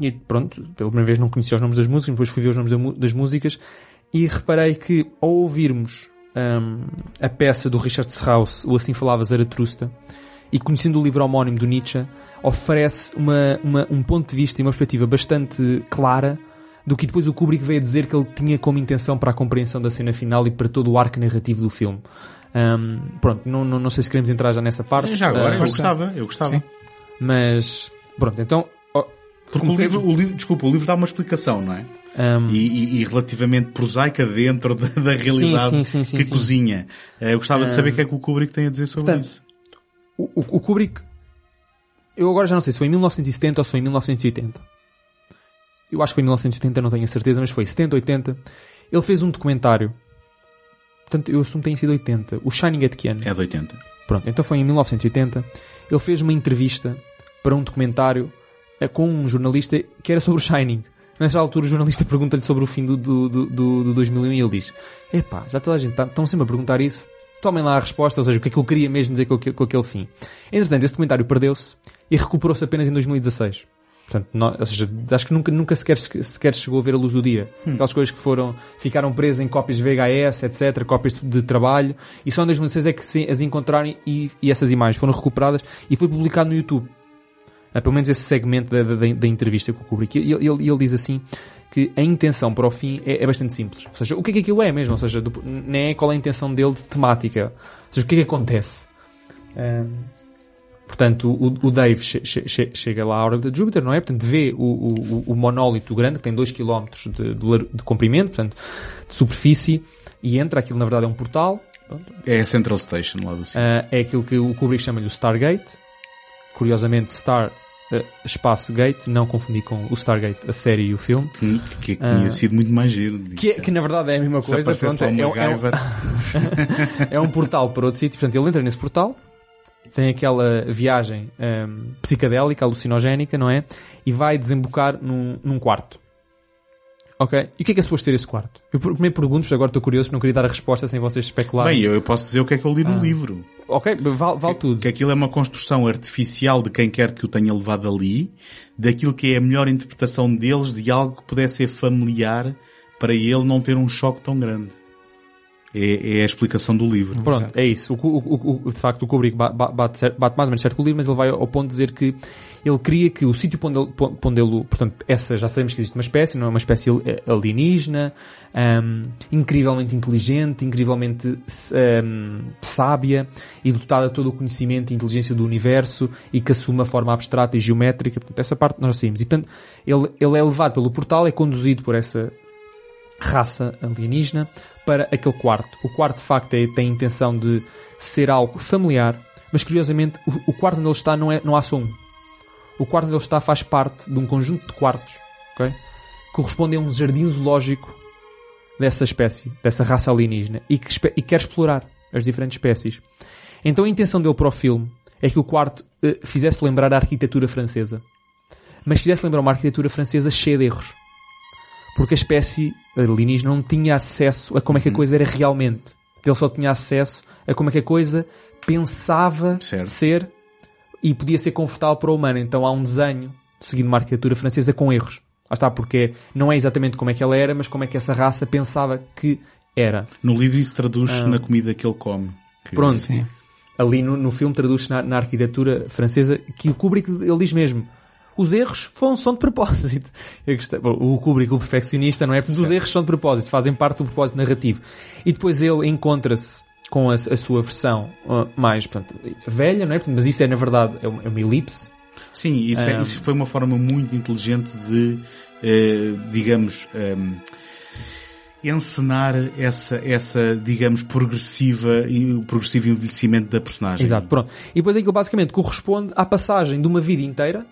e pronto, pela primeira vez não conhecia os nomes das músicas, depois fui ver os nomes das músicas e reparei que ao ouvirmos hum, a peça do Richard Strauss, o Assim Falava Zaratrusta, e conhecendo o livro homónimo do Nietzsche, oferece uma, uma- um ponto de vista e uma perspectiva bastante clara do que depois o Kubrick veio a dizer que ele tinha como intenção para a compreensão da cena final e para todo o arco narrativo do filme. Hum, pronto, não, não, não sei se queremos entrar já nessa parte. Já agora, Ah, eu gostava, eu gostava. Sim. mas, pronto, então... Porque o livro, o livro, desculpa, o livro dá uma explicação, não é? hum, E, e- e relativamente prosaica dentro da, da realidade sim, sim, sim, que cozinha. Eh, Eu gostava de saber o que é que o Kubrick tem a dizer sobre Portanto, isso. o- o Kubrick, eu agora já não sei se foi em 1970 ou se foi em 1980. Eu acho que foi em 1980, não tenho a certeza, mas foi 70, 80. Ele fez um documentário. Portanto, eu assumo que tenha sido 80. O Shining é de que ano? É de 80. Pronto, então foi em 1980. Ele fez uma entrevista para um documentário eh, com um jornalista que era sobre o Shining. Nessa altura o jornalista pergunta-lhe sobre o fim do, do, do, do, do 2001 e ele diz Epá, já toda a gente está, estão sempre a perguntar isso. Tomem lá a resposta, ou seja, o que é que eu queria mesmo dizer com, com aquele fim. Entretanto, esse documentário perdeu-se e recuperou-se apenas em 2016. Portanto, nó- ou seja, acho que nunca, nunca sequer, sequer chegou a ver a luz do dia. Aquelas coisas que foram, ficaram presas em cópias VHS, etc., cópias de trabalho, e só em 2016 é que se as encontraram e, e essas imagens foram recuperadas e foi publicado no YouTube. Ah, pelo menos esse segmento da, da, da entrevista com o Kubrick. E ele, ele, ele diz assim que a intenção para o fim é, é bastante simples. Ou seja, o que é que aquilo é mesmo? Ou seja, do- nem é qual é a intenção dele de temática. Ou seja, o que é que acontece? Ahm, Portanto, o, o Dave che- che- che- chega lá à órbita de Júpiter, não é? Portanto, vê o, o, o monólito grande, que tem 2 km de, de, de comprimento, portanto, de superfície, e entra, aquilo na verdade é um portal, pronto, É a Central Station lá do sítio. ah, é aquilo que o Kubrick chama-lhe o Stargate. Curiosamente, Star uh, Espaço Gate, não confundir com o Stargate, a série e o filme. Que, que tinha Ah. sido muito mais giro. Que, é- que na verdade é a mesma coisa. pronto, é, um é, é, um- MacGyver. (laughs) é um portal para outro sítio. Portanto, ele entra nesse portal, tem aquela viagem hum, psicadélica, alucinogénica, não é? E vai desembocar num, num quarto. Ok? E o que é que é suposto ter esse quarto? Eu pr- primeiro pergunto-vos, agora estou curioso, porque não queria dar a resposta sem vocês especularem. Bem, eu, eu posso dizer o que é que eu li no Ah. livro. Ok, vale, vale que, tudo. que aquilo é uma construção artificial de quem quer que o tenha levado ali, daquilo que é a melhor interpretação deles de algo que pudesse ser familiar para ele não ter um choque tão grande. É, é a explicação do livro. Pronto, é isso. O, o, o, de facto, o Kubrick ba- ba- bate, bate mais ou menos certo com o livro, mas ele vai ao ponto de dizer que ele queria que o sítio onde ele, para onde ele- portanto, essa, já sabemos que existe uma espécie, não é uma espécie eh, alienígena, ahm, incrivelmente inteligente, incrivelmente ahm, sábia e dotada de todo o conhecimento e inteligência do universo e que assume a forma abstrata e geométrica. Portanto, essa parte nós sabemos. E, portanto, ele, ele é levado pelo portal, é conduzido por essa raça alienígena para aquele quarto. O quarto, de facto, é- tem a intenção de ser algo familiar, mas curiosamente o, o quarto onde ele está não, é, não há só um. O quarto onde ele está faz parte de um conjunto de quartos, ok? Correspondem a um jardim zoológico dessa espécie, dessa raça alienígena, e, que, e quer explorar as diferentes espécies. Então a intenção dele para o filme é que o quarto eh, fizesse lembrar a arquitetura francesa. Mas fizesse lembrar uma arquitetura francesa cheia de erros porque a espécie alienígena não tinha acesso a como é que a coisa era realmente. Ele só tinha acesso a como é que a coisa pensava Certo. ser e podia ser confortável para o humano. Então há um desenho seguindo uma arquitetura francesa com erros. Lá está, porque não é exatamente como é que ela era, mas como é que essa raça pensava que era. No livro isso traduz Ah. na comida que ele come. Que- Pronto. Sim. Ali no, no filme traduz-se na, na arquitetura francesa que o Kubrick, ele diz mesmo, os erros são de propósito. (laughs) O Kubrick, o perfeccionista, não é? Porque os erros são de propósito, fazem parte do propósito narrativo. E depois ele encontra-se com a, a sua versão ah, mais, portanto, velha, não é? Mas isso é, na verdade, é uma, é uma elipse. Sim, isso, é- Ah. isso foi uma forma muito inteligente de, eh, digamos, ehm, encenar essa, essa, digamos, progressiva e o progressivo envelhecimento da personagem. Exato, pronto. E depois aquilo basicamente corresponde à passagem de uma vida inteira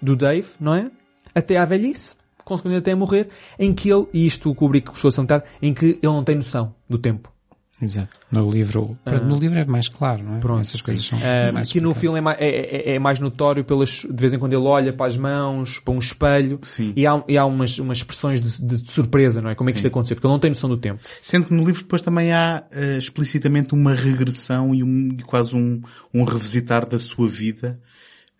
do Dave, não é? Até à velhice, consequentemente até a morrer, em que ele, e isto o Kubrick gostou de salientar, em que ele não tem noção do tempo. Exato. No livro, pronto, no livro é mais claro, não é? Ah. Pronto, Essas coisas são Ah, mais que no filme é mais, é, é- é mais notório pelas, de vez em quando ele olha para as mãos, para um espelho, Sim. e há, e há umas, umas expressões de, de surpresa, não é? Como é que isto aconteceu? Porque ele não tem noção do tempo. Sendo que no livro depois também há eh, explicitamente uma regressão e, um, e quase um, um revisitar da sua vida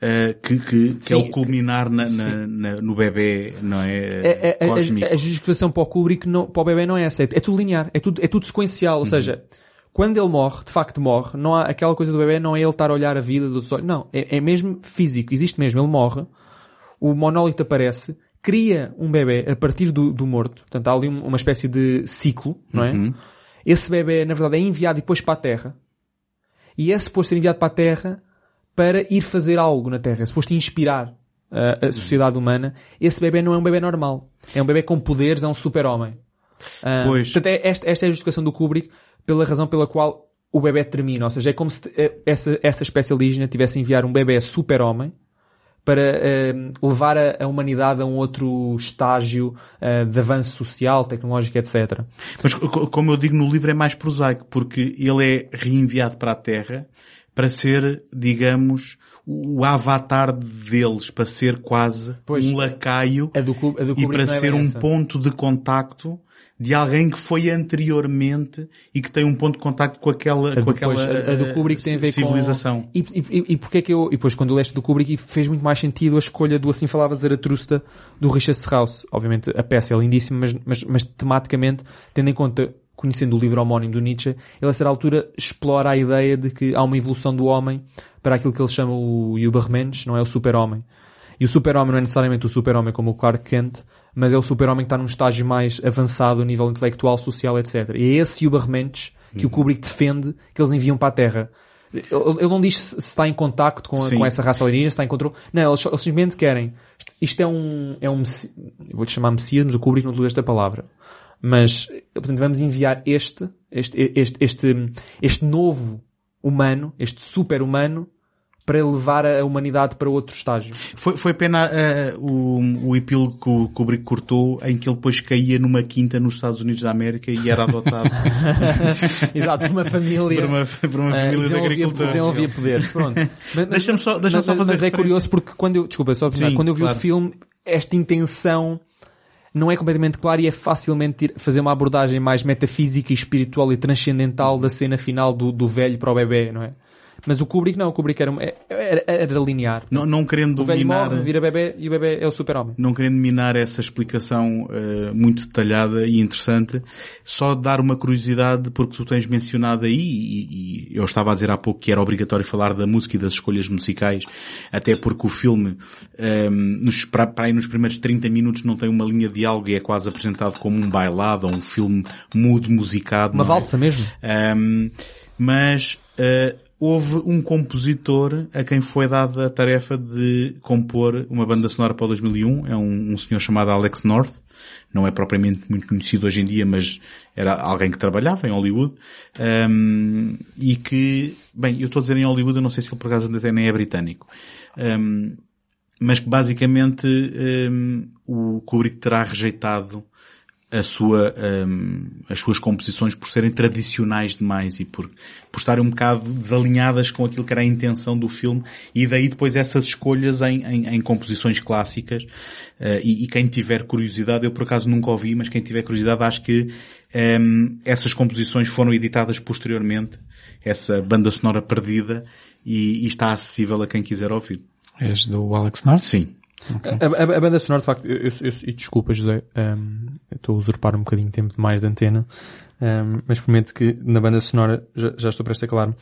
eh, que, que, que é o culminar na, na- na- no bebê, não é? A- Cósmico. a, a justificação para o Kubrick, não, para o bebê não é essa. É, é tudo linear. É tudo, é tudo sequencial. Ou Uhum. seja, quando ele morre, de facto morre, não há aquela coisa do bebê, não é ele estar a olhar a vida dos olhos. Não. É, é mesmo físico. Existe mesmo. Ele morre. O monólito aparece. Cria um bebê a partir do, do morto. Portanto, há ali um- uma espécie de ciclo, não é? Uhum. Esse bebê, na verdade, é enviado depois para a Terra. E é suposto ser enviado para a Terra para ir fazer algo na Terra. É suposto inspirar uh, a sociedade humana. Esse bebê não é um bebê normal. É um bebê com poderes, é um super-homem. Uh, Pois. Portanto, é- esta, esta é a justificação do Kubrick pela razão pela qual o bebê termina. Ou seja, é como se eh, essa, essa espécie alienígena tivesse a enviar um bebê super-homem para eh, levar a, a humanidade a um outro estágio eh, de avanço social, tecnológico, etc. Mas co- como eu digo no livro é mais prosaico, porque ele é reenviado para a Terra para ser, digamos, o avatar deles, para ser quase Pois. um lacaio A do, a do e para é ser bem um ponto de contacto de alguém que foi anteriormente e que tem um ponto de contacto com aquela, A com do, aquela a, a do Kubrick tem a ver civilização. com... E, e, e porque é que eu... E depois quando leste do Kubrick fez muito mais sentido a escolha do Assim Falava Zaratrusta do Richard Strauss. Obviamente a peça é lindíssima, mas, mas, mas tematicamente, tendo em conta, conhecendo o livro homónimo do Nietzsche, ele a certa altura explora a ideia de que há uma evolução do homem para aquilo que ele chama o Übermensch, não é o super-homem. E o super-homem não é necessariamente o super-homem como o Clark Kent, mas é o super-homem que está num estágio mais avançado a nível intelectual, social, etc. E é esse Übermensch que o Kubrick defende que eles enviam para a Terra. Ele não diz se está em contacto com, com essa raça alienígena, se está em controle. Não, eles, eles simplesmente querem. Isto, é um, é um, vou-te chamar Messias, mas o Kubrick não usa esta palavra. Mas, portanto, vamos enviar este, este, este, este, este novo humano, este super-humano, para levar a humanidade para outro estágio. Foi, foi pena uh, o, o epílogo que o Kubrick cortou em que ele depois caía numa quinta nos Estados Unidos da América e era adotado (laughs) Exato, por uma família. por uma, por uma família de desenvolvia, agricultores. desenvolvia poderes, (laughs) pronto. Deixa-me só- deixa-me mas- só fazer Mas é curioso porque quando eu, desculpa, só terminar, Sim, quando eu vi claro. o filme, esta intenção não é completamente clara e é facilmente fazer uma abordagem mais metafísica e espiritual e transcendental da cena final do, do velho para o bebê, não é? Mas o Kubrick não, o Kubrick era, era, era linear. Não, não querendo O velho dominar, morre, vira bebê e o bebê é o super-homem. não querendo minar essa explicação eh, muito detalhada e interessante, só dar uma curiosidade porque tu tens mencionado aí, e, e eu estava a dizer há pouco que era obrigatório falar da música e das escolhas musicais, até porque o filme, eh, nos, para, para aí nos primeiros 30 minutos não tem uma linha de diálogo e é quase apresentado como um bailado ou um filme mudo musicado. Uma é? valsa mesmo. Um, mas uh, houve um compositor a quem foi dada a tarefa de compor uma banda sonora para o 2001. É um, um senhor chamado Alex North. Não é propriamente muito conhecido hoje em dia, mas era alguém que trabalhava em Hollywood. Um, e que, bem, eu estou a dizer em Hollywood, eu não sei se ele por acaso até nem é britânico. Um, mas que basicamente um, o Kubrick terá rejeitado a sua, um, as suas composições por serem tradicionais demais e por, por estarem um bocado desalinhadas com aquilo que era a intenção do filme e daí depois essas escolhas em, em, em composições clássicas uh, e, e, quem tiver curiosidade, eu por acaso nunca ouvi, mas quem tiver curiosidade acho que um, essas composições foram editadas posteriormente, essa banda sonora perdida e, e está acessível a quem quiser ouvir. És do Alex North? Sim. A, a- a banda sonora, de facto, eu, eu, eu- e desculpa, José, um, estou a usurpar um bocadinho de tempo demais de antena, um, mas prometo que na banda sonora, já, já estou prestes a calar-me,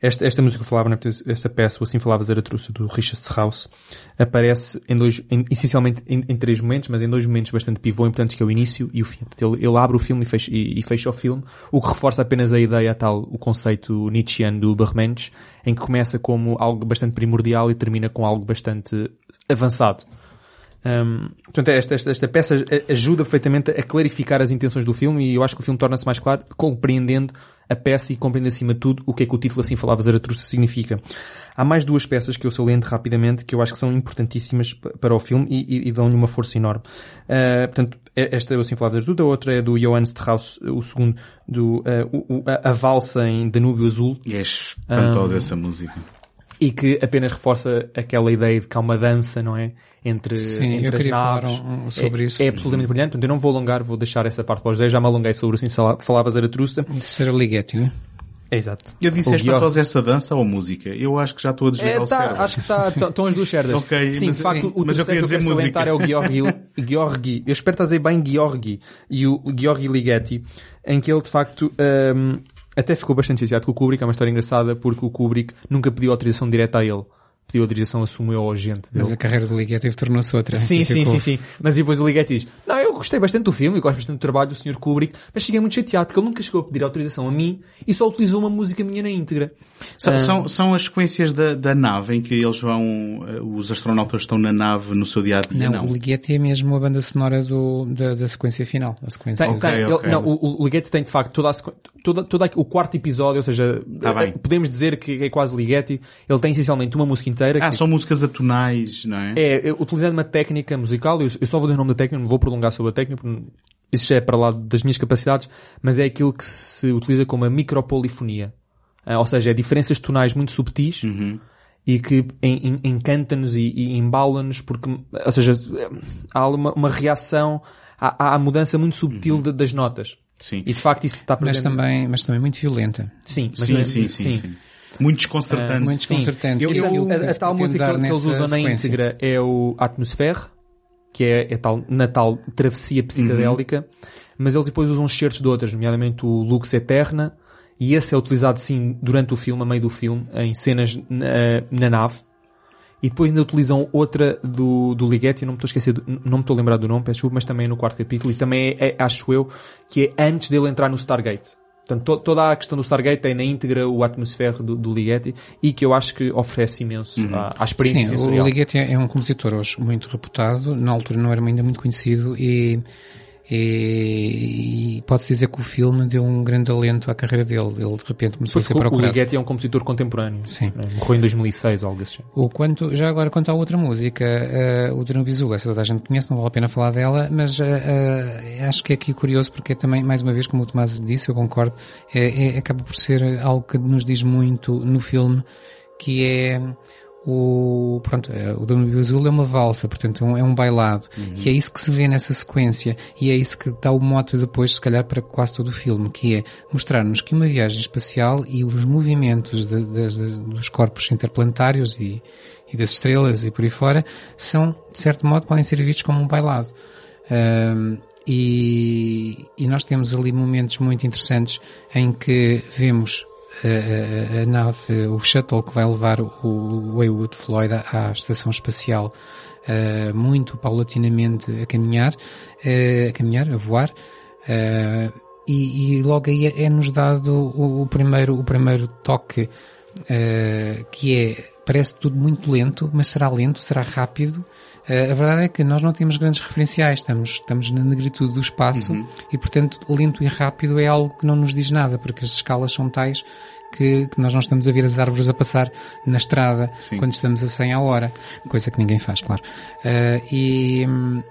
esta, esta música que falava, né, essa peça, o Assim Falava Zaratrusta, do Richard Strauss, aparece em dois, em- essencialmente em, em três momentos, mas em dois momentos bastante pivô importantes, que é o início e o fim. Ele, ele abre o filme e fecha, e, e fecha o filme, o que reforça apenas a ideia, a tal, o conceito Nietzscheano do Bermensch, em que começa como algo bastante primordial e termina com algo bastante avançado. Um, portanto, esta, esta, esta peça ajuda perfeitamente a clarificar as intenções do filme e eu acho que o filme torna-se mais claro compreendendo a peça e compreendendo acima de tudo o que é que o título assim falava Zaratrusta significa. Há mais duas peças que eu saliento rapidamente que eu acho que são importantíssimas para o filme e, e- e dão-lhe uma força enorme. Uh, portanto, é- esta é o assim falava Zaratrusta, a outra é do Johann Strauss, o segundo, do, uh, o- a, a valsa em Danúbio Azul, E é espantosa essa música. e que apenas reforça aquela ideia de que há uma dança, não é? Entre, Sim, entre eu as queria falar naves. um- um sobre é, isso. É absolutamente brilhante, portanto eu não vou alongar, vou deixar essa parte para os 10, já me alonguei sobre o Sala- falava Zaratrusta. Terceiro Ligeti, né? É exato. Eu disse espantosa essa dança ou música? Eu acho que já estou a desligar É, o tá, cérebro. acho que está, estão as duas certas. (laughs) Ok, sim, mas- de facto, sim, o mas eu terceiro queria que dizer eu quero música. salientar é o Georgi, eu espero estar a dizer bem Georgi, e o Georgi Ligeti, em que ele de facto, hum, até ficou bastante chateado com o Kubrick, é uma história engraçada, porque o Kubrick nunca pediu autorização direta a ele. Pediu autorização, assumiu ao agente dele. Mas a carreira do Ligeti tornou-se outra. Sim, sim, ficou- sim, sim. Mas depois o Ligeti diz, não, gostei bastante do filme, eu gosto bastante do trabalho do Sr. Kubrick, mas fiquei muito chateado porque ele nunca chegou a pedir autorização a mim e só utilizou uma música minha na íntegra. São, Ah, são, são as sequências da, da nave em que eles vão, eh, os astronautas estão na nave no seu dia a dia, Não, não. o Ligeti é mesmo a banda sonora do, da, da sequência final. A sequência Tem, Ok, tem. ok. Ele- não, o, o Ligeti tem de facto toda a, toda, toda o quarto episódio, ou seja, Tá bem. eh, podemos dizer que é quase Ligeti. Ele tem essencialmente uma música inteira. Ah, que são músicas atonais, não é? é, utilizando uma técnica musical, eu, eu só vou dar o nome da técnica, não vou prolongar sobre técnica, porque isso já é para lá das minhas capacidades, mas é aquilo que se utiliza como a micropolifonia. Ah, ou seja, é diferenças tonais muito subtis Uhum. e que en- en- encanta-nos e, e embala-nos porque, ou seja, há uma, uma reação à, à mudança muito subtil de- das notas. Sim. E de facto isso está mas presente. também, mas também muito violenta. Sim, mas Sim, também- sim, sim, sim. Muito desconcertante. muito sim. desconcertante. Eu, eu- o- a, a tal música que eles usam na sequência. íntegra é o Atmosfera, que é, é tal, na tal travessia psicadélica, mas eles depois usam excertos de outras, nomeadamente o Lux Eterna, e esse é utilizado sim durante o filme, a meio do filme, em cenas na, na nave. E depois ainda utilizam outra do, do Ligeti, não me estou a esquecer, não me estou a lembrar do nome, peço desculpa, mas também é no quarto capítulo, e também é, é, acho eu, que é antes dele entrar no Stargate. Portanto, to- toda a questão do Stargate tem na íntegra o atmosfera do, do Ligeti e que eu acho que oferece imenso à, à experiência Sim, sensorial. o Ligeti é é um compositor hoje muito reputado, na altura não era ainda muito conhecido e, E, e pode-se dizer que o filme deu um grande alento à carreira dele. Ele de repente começou a ser Porque o- o procurado. Ligeti é um compositor contemporâneo. Sim. né? Morreu em 2006 ou algo desse género. O quanto, já agora quanto à outra música, eh, o Dranubizu, essa toda a gente conhece, não vale a pena falar dela, mas eh, eh, acho que é aqui curioso porque é também, mais uma vez, como o Tomás disse, eu concordo, é, é- acaba por ser algo que nos diz muito no filme, que é o, pronto, eh, o Danúbio Azul é uma valsa, portanto é um, é um bailado. E é isso que se vê nessa sequência. E é isso que dá o mote depois, se calhar, para quase todo o filme, que é mostrar-nos que uma viagem espacial e os movimentos de- das- dos corpos interplanetários e, e das estrelas e por aí fora são, de certo modo, podem ser vistos como um bailado. Ahm, e, e nós temos ali momentos muito interessantes em que vemos a, a- nave, o shuttle que vai levar o, Waywood Floyd à, estação espacial eh, muito paulatinamente a caminhar, eh, a caminhar, a voar, eh, e, e logo aí é- é-nos dado o, o primeiro, o primeiro toque, que é, parece tudo muito lento, mas será lento, será rápido. Eh, a verdade é que nós não temos grandes referenciais, estamos, estamos na negritude do espaço e, portanto, lento e rápido é algo que não nos diz nada, porque as escalas são tais que, que nós não estamos a ver as árvores a passar na estrada Sim. quando estamos a 100 a hora, coisa que ninguém faz, claro. Eh, e hum,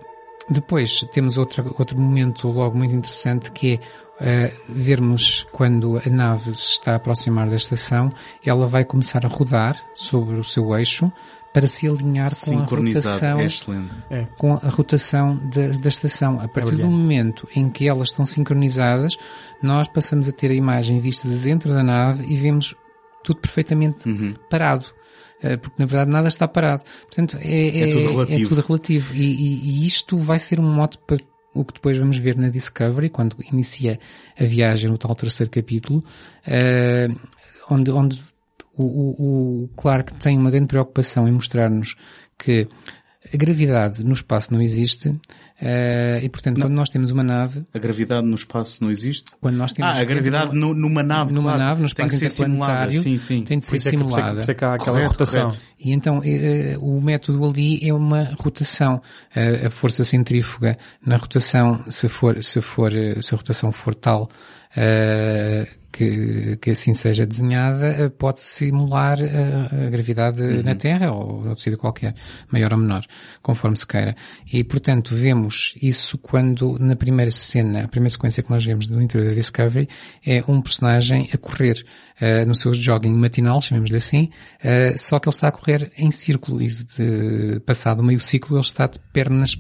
depois temos outra, outro momento logo muito interessante que é eh, vermos quando a nave se está a aproximar da estação, ela vai começar a rodar sobre o seu eixo para se alinhar com a rotação É excelente. com a rotação da, da estação. A partir do momento em que elas estão sincronizadas, nós passamos a ter a imagem vista de dentro da nave e vemos tudo perfeitamente Uhum. parado. Eh, Porque na verdade nada está parado. Portanto, é, É tudo relativo. é tudo relativo. E, e- e isto vai ser um mote para o que depois vamos ver na Discovery, quando inicia a viagem no tal terceiro capítulo, eh, onde, onde o, o, o Clark tem uma grande preocupação em mostrar-nos que a gravidade no espaço não existe, eh, e portanto quando nós temos uma nave, A gravidade no espaço não existe? quando nós temos Ah, a gravidade no- numa nave, numa claro. nave, no Tem que espaço ser simulada. interplanetário, Sim, sim. tem de ser é por isso é que- simulada. isso é que há aquela Correto, rotação. correto. E então eh, o método ali é uma rotação. Eh, a força centrífuga na rotação, se for, se for, se a rotação for tal eh, que, que assim seja desenhada, eh, pode simular eh, a gravidade na Terra ou outro sítio qualquer, maior ou menor, conforme se queira. E portanto vemos isso quando na primeira cena, a primeira sequência que nós vemos do interior da Discovery é um personagem a correr eh, no seu jogging matinal, chamemos-lhe assim, eh, só que ele está a correr em círculo e de, passado meio ciclo ele está de pernas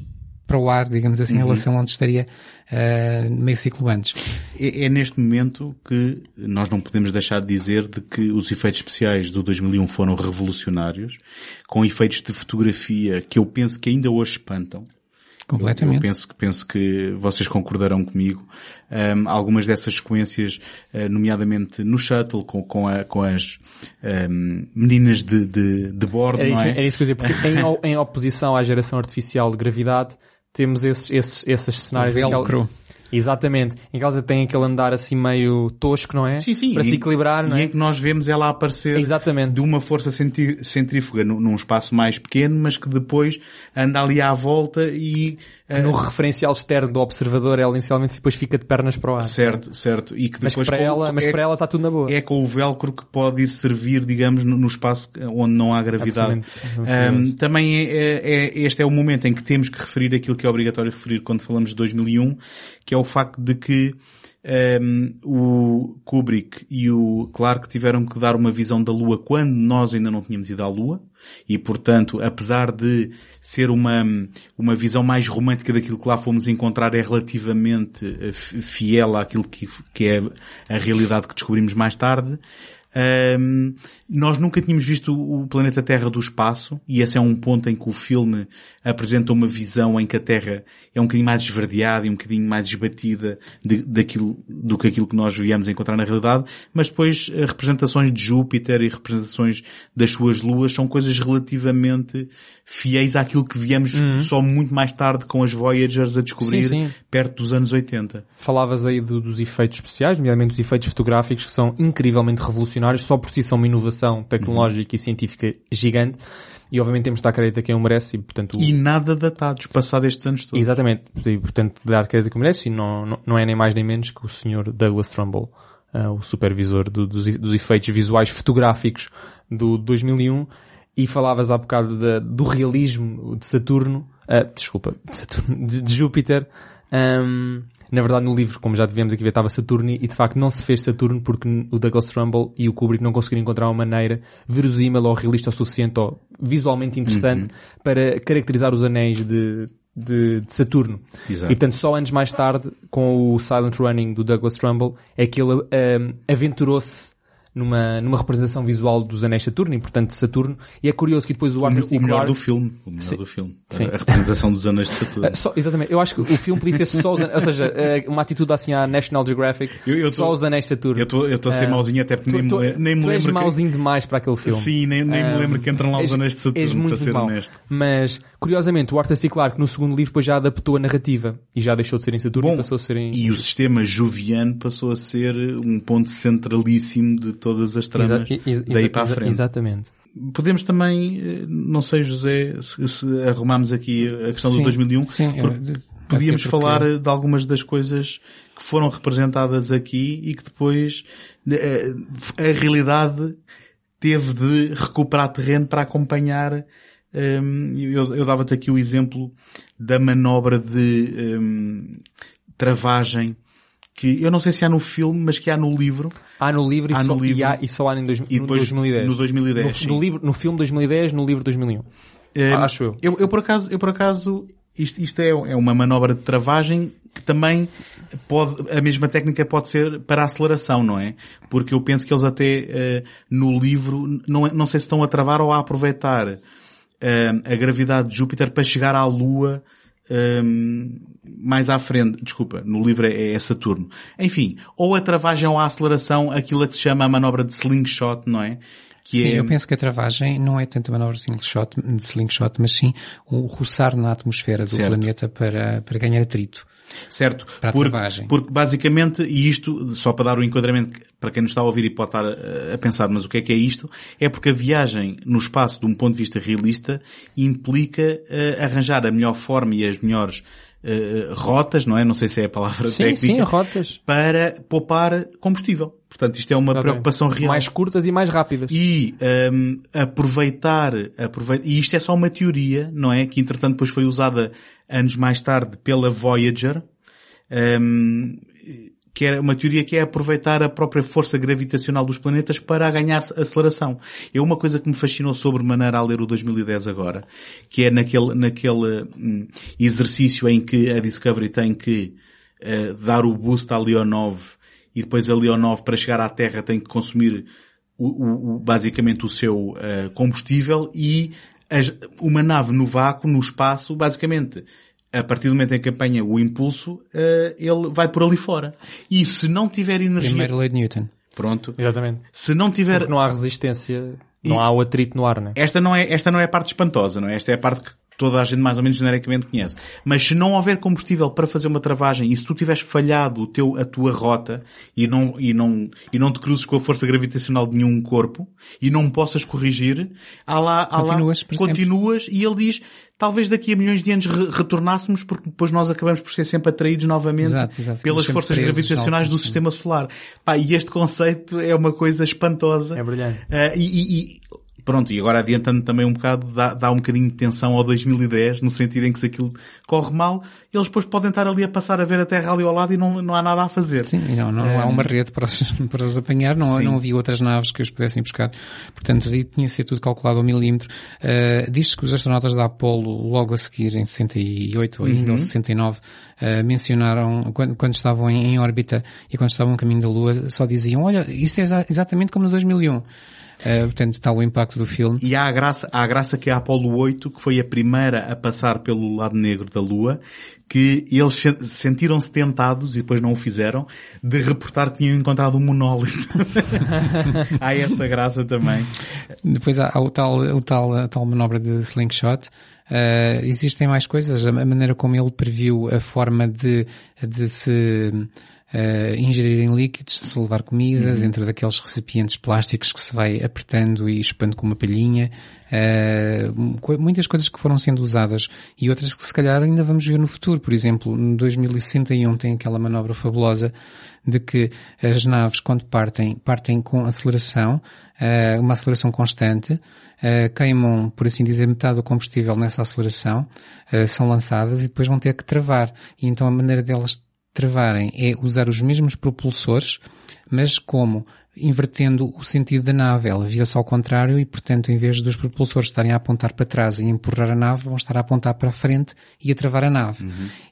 para o ar, digamos assim, em relação a onde estaria eh, meio ciclo antes. É, é neste momento que nós não podemos deixar de dizer de que os efeitos especiais do 2001 foram revolucionários, com efeitos de fotografia que eu penso que ainda hoje espantam. Eu Completamente. penso que, penso que vocês concordarão comigo. Ahm, algumas dessas sequências, ah, nomeadamente no shuttle, com, com, a- com as ahm, meninas de, de, de bordo, Era não isso, é? era isso que eu ia dizer, porque em, (laughs) em oposição à geração artificial de gravidade, temos esses, esses, esses cenários. em que ela- velcro. Exatamente. Em ela tem aquele andar assim meio tosco, não é? Sim, sim. Para E- se equilibrar, não E é? em que nós vemos ela aparecer Exatamente. de uma força centri- centrífuga num, num espaço mais pequeno, mas que depois anda ali à volta e... No referencial externo do observador, ela inicialmente depois fica de pernas para o ar. Certo, certo. E que Mas depois para com- ela, mas é, para ela está tudo na boa. é com o velcro que pode ir servir, digamos, no, no espaço onde não há gravidade. Ahm, também é, é- é- este é o momento em que temos que referir aquilo que é obrigatório referir quando falamos de 2001, que é o facto de que ahm, o Kubrick e o Clark tiveram que dar uma visão da Lua quando nós ainda não tínhamos ido à Lua e, portanto, apesar de ser uma, uma visão mais romântica daquilo que lá fomos encontrar, é relativamente eh, fi- fiel àquilo que, que é a realidade que descobrimos mais tarde. Ahm, nós nunca tínhamos visto o planeta Terra do espaço e esse é um ponto em que o filme apresenta uma visão em que a Terra é um bocadinho mais esverdeada e um bocadinho mais esbatida de, daquilo, do que aquilo que nós viemos encontrar na realidade, mas depois eh, representações de Júpiter e representações das suas luas são coisas relativamente fiéis àquilo que viemos só muito mais tarde com as Voyagers a descobrir Sim, sim. perto dos anos 80. Falavas aí do- dos efeitos especiais, nomeadamente os efeitos fotográficos, que são incrivelmente revolucionários, só por si são uma inovação tecnológica e científica gigante. e obviamente temos de dar crédito a quem o merece e portanto... E nada datados, passado estes anos todos. Exatamente, e portanto dar crédito a quem merece e não, não, não é nem mais nem menos que o Sr. Douglas Trumbull, uh, o supervisor do, dos, dos efeitos visuais fotográficos do 2001 e falavas há bocado de, do realismo de Saturno, uh, desculpa, de, Saturno, de, de Júpiter, um, na verdade, no livro, como já devemos aqui ver, estava Saturno e de facto não se fez Saturno porque o Douglas Trumbull e o Kubrick não conseguiram encontrar uma maneira verosímil ou realista o suficiente ou visualmente interessante uhum. para caracterizar os anéis de, de, de Saturno. Exato. E portanto, só anos mais tarde, com o Silent Running do Douglas Trumbull, é que ele um, aventurou-se numa, numa representação visual dos anéis Saturno, e portanto de Saturno, e é curioso que depois o Arthur. O melhor do filme. O melhor Sim. do filme. Sim. A representação dos anéis de (laughs) Saturno. Uh, só, exatamente. Eu acho que o filme podia ser só os anéis, ou seja, uh, uma atitude assim à National Geographic, eu, eu tô, só os anéis de Saturno. Eu estou a ser uh, mauzinho até porque nem, tô, me, nem me tu lembro. Tu és mauzinho que... demais para aquele filme. Sim, nem, nem me lembro que entram lá os anéis de Saturno, para ser honesto. Mas, curiosamente, o Arthur C. Clarke no segundo livro depois já adaptou a narrativa e já deixou de ser em Saturno Bom, e passou a ser em... E o sistema joviano passou a ser um ponto centralíssimo de todas as tramas daí para a frente. Exatamente. Podemos também, eh, não sei José, se, se arrumamos aqui a questão sim, do 2001, sim, podíamos porque... falar de algumas das coisas que foram representadas aqui e que depois eh, a realidade teve de recuperar terreno para acompanhar ehm, eu, eu dava-te aqui o exemplo da manobra de um, travagem que eu não sei se há no filme, mas que há no livro. Há no livro, há e, no só, livro. E, há, e só há em dois, e depois, no 2010. No 2010, no, no, livro, no filme 2010, no livro 2001. É, acho eu. eu. Eu por acaso, eu por acaso, isto, isto é, é uma manobra de travagem que também pode, a mesma técnica pode ser para a aceleração, não é? Porque eu penso que eles até uh, no livro, não, é, não sei se estão a travar ou a aproveitar a gravidade de Júpiter para chegar à Lua um, mais à frente, desculpa, no livro é, é Saturno. Enfim, ou a travagem ou a aceleração, aquilo que se chama a manobra de slingshot, não é? Que sim, é... eu penso que a travagem não é tanto a manobra de slingshot, de slingshot mas sim o roçar na atmosfera do certo. planeta para, para ganhar atrito. Certo. Para porque, porque basicamente, e isto, só para dar o enquadramento para quem nos está a ouvir e pode estar a, a, pensar, mas o que é que é isto? É porque a viagem no espaço, de um ponto de vista realista, implica uh, arranjar a melhor forma e as melhores uh, rotas, não é? Não sei se é a palavra sim, técnica. Sim, rotas. Para poupar combustível. Portanto, isto é uma preocupação real. Mais curtas e mais rápidas. E um, aproveitar, aproveitar, e isto é só uma teoria, não é? Que entretanto depois foi usada anos mais tarde pela Voyager, um, que é uma teoria que é aproveitar a própria força gravitacional dos planetas para ganhar aceleração. É uma coisa que me fascinou sobre maneira a ler o 2010 agora, que é naquele, naquele hum, exercício em que a Discovery tem que uh, dar o boost à Leonov e depois a Leonov para chegar à Terra tem que consumir o, o, basicamente o seu uh, combustível e as, uma nave no vácuo, no espaço, basicamente a partir do momento em que apanha o impulso, uh, ele vai por ali fora. E se não tiver energia... Primeiro lei de Newton. Pronto. Exatamente. Se não tiver... Porque não há resistência, não e há o atrito no ar, né? Esta não é, esta não é a parte espantosa, não é? Esta é a parte que toda a gente mais ou menos genericamente conhece. Mas se não houver combustível para fazer uma travagem e se tu tiveres falhado o teu, a tua rota e não, e não, e não te cruzes com a força gravitacional de nenhum corpo e não possas corrigir, há lá, há continuas, lá, continuas e ele diz, talvez daqui a milhões de anos re retornássemos porque depois nós acabamos por ser sempre atraídos novamente exato, exato. pelas forças gravitacionais do sistema solar. Pá, e este conceito é uma coisa espantosa. É brilhante. Uh, e, e Pronto, e agora adiantando também um bocado, dá, dá um bocadinho de tensão ao 2010, no sentido em que se aquilo corre mal, eles depois podem estar ali a passar a ver a Terra ali ao lado e não, não há nada a fazer. Sim, não, não é... há uma rede para os, (laughs) para os apanhar, não, não havia outras naves que os pudessem buscar. Portanto, tinha sido tudo calculado ao milímetro. Uh, Diz-se que os astronautas da Apollo, logo a seguir, em 68 ou ainda, uhum. ou 69, uh, mencionaram, quando, quando estavam em, em órbita e quando estavam no caminho da Lua, só diziam, olha, isto é exa exatamente como no 2001. Uh, portanto, está o impacto do filme. E há a graça, há a graça que é a Apollo 8, que foi a primeira a passar pelo lado negro da Lua, que eles sentiram-se tentados, e depois não o fizeram, de reportar que tinham encontrado um monólito. (laughs) há essa graça também. Depois há, há o tal, o tal, a tal manobra de slingshot, Uh, existem mais coisas, a maneira como ele previu a forma de, de se uh, ingerirem líquidos, se levar comida dentro daqueles recipientes plásticos que se vai apertando e chupando com uma palhinha, uh, co- muitas coisas que foram sendo usadas e outras que se calhar ainda vamos ver no futuro. Por exemplo, no 2061 tem aquela manobra fabulosa de que as naves quando partem, partem com aceleração, uh, uma aceleração constante, uh, queimam, por assim dizer, metade do combustível nessa aceleração, são lançadas e depois vão ter que travar. E então a maneira delas travarem é usar os mesmos propulsores, mas como? Invertendo o sentido da nave. Ela vira-se ao contrário e, portanto, em vez dos propulsores estarem a apontar para trás e empurrar a nave, vão estar a apontar para a frente e a travar a nave.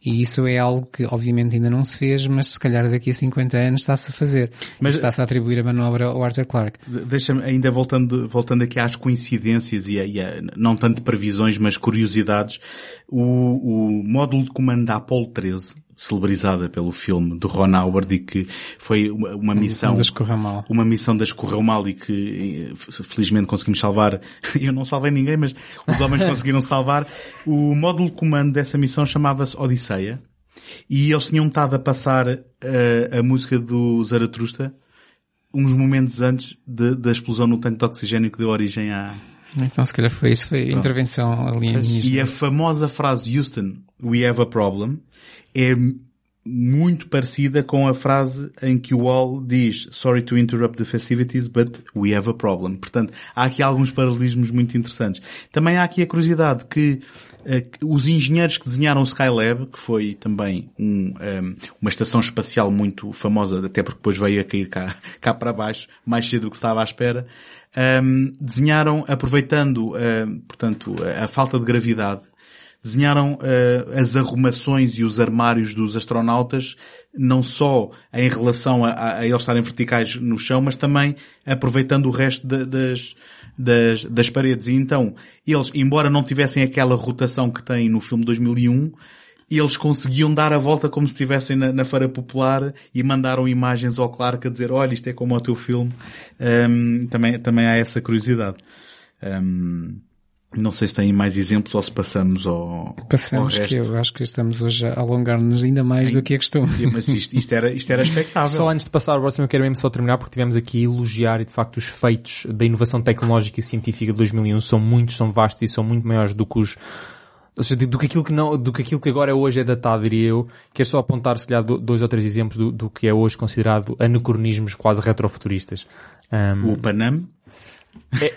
E isso é algo que, obviamente, ainda não se fez, mas se calhar daqui a 50 anos está-se a fazer. Mas- está-se a atribuir a manobra ao Arthur Clarke. De- Deixa-me, ainda voltando, voltando aqui às coincidências e a, e a- não tanto previsões, mas curiosidades, o, o módulo de comando da Apollo 13, celebrizada pelo filme de Ron Howard e que foi uma, uma missão, Onde escorreu mal. uma missão das correu mal e que eh, felizmente conseguimos salvar. (laughs) Eu não salvei ninguém, mas os homens (laughs) conseguiram salvar. O módulo de comando dessa missão chamava-se Odisseia e eles tinham estado a passar eh, a música do Zaratrusta uns momentos antes de- da explosão no tanque de oxigênio que deu origem à... Então, se calhar foi isso, foi a intervenção alienígena. E a famosa frase Houston, we have a problem, é muito parecida com a frase em que o Wall diz sorry to interrupt the festivities, but we have a problem. Portanto, há aqui alguns paralelismos muito interessantes. Também há aqui a curiosidade que os engenheiros que desenharam o Skylab, que foi também um, ehm, uma estação espacial muito famosa, até porque depois veio a cair cá, (laughs) cá para baixo, mais cedo do que estava à espera, ehm, desenharam, aproveitando, ehm, portanto, a, a falta de gravidade, desenharam eh, as arrumações e os armários dos astronautas, não só em relação a, a- a eles estarem verticais no chão, mas também aproveitando o resto da- das, das, das paredes. E então, eles, embora não tivessem aquela rotação que têm no filme 2001, eles conseguiam dar a volta como se estivessem na, na Feira Popular e mandaram imagens ao Clark a dizer, olha, isto é como o teu filme. Hum, também, também há essa curiosidade. Hum, não sei se têm mais exemplos ou se passamos ao, Passamos ao resto. que eu acho que estamos hoje a alongar-nos ainda mais do que é costume. Mas isto, isto era, isto era (laughs) expectável. Só antes de passar ao próximo, eu quero mesmo só terminar porque tivemos aqui a elogiar e de facto os feitos da inovação tecnológica e científica de 2001 são muitos, são vastos e são muito maiores do que os ou seja, do que aquilo que não, do que aquilo que agora hoje é datado, diria eu, quero só apontar se calhar do- dois ou três exemplos do, do que é hoje considerado anacronismos quase retrofuturistas. Um, O Panam, é-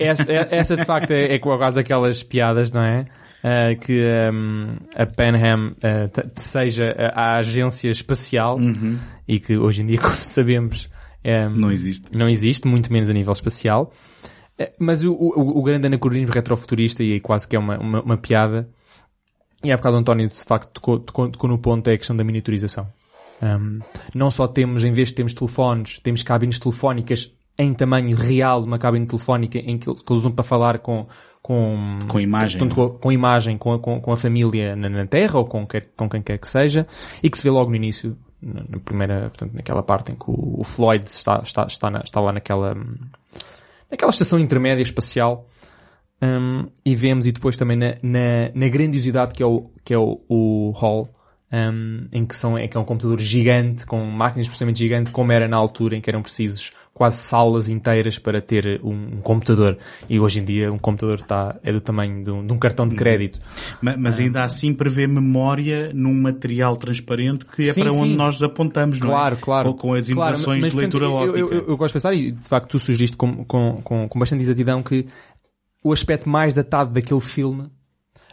essa, é- essa de facto é, é quase aquelas piadas, não é? Ah, que um, a Panham ah, t- seja a, a agência espacial e que hoje em dia, (laughs) como sabemos, é, não existe. não existe, muito menos a nível espacial. Eh, Mas o, o, o grande anacronismo retrofuturista, e aí quase que é uma, uma, uma piada, e há bocado o António de facto tocou, tocou, tocou no ponto, é a questão da miniaturização. Um, não só temos, em vez de termos telefones, temos cabines telefónicas em tamanho real, uma cabine telefónica em que, eles- usam para falar com, com, Com imagem, portanto, não com, com imagem, com, a- com, com a família na, na Terra ou com, quer, com quem quer que seja, e que se vê logo no início, na, na primeira, portanto, naquela parte em que o, o Floyd está, está, está, na- está lá naquela, naquela estação intermédia espacial, hum, e vemos e depois também na, na, na grandiosidade que é o, que é o, o Hall, hum, em que são, é que é um computador gigante, com máquinas de processamento gigante, como era na altura em que eram precisos quase salas inteiras para ter um, um computador. E hoje em dia um computador está, é do tamanho de um, de um cartão de crédito. Ma- Mas ainda assim prevê memória num material transparente que é Sim, para onde sim. nós apontamos, não é? Claro, claro. Com, as Claro, impressões mas, de leitura portanto, óptica. eu, eu, eu gosto de pensar, e de facto tu sugeriste com, com, com, com bastante exatidão que o aspecto mais datado daquele filme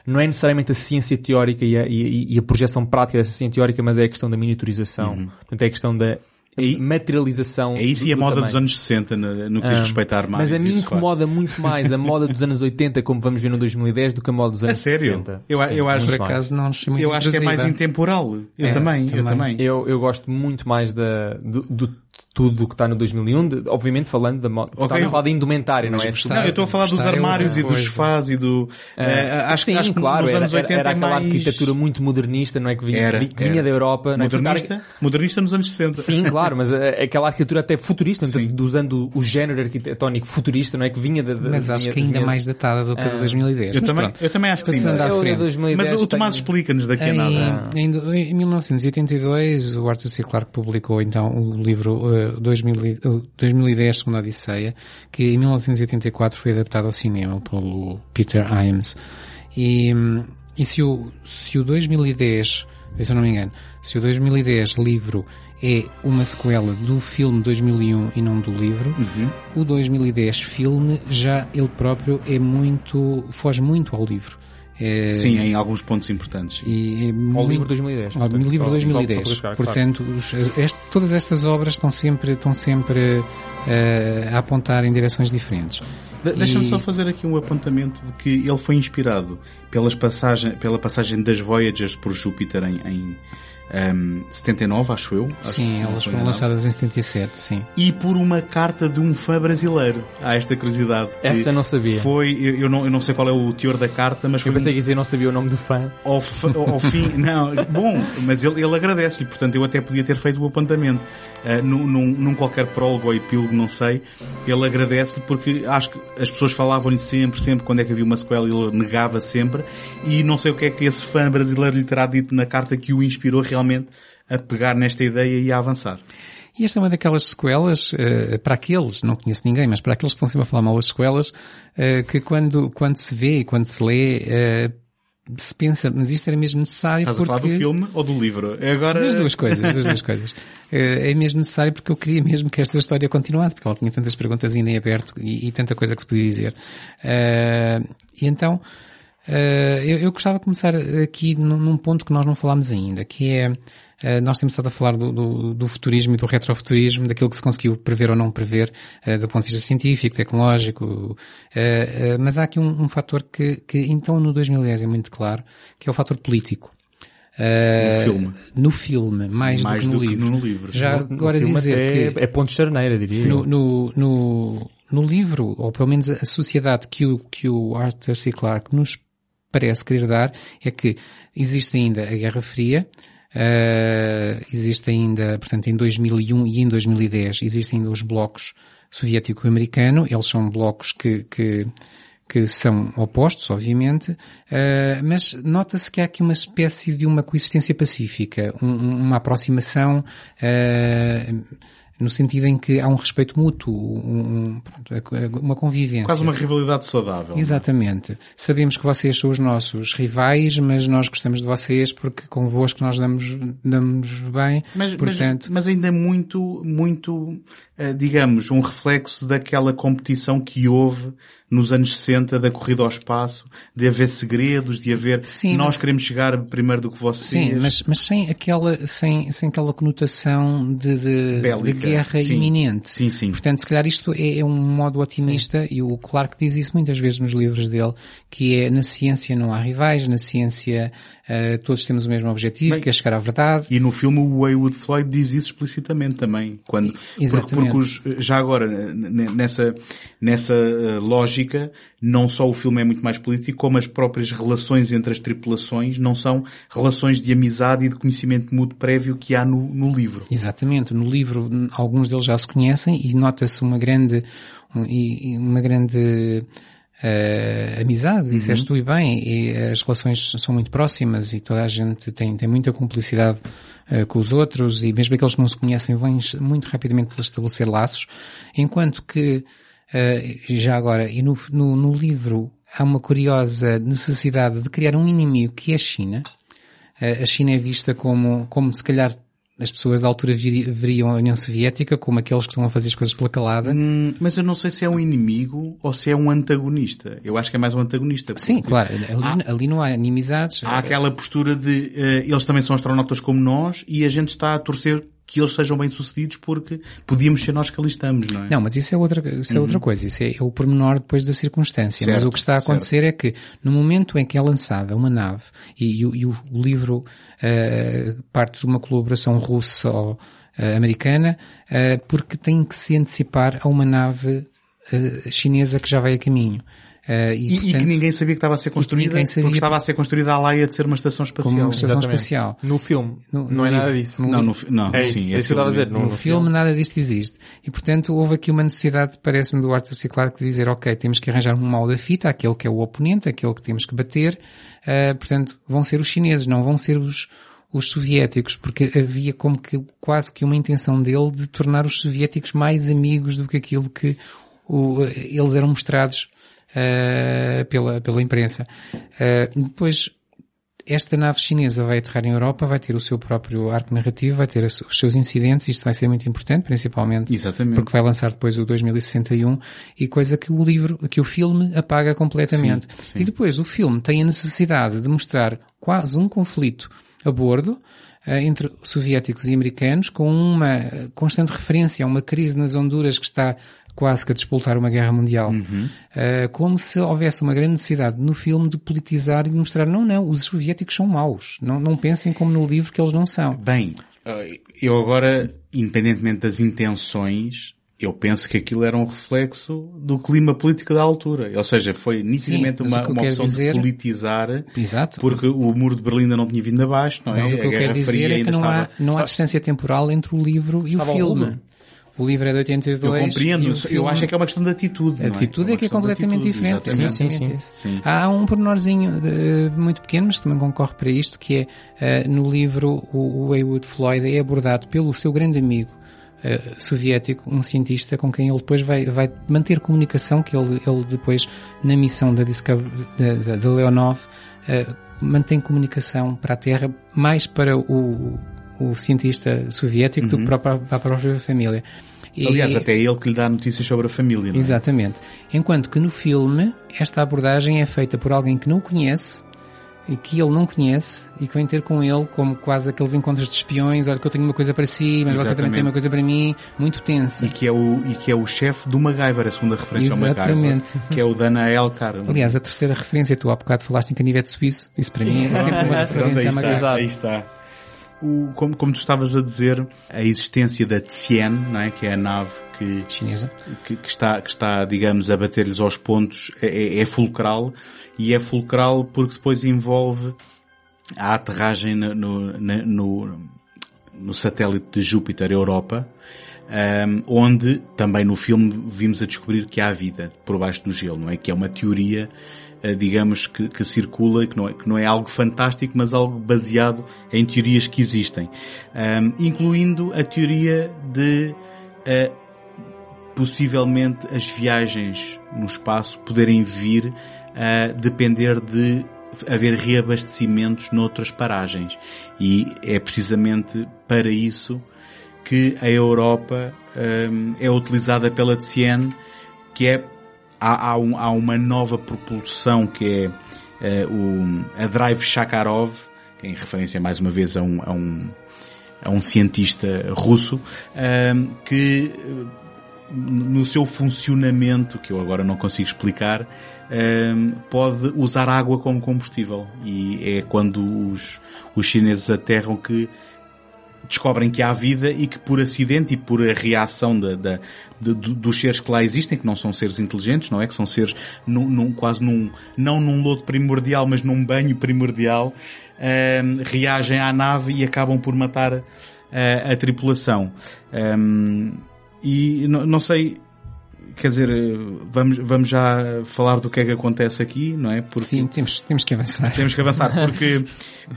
não é necessariamente a ciência teórica e a, e, e a projeção prática dessa ciência teórica, mas é a questão da miniaturização. Portanto, é a questão da Uhum. E- materialização. É isso do- e a do moda tamanho. dos anos 60 no, no que diz Ah, respeito a armários. Mas a mim isso faz. incomoda muito mais a moda dos anos 80, como vamos ver no 2010, do que a moda dos anos sério? 60. Eu a- eu acho- Por acaso não Eu acho que é mais intemporal. Eu É, também, eu também. Eu, eu gosto muito mais da, do, do- tudo o que está no 2001, de- obviamente falando da moda. Ok. Estava a falar da indumentária, não é? gostar- Não, eu estou a falar dos é armários e dos sofás e do... eh, acho, Sim, acho que claro, nos era, anos 80 era, era é aquela mais... arquitetura muito modernista, não é? Que vinha, Era, vinha era. da Europa. Não é? Modernista? Modernista nos anos 60. Sim, claro, mas é, aquela arquitetura até futurista, portanto, usando o género arquitetónico futurista, não é? Que vinha da. da- Mas acho vinha- que ainda vinha- mais datada do que a de Ah. 2010. Eu Mas também, pronto. eu também acho que sim. Passando à Eu, frente. de 2010 Mas o Tomás explica-nos daqui a nada. Em 1982, o Arthur C. Clarke publicou então o livro eh, 2000 e- eh, 2010, Segunda Odisseia, que em 1984 foi adaptado ao cinema pelo Peter Imes. E, e se, o, se o 2010, se eu não me engano, se o 2010 livro é uma sequela do filme 2001 e não do livro, Uhum. o 2010 filme já ele próprio é muito, foge muito ao livro. É, Sim, em alguns pontos importantes. e é Ao livro 2010. ao portanto, livro só- só- só 2010. para buscar, claro. Portanto, os- este- todas estas obras estão sempre, estão sempre eh, a apontar em direções diferentes. De- Deixa-me só fazer aqui um apontamento de que ele foi inspirado pelas passagem, pela passagem das Voyagers por Júpiter em, em ehm, 79, acho eu. Acho Sim, elas foram lançadas em 77, sim. E por uma carta de um fã brasileiro. Há esta curiosidade. Essa eu não sabia. Foi, eu, eu não, eu não sei qual é o teor da carta, mas foi Eu pensei um- que dizer não sabia o nome do fã. ao, ao fim, (laughs) não, bom, mas ele, ele agradece-lhe, portanto eu até podia ter feito o apontamento. Ah, num, num, num qualquer prólogo ou epílogo, não sei, ele agradece-lhe porque acho que as pessoas falavam-lhe sempre, sempre quando é que havia uma sequela, ele negava sempre, e não sei o que é que esse fã brasileiro lhe terá dito na carta que o inspirou realmente a pegar nesta ideia e a avançar. E esta é uma daquelas sequelas, eh, para aqueles, não conheço ninguém, mas para aqueles que estão sempre a falar mal das sequelas, eh, que quando, quando se vê e quando se lê, eh, se pensa, mas isto era mesmo necessário Estás porque... a falar do filme ou do livro? É Agora... Das duas coisas, das duas (laughs) coisas. Eh, É mesmo necessário porque eu queria mesmo que esta história continuasse, porque ela tinha tantas perguntas ainda em aberto e, e tanta coisa que se podia dizer. Eh, e então, eu, eu gostava de começar aqui num, ponto que nós não falámos ainda, que é, eh, nós temos estado a falar do, do, do futurismo e do retrofuturismo, daquilo que se conseguiu prever ou não prever, eh, do ponto de vista científico, tecnológico, eh, eh, mas há aqui um, um fator que, que então no 2010 é muito claro, que é o fator político. Eh, filme. no filme, mais, Mais do que no do que livro. no livro. Já No agora filme dizer até que É ponto de charneira, diria. no, no, no, no livro, ou pelo menos a sociedade que o, que o Arthur C. Clarke nos parece querer dar, é que existe ainda a Guerra Fria, eh, existe ainda, portanto, em 2001 e em 2010, existem ainda os blocos soviético-americano, eles são blocos que, que, que são opostos, obviamente, eh, mas nota-se que há aqui uma espécie de uma coexistência pacífica, um- um- uma aproximação, eh, no sentido em que há um respeito mútuo, um- um- pronto, uma convivência. Quase uma rivalidade saudável. Exatamente. Sabemos que vocês são os nossos rivais, mas nós gostamos de vocês porque convosco nós damos, damos bem. Mas, mas- Portanto, mas ainda muito, muito, eh, digamos, um reflexo daquela competição que houve nos anos 60 da corrida ao espaço, de haver segredos, de haver Sim, nós mas- queremos chegar primeiro do que vocês. Sim, mas, mas sem aquela, sem, sem aquela conotação de, de, de guerra sim. iminente. Sim, sim. Portanto, se calhar isto é, é um modo otimista e o Clarke diz isso muitas vezes nos livros dele, que é na ciência não há rivais, na ciência eh, todos temos o mesmo objetivo, Bem, que é chegar à verdade. E no filme o Heywood Floyd diz isso explicitamente também. Quando, porque, Exatamente. porque os, já agora, nessa, nessa eh, lógica, não só o filme é muito mais político, como as próprias relações entre as tripulações não são relações de amizade e de conhecimento mútuo prévio que há no, no livro. Exatamente. No livro, alguns deles já se conhecem e nota-se uma grande, uma grande eh, amizade, disseste tu e bem, e as relações são muito próximas e toda a gente tem, tem muita cumplicidade eh, com os outros e mesmo aqueles que não se conhecem vêm muito rapidamente estabelecer laços, enquanto que eh, já agora, e no, no, no livro há uma curiosa necessidade de criar um inimigo que é a China. A China é vista como, como se calhar as pessoas da altura veriam a União Soviética como aqueles que estão a fazer as coisas pela calada. Hum, mas eu não sei se é um inimigo ou se é um antagonista. Eu acho que é mais um antagonista. Sim, claro, ali, ali não há inimizades. Há aquela postura de eh, eles também são astronautas como nós e a gente está a torcer que eles sejam bem-sucedidos porque podíamos ser nós que ali estamos, não é? Não, mas isso é outra, isso é outra coisa. Isso é, é o pormenor depois da circunstância. mas Certo, o que está a acontecer é que no momento em que é lançada uma nave e, e o- e o, o livro eh, parte de uma colaboração russo-americana eh, porque tem que se antecipar a uma nave chinesa que já vai a caminho. Uh, e, E, e portanto, que ninguém sabia que estava a ser construída, sabia porque estava a ser construída a laia de ser uma estação espacial. como uma estação Exatamente. espacial. No filme, No- não no é nada livro. disso. No Não, no, não, É sim, isso, é esse isso que eu estava a dizer. No, No filme nada disto existe. E portanto houve aqui uma necessidade, parece-me, do Arthur C. Clarke de dizer, ok, temos que arranjar um mal da fita, aquele que é o oponente, aquele que temos que bater, ah, portanto vão ser os chineses, não vão ser os, os soviéticos, porque havia como que quase que uma intenção dele de tornar os soviéticos mais amigos do que aquilo que o- eles eram mostrados ah, pela, pela imprensa. Ah, depois esta nave chinesa vai aterrar em Europa, vai ter o seu próprio arco narrativo, vai ter os seus incidentes, isto vai ser muito importante, principalmente Exatamente. porque vai lançar depois o 2061 e coisa que o livro, que o filme apaga completamente. Sim, sim. E depois o filme tem a necessidade de mostrar quase um conflito a bordo eh, entre soviéticos e americanos com uma eh, constante referência a uma crise nas Honduras que está quase que a despoltar uma guerra mundial. Uhum. Eh, como se houvesse uma grande necessidade no filme de politizar e de mostrar, não, não, os soviéticos são maus. Não, não pensem como no livro que eles não são. Bem, eu agora, independentemente das intenções, eu penso que aquilo era um reflexo do clima político da altura. Ou seja, foi nitidamente o uma, uma opção dizer- de politizar, Exato. porque o muro de Berlim ainda não tinha vindo abaixo, não é? Mas o que a eu Guerra quero dizer Fria é que ainda não há, estava... não há distância temporal entre o livro e o Estava ao filme. O livro é de Eu 82. compreendo, e o eu filme- acho é que é uma questão de atitude. A não atitude é, uma que é completamente atitude, diferente. exatamente. Sim, sim, sim. Sim. Há um pormenorzinho eh, muito pequeno, mas que também concorre para isto, que é, eh, no livro, o, o Heywood Floyd é abordado pelo seu grande amigo eh, soviético, um cientista com quem ele depois vai, vai manter comunicação, que ele, ele depois, na missão da, Discover, da, da, da Leonov, eh, mantém comunicação para a Terra, mais para o, o cientista soviético do que para, a pró- para a própria família. E- Aliás, até é ele que lhe dá notícias sobre a família, não é? Exatamente. Enquanto que no filme, esta abordagem é feita por alguém que não o conhece, e que ele não conhece, e que vem ter com ele como quase aqueles encontros de espiões, olha que eu tenho uma coisa para si, mas você também Exatamente. tem uma coisa para mim, muito tensa. E que é o, e que é o chefe do MacGyver, a segunda referência ao MacGyver. Exatamente. Que é o Dana Elkar. Aliás, a terceira referência, tu há bocado falaste em canivete suíço, isso para mim é sempre uma (laughs) Pronto, aí referência a está, MacGyver. aí está. O, como, como tu estavas a dizer, a existência da Tien, não é? que é a nave que, Chinesa. que, que está, que está, digamos, a bater-lhes aos pontos, é, é fulcral. E é fulcral porque depois envolve a aterragem no, no, no, no satélite de Júpiter Europa, ahm, onde também no filme vimos a descobrir que há vida por baixo do gelo, não é? Que é uma teoria, digamos, que, que circula, que não, é, que não é algo fantástico, mas algo baseado em teorias que existem. Ahm, incluindo a teoria de ah, possivelmente as viagens no espaço poderem vir a depender de haver reabastecimentos noutras paragens. E é precisamente para isso que a Europa hum, é utilizada pela TCN, que é há, há, um- há uma nova propulsão que é eh, o, a Drive Shakarov, em referência mais uma vez a um, a um, a um cientista russo, que eh, no seu funcionamento, que eu agora não consigo explicar, pode usar água como combustível. E é quando os, os chineses aterram que descobrem que há vida e que por acidente e por a reação da, de- do- dos seres que lá existem, que não são seres inteligentes, não é? Que são seres num, num- quase num, não num lodo primordial, mas num banho primordial, hum, reagem à nave e acabam por matar a, a tripulação. Hum, e não, não sei, quer dizer, vamos, vamos já falar do que é que acontece aqui, não é? Porque Sim, temos, temos que avançar. temos que avançar porque,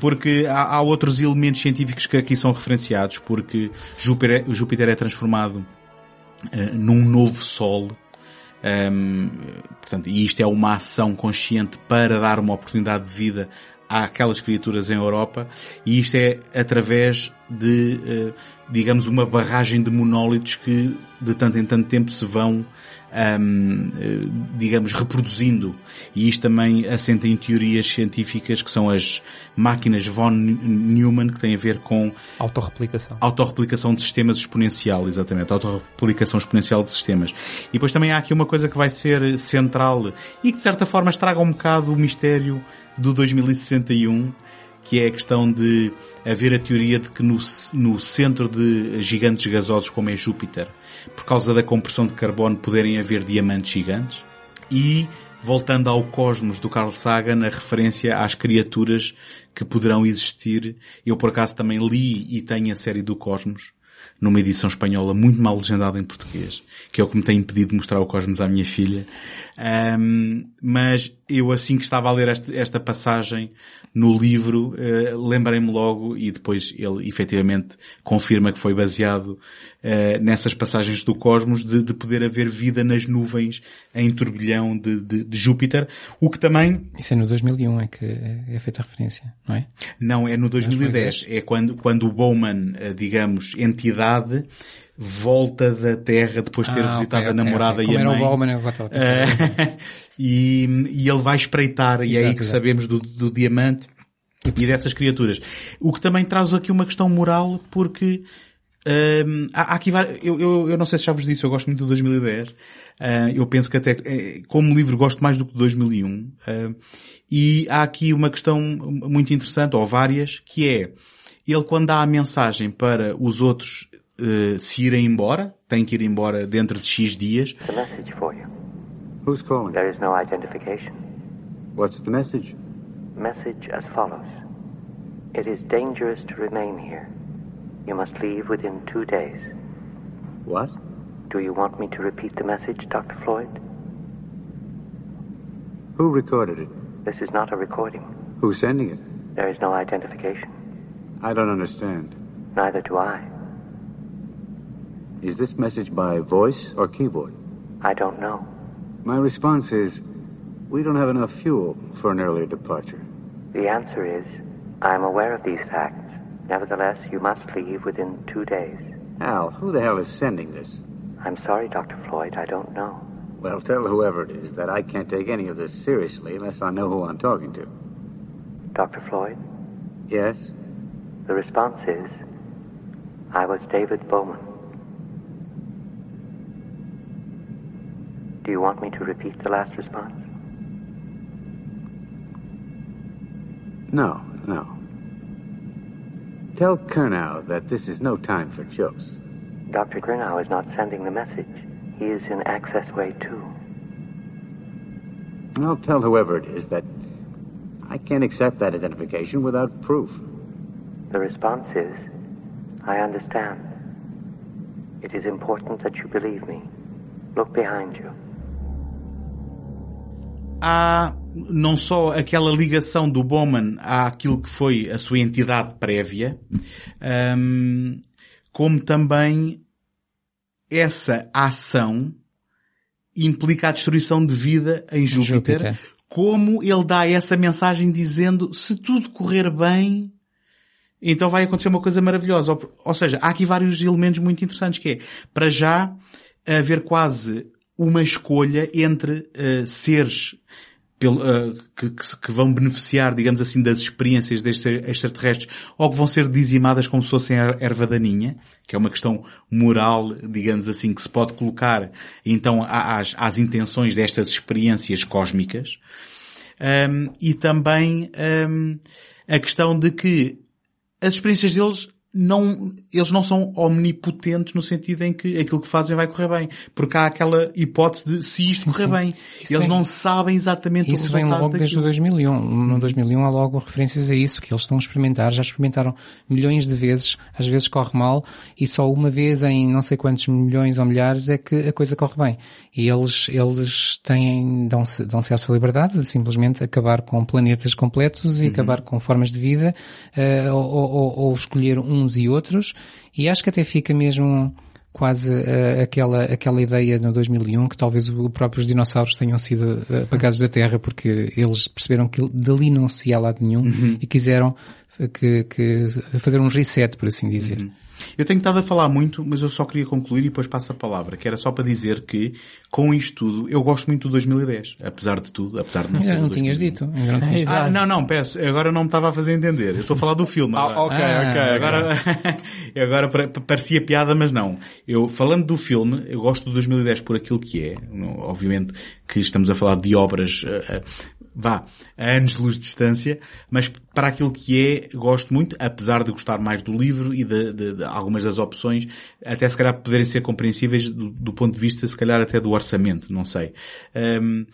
porque há, há outros elementos científicos que aqui são referenciados, porque Júpiter, é- Júpiter é transformado eh, num novo Sol. Ehm, portanto, e isto é uma ação consciente para dar uma oportunidade de vida àquelas criaturas em Europa, e isto é através de, eh, digamos, uma barragem de monólitos que de tanto em tanto tempo se vão, ahm, eh, digamos, reproduzindo. E isto também assenta em teorias científicas que são as máquinas von Neumann, que têm a ver com Autorreplicação. autorreplicação de sistemas exponencial, exatamente, autorreplicação exponencial de sistemas. E depois também há aqui uma coisa que vai ser central e que de certa forma estraga um bocado o mistério do 2061, que é a questão de haver a teoria de que no, no centro de gigantes gasosos como é Júpiter, por causa da compressão de carbono, poderem haver diamantes gigantes. E voltando ao cosmos do Carl Sagan, a referência às criaturas que poderão existir. Eu por acaso também li e tenho a série do Cosmos, numa edição espanhola muito mal legendada em português, que é o que me tem impedido de mostrar o Cosmos à minha filha. Um, mas eu assim que estava a ler esta, esta passagem no livro, uh, lembrei-me logo e depois ele efetivamente confirma que foi baseado uh, nessas passagens do cosmos de, de, poder haver vida nas nuvens em turbilhão de, de, de, Júpiter, o que também... Isso é no 2001 é que é feita a referência, não é? Não, é no 2010. 2010. É quando, quando o Bowman, uh, digamos, entidade, volta da Terra depois de ter ah, visitado okay, a namorada okay, okay. e a mãe. Como era o Bowman, uh, (laughs) e, e ele vai espreitar, exato, e é aí que exato. sabemos do, do diamante e dessas criaturas. O que também traz aqui uma questão moral, porque um, há, há aqui eu, eu, eu não sei se já vos disse, eu gosto muito do 2010. Uh, eu penso que até, eh, como livro, gosto mais do que do 2001. Uh, e há aqui uma questão muito interessante, ou várias, que é, ele quando dá a mensagem para os outros uh, se irem embora, têm que ir embora dentro de X dias. The message for you. Who's calling? There is no identification. What's the message? Message as follows. It is dangerous to remain here. You must leave within two days. What? Do you want me to repeat the message, Dr. Floyd? Who recorded it? This is not a recording. Who's sending it? There is no identification. I don't understand. Neither do I. Is this message by voice or keyboard? I don't know. My response is, we don't have enough fuel for an earlier departure. The answer is, I am aware of these facts. Nevertheless, you must leave within two days. Al, who the hell is sending this? I'm sorry, Dr. Floyd, I don't know. Well, tell whoever it is that I can't take any of this seriously unless I know who I'm talking to. Dr. Floyd? Yes? The response is, I was David Bowman. Do you want me to repeat the last response? No, no. Tell Kernow that this is no time for jokes. Dr. Kernow is not sending the message. He is in Access Way 2. I'll tell whoever it is that I can't accept that identification without proof. The response is, I understand. It is important that you believe me. Look behind you. Há não só aquela ligação do Bowman àquilo que foi a sua entidade prévia, um, como também essa ação implica a destruição de vida em Júpiter, Júpiter, como ele dá essa mensagem dizendo se tudo correr bem, então vai acontecer uma coisa maravilhosa. Ou, ou seja, há aqui vários elementos muito interessantes que é, para já, haver quase uma escolha entre uh, seres pelo, uh, que, que, vão beneficiar, digamos assim, das experiências destes extraterrestres ou que vão ser dizimadas como se fossem erva daninha, que é uma questão moral, digamos assim, que se pode colocar então às, às intenções destas experiências cósmicas. Um, e também um, a questão de que as experiências deles não, eles não são omnipotentes no sentido em que aquilo que fazem vai correr bem. Porque há aquela hipótese de se isto correr sim. bem. Isso eles não sabem exatamente isso o resultado Isso vem logo daquilo. desde o 2001. No 2001 há logo referências a isso, que eles estão a experimentar. Já experimentaram milhões de vezes, às vezes corre mal, e só uma vez em não sei quantos milhões ou milhares é que a coisa corre bem. E eles, eles têm, dão-se, dão-se essa liberdade de simplesmente acabar com planetas completos e uhum. acabar com formas de vida, uh, ou, ou, ou escolher um uns e outros, e acho que até fica mesmo quase uh, aquela, aquela ideia no 2001 que talvez os próprios dinossauros tenham sido eh, apagados da Terra porque eles perceberam que dali não se ia lado nenhum uhum. e quiseram que, que, fazer um reset, por assim dizer. Uhum. Eu tenho estado a falar muito, mas eu só queria concluir e depois passo a palavra, que era só para dizer que, com isto tudo, eu gosto muito do 2010, apesar de tudo, apesar de não ser não tinhas dito. Não, tinhas dito. Ah, não, não, peço, agora não me estava a fazer entender. Eu estou a falar do filme. Ah, ok, ah, ok. Agora, (laughs) agora parecia piada, mas não. Eu, falando do filme, eu gosto do 2010 por aquilo que é. Obviamente que estamos a falar de obras uh, vá, a anos de luz de distância, mas para aquilo que é, gosto muito, apesar de gostar mais do livro e de, de, de algumas das opções, até se calhar poderem ser compreensíveis do, do, ponto de vista, se calhar até do orçamento, não sei. Um,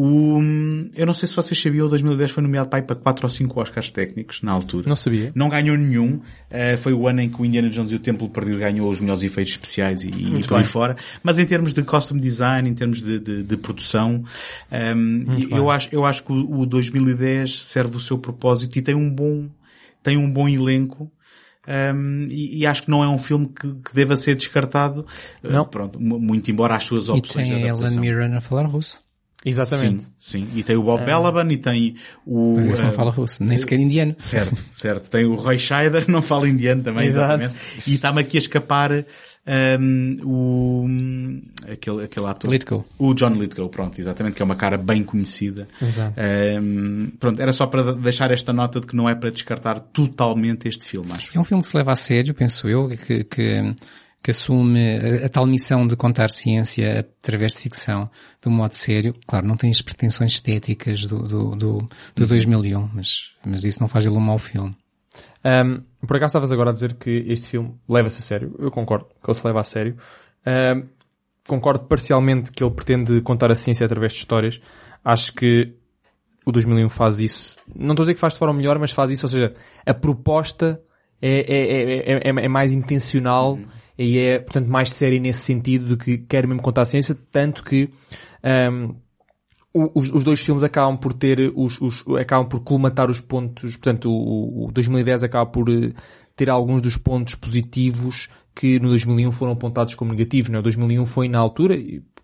O, eu não sei se vocês sabiam, o 2010 foi nomeado para, aí para 4 ou 5 Oscars técnicos, na altura. Não sabia. Não ganhou nenhum. Uh, foi o ano em que o Indiana Jones e o Templo Perdido ganhou os melhores efeitos especiais e, e por aí fora. Mas em termos de costume design, em termos de, de, de produção, um, eu, acho, eu acho que o, o 2010 serve o seu propósito e tem um bom, tem um bom elenco. Um, e, e, acho que não é um filme que, que deva ser descartado. Não. Uh, pronto, muito embora as suas opções e tem a Ellen. Mirren a falar russo. Exatamente. Sim, sim. E tem o Bob Balaban e tem o... Mas esse não uh, fala russo, nem sequer indiano. Certo, certo. Tem o Roy Scheider, (laughs) não fala indiano também, Exato. exatamente. E está-me aqui a escapar um, o... aquele, aquele ator. Lithgow. O John Lithgow, pronto, exatamente, que é uma cara bem conhecida. Exato. Um, pronto, era só para deixar esta nota de que não é para descartar totalmente este filme, acho. É um filme que se leva a sério, penso eu, que, que, que assume a, a, tal missão de contar ciência através de ficção de um modo sério. Claro, não tem as pretensões estéticas do, do, do, do 2001, mas, mas isso não faz dele um mau filme. Um, por acaso estavas agora a dizer que este filme leva-se a sério. Eu concordo que ele se leva a sério. Um, concordo parcialmente que ele pretende contar a ciência através de histórias. Acho que o 2001 faz isso. Não estou a dizer que faz de forma melhor, mas faz isso. Ou seja, a proposta é, é, é, é mais intencional uhum. E é, portanto, mais séria nesse sentido do que quer mesmo contar a ciência. Tanto que um, os, os, dois filmes acabam por ter os, os, acabam por colmatar os pontos, portanto o, o 2010 acaba por eh, ter alguns dos pontos positivos que no 2001 foram apontados como negativos, não? O 2001 foi na altura,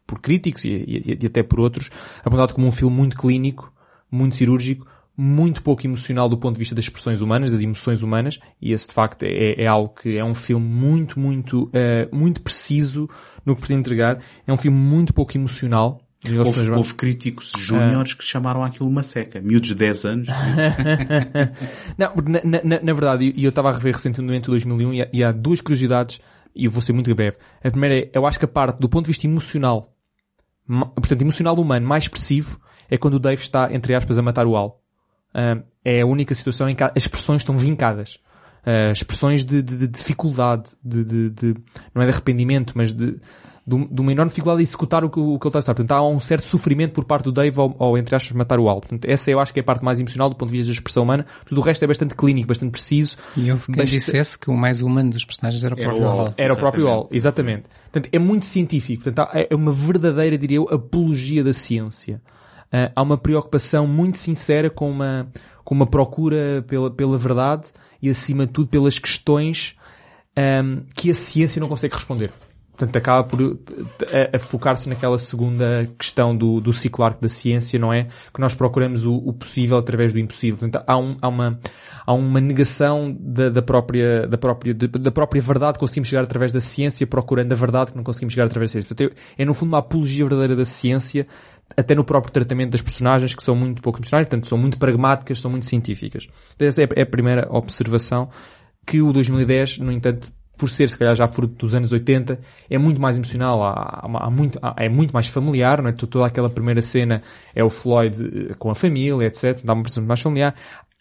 por críticos e, e, e, até por outros, apontado como um filme muito clínico, muito cirúrgico, muito pouco emocional do ponto de vista das expressões humanas, das emoções humanas, e esse de facto é, é algo que é um filme muito, muito, uh, muito preciso no que pretende entregar. É um filme muito pouco emocional, Houve, houve, críticos júniores ah. que chamaram aquilo uma seca. Miúdos de 10 anos. (laughs) não, na, na, na verdade, e eu estava a rever recentemente o 2001 e há, e há duas curiosidades, e eu vou ser muito breve. A primeira é, eu acho que a parte do ponto de vista emocional, portanto, emocional humano mais expressivo, é quando o Dave está, entre aspas, a matar o Al. É a única situação em que as expressões estão vincadas. Uh, expressões de, de, de dificuldade, de, de, não é de arrependimento, mas de, de, uma enorme dificuldade de executar o que, o que ele está a estar. Portanto, há um certo sofrimento por parte do Dave ao, ao entre aspas, matar o Al. Portanto, essa eu acho que é a parte mais emocional do ponto de vista da expressão humana. Tudo o resto é bastante clínico, bastante preciso. E houve quem bastante... dissesse que o mais humano dos personagens era o próprio era o Al. Era o próprio Al, exatamente. Portanto, é muito científico. Portanto, é uma verdadeira, diria eu, apologia da ciência. Uh, há uma preocupação muito sincera com uma, com uma procura pela, pela verdade e, acima de tudo, pelas questões um, que a ciência não consegue responder. Portanto, acaba por a, a focar-se naquela segunda questão do, do ciclo arco da ciência, não é? Que nós procuramos o, o possível através do impossível. Portanto, há, um, há, uma, há uma negação da, da própria, da própria, da própria verdade que conseguimos chegar através da ciência, procurando a verdade que não conseguimos chegar através da ciência. Portanto, é no fundo uma apologia verdadeira da ciência, até no próprio tratamento das personagens, que são muito pouco emocionais, portanto, são muito pragmáticas, são muito científicas. Essa é a primeira observação que o 2010, no entanto, por ser se calhar já fruto dos anos 80, é muito mais emocional, há, há muito, há, é muito mais familiar, não é? Toda aquela primeira cena é o Floyd eh, com a família, etc. Dá uma impressão mais familiar.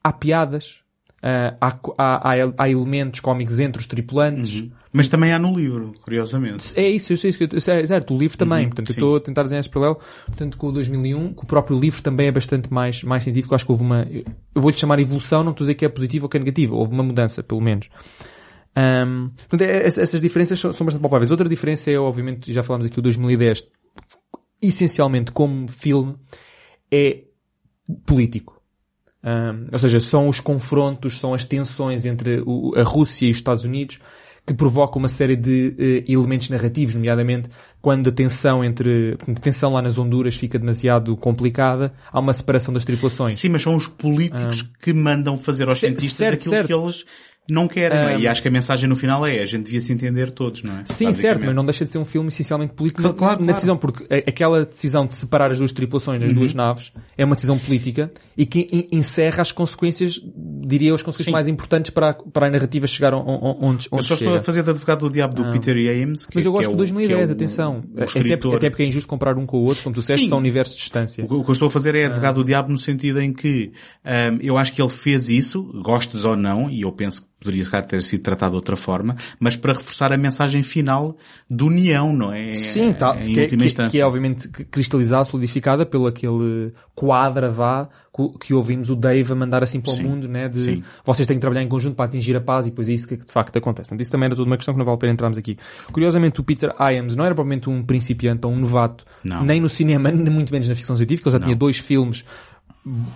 Há piadas, uh, há, há, há, elementos cómicos entre os tripulantes. Uhum. Mas também há no livro, curiosamente. É isso, eu sei isso. É, certo, o livro também. Uhum, portanto, sim. eu estou a tentar desenhar esse paralelo. Portanto, com o 2001, que o próprio livro também é bastante mais, mais científico. Acho que houve uma, eu vou-lhe chamar evolução, não estou a dizer que é positivo ou que é negativo. Houve uma mudança, pelo menos. Um, portanto, é, essas diferenças são, são bastante palpáveis. Outra diferença é, obviamente, já falámos aqui o 2010, essencialmente como filme, é político. Um, ou seja, são os confrontos, são as tensões entre o, a Rússia e os Estados Unidos que provocam uma série de uh, elementos narrativos, nomeadamente quando a tensão entre, a tensão lá nas Honduras fica demasiado complicada, há uma separação das tripulações. Sim, mas são os políticos um, que mandam fazer aos cientistas certo, aquilo certo. que eles não querem, um, não é? E acho que a mensagem no final é, a gente devia se entender todos, não é? Sim, certo, mas não deixa de ser um filme essencialmente político claro, claro, na decisão, porque aquela decisão de separar as duas tripulações nas uhum. duas naves é uma decisão política e que encerra as consequências, diria eu, as consequências Sim. mais importantes para a, para a narrativa chegar onde, onde Eu só chega. estou a fazer de advogado do diabo do Peter Ames. Que, mas eu gosto é de 2010, é o, atenção. O até, porque, até porque é injusto comparar um com o outro, como tu disseste, são universos de distância. O que eu estou a fazer é advogado do diabo no sentido em que um, eu acho que ele fez isso, gostes ou não, e eu penso que poderia calhar ter sido tratado de outra forma, mas para reforçar a mensagem final de união, não é? Sim, tá, em que, é- última que- instância. que é obviamente cristalizada, solidificada pelo aquele quadra vá que ouvimos o Dave a mandar assim para o Sim, mundo, né? De sim. vocês têm que trabalhar em conjunto para atingir a paz e depois é isso que de facto acontece. Portanto, isso também era tudo uma questão que não vale a pena entrarmos aqui. Curiosamente, o Peter Iams não era provavelmente um principiante ou um novato, Não. nem no cinema, nem muito menos na ficção científica. Ele já Não. tinha dois filmes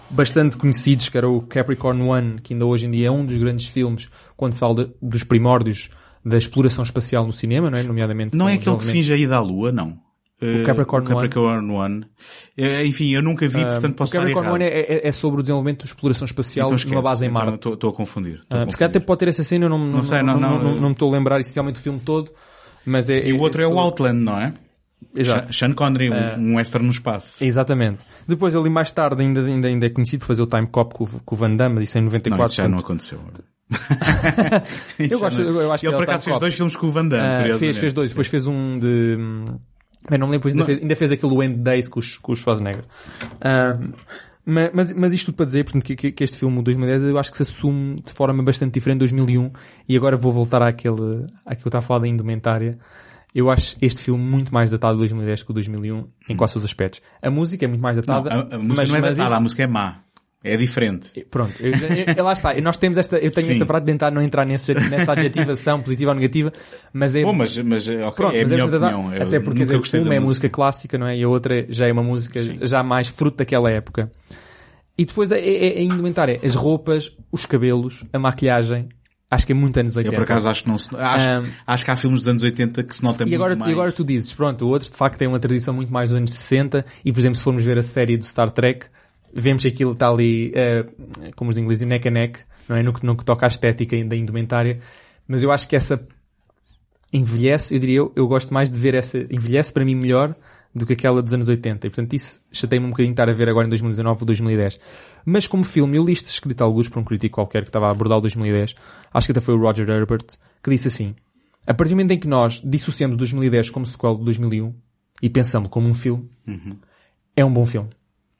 bastante conhecidos, que era o Capricorn One, que ainda hoje em dia é um dos grandes filmes quando se fala de- dos primórdios da exploração espacial no cinema, não é? Nomeadamente Não é o aquele que finge a ida à Lua, não. Eh, Capricorn o Capricorn One. Eh, Enfim, eu nunca vi, portanto posso o estar Capricorn errado. One é, é- é sobre o desenvolvimento de exploração espacial Então esquece. numa base em Então Marte. Estou a confundir. Estou a Ah, se calhar até pode ter essa cena, eu não, não, Não sei, não, não, não, não, não me estou a lembrar essencialmente o filme todo, mas é... E o outro é o sobre- Outland, não é? Exato. Sean Connery, um- Ah. um western no espaço. Exatamente. Depois ali mais tarde ainda, ainda, ainda é conhecido por fazer o Time Cop com, o- com o Van Damme, mas isso é em Não, 94. isso já não portanto, aconteceu. (laughs) Eu gosto- não- eu- acho que Ele é por acaso fez dois filmes com o Van Damme, curiosamente. fez, fez dois. Depois fez um de... hum, Bem, não me lembro, ainda, Não. fez, ainda fez aquele End Days com, os, com o Schwarzenegger. Ma- mas, mas isto tudo para dizer, portanto, que, que- este filme, o 2010, eu acho que se assume de forma bastante diferente em 2001. E agora vou voltar àquele, àquilo que eu estava a falar da indumentária. Eu acho este filme muito mais datado de 2010 que o 2001, em quase todos os aspectos. A música é muito mais Não, datada. a, a música mas, não é datada, isso- a música é má. É diferente. Pronto, eu, eu- eu- lá está. Nós temos esta, eu tenho Sim. esta prática de tentar não entrar nessa, nessa adjetivação positiva ou negativa, mas é, Bom, mas, mas ok, Pronto, é a mas minha esta dá- opinião. Até porque dizer, uma é música clássica, não é? E a outra já é uma música Sim. já mais fruto daquela época. E depois é, é, é a indumentária, as roupas, os cabelos, a maquilhagem, acho que é muito anos 80. Eu por acaso acho que não se, acho, Um, acho que há filmes dos anos 80 que se nota e muito agora, mais. e agora tu dizes, pronto, outros de facto têm uma tradição muito mais dos anos 60 e, por exemplo, se formos ver a série do Star Trek, vemos que aquilo está ali, eh, como os ingleses, neck a neck, não é? No que, no que toca à estética da indumentária. Mas eu acho que essa envelhece, eu diria, eu, eu gosto mais de ver essa, envelhece para mim melhor do que aquela dos anos 80. E portanto isso chatei-me um bocadinho estar a ver agora em 2019 ou 2010. Mas como filme, eu li isto escrito a alguns por um crítico qualquer que estava a abordar o 2010. Acho que até foi o Roger Herbert, que disse assim, a partir do momento em que nós dissociamos 2010 como sequel de 2001 e pensamos como um filme, é um bom filme.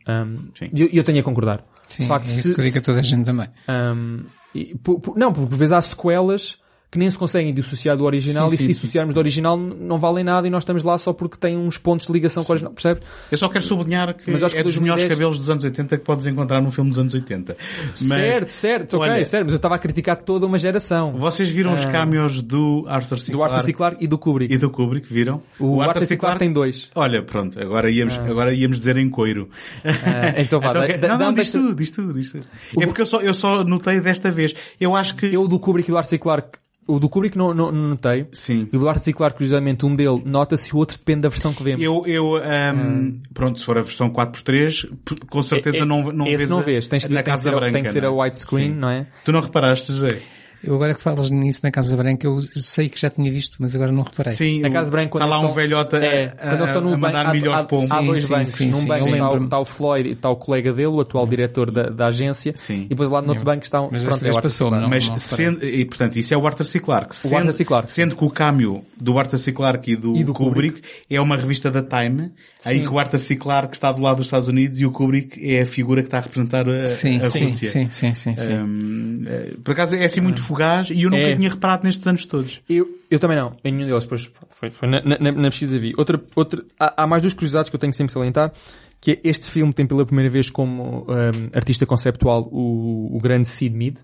Um. E eu, eu tenho a concordar. Sim, De facto, é isso se- que eu digo a toda a gente também. um, e por- por- não, porque por vezes há sequelas que nem se conseguem dissociar do original Sim, e se sim, dissociarmos do original não valem nada e nós estamos lá só porque tem uns pontos de ligação com o original, percebe? Eu só quero sublinhar que Mas acho que é dos 2010 melhores cabelos dos anos 80 que podes encontrar num filme dos anos 80. Mas, certo, certo, ok, olha, certo, mas eu estava a criticar toda uma geração. Vocês viram os Ah. cameos do Arthur C. Do Arthur C. Clarke e do Kubrick. e do Kubrick, viram? O, Arthur C. Clarke tem dois. Olha, pronto, agora íamos, agora íamos dizer em coiro. Ah, então vá, que- dá- não, não, diz tudo, diz tudo, diz tudo. O É porque eu só, eu só notei desta vez. Eu acho que... Eu o do Kubrick e do Arthur C. Clarke, o do Kubrick não, não, não notei. Sim. E o do Arthur C. Clarke, curiosamente, um dele nota-se e o outro depende da versão que vemos. Eu, eu, ahm, pronto, se for a versão 4x3, p- com certeza É- é- não, não esse vês não a- vês, tens que, na tem Casa ser, Branca. tem que ser a é? widescreen, Sim. não é? Tu não reparaste, José? Eu agora que falas nisso na Casa Branca, eu sei que já tinha visto, mas agora não reparei. Sim, Na o- Casa Branca, quando está lá um estão- velhote a, é, a, estão no a mandar há, pombos. dois Sim, bancos. sim, Num sim, banco está, o- está o Floyd e está o colega dele, o atual diretor da, da agência. Sim. E depois lá no outro banco está um... Mas pronto, é o passou, não? Mas, reparei. sendo, e portanto, isso é o Arthur C. Clarke. Sendo, Arthur C. Clarke. Sendo que o câmbio do Arthur C. Clarke e do, E do Kubrick, é uma revista da Time, em que o Arthur C. Clarke está do lado dos Estados Unidos e o Kubrick é a figura que está a representar a, Sim, a sim, Rússia. sim, sim, sim, sim. Hum, eh, por acaso é assim muito fugaz e eu nunca É. tinha reparado nestes anos todos. Eu, eu também não, em nenhum deles, pois foi, foi na, na, na pesquisa vi. Outra, outra, há, há mais duas curiosidades que eu tenho sempre salientar, que é este filme tem pela primeira vez como hum, artista conceptual o, o grande Sid Mead,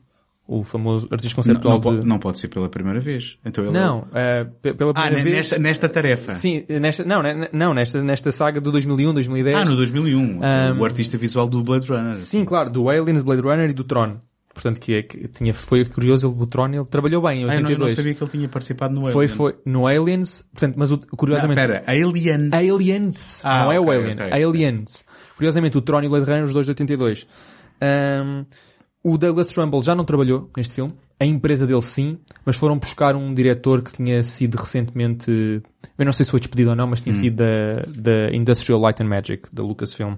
o famoso artista Não, conceptual não, po- de... não pode ser pela primeira vez. Então ele Não, eh, pe- pela Ah, primeira vez... nesta, nesta tarefa. Sim, nesta, não, não, nesta, nesta saga do 2001, 2010. Ah, no 2001. Um, o artista visual do Blade Runner. Sim, claro, do Aliens, Blade Runner e do Tron. Portanto, que, é, que tinha, foi curioso, ele, o Tron, ele trabalhou bem em Ah, eu não, não 82. sabia que ele tinha participado no foi, Alien. foi, no Aliens, portanto, mas o, Não, curiosamente... espera, Alien. Aliens. Ah, não é o Alien. ok. Aliens. Curiosamente, o Tron e o Blade Runner, os dois de 82. Um, o Douglas Trumbull já não trabalhou neste filme. A empresa dele sim, mas foram buscar um diretor que tinha sido recentemente, eu não sei se foi despedido ou não, mas Hum. tinha sido da, da Industrial Light and Magic, da Lucasfilm.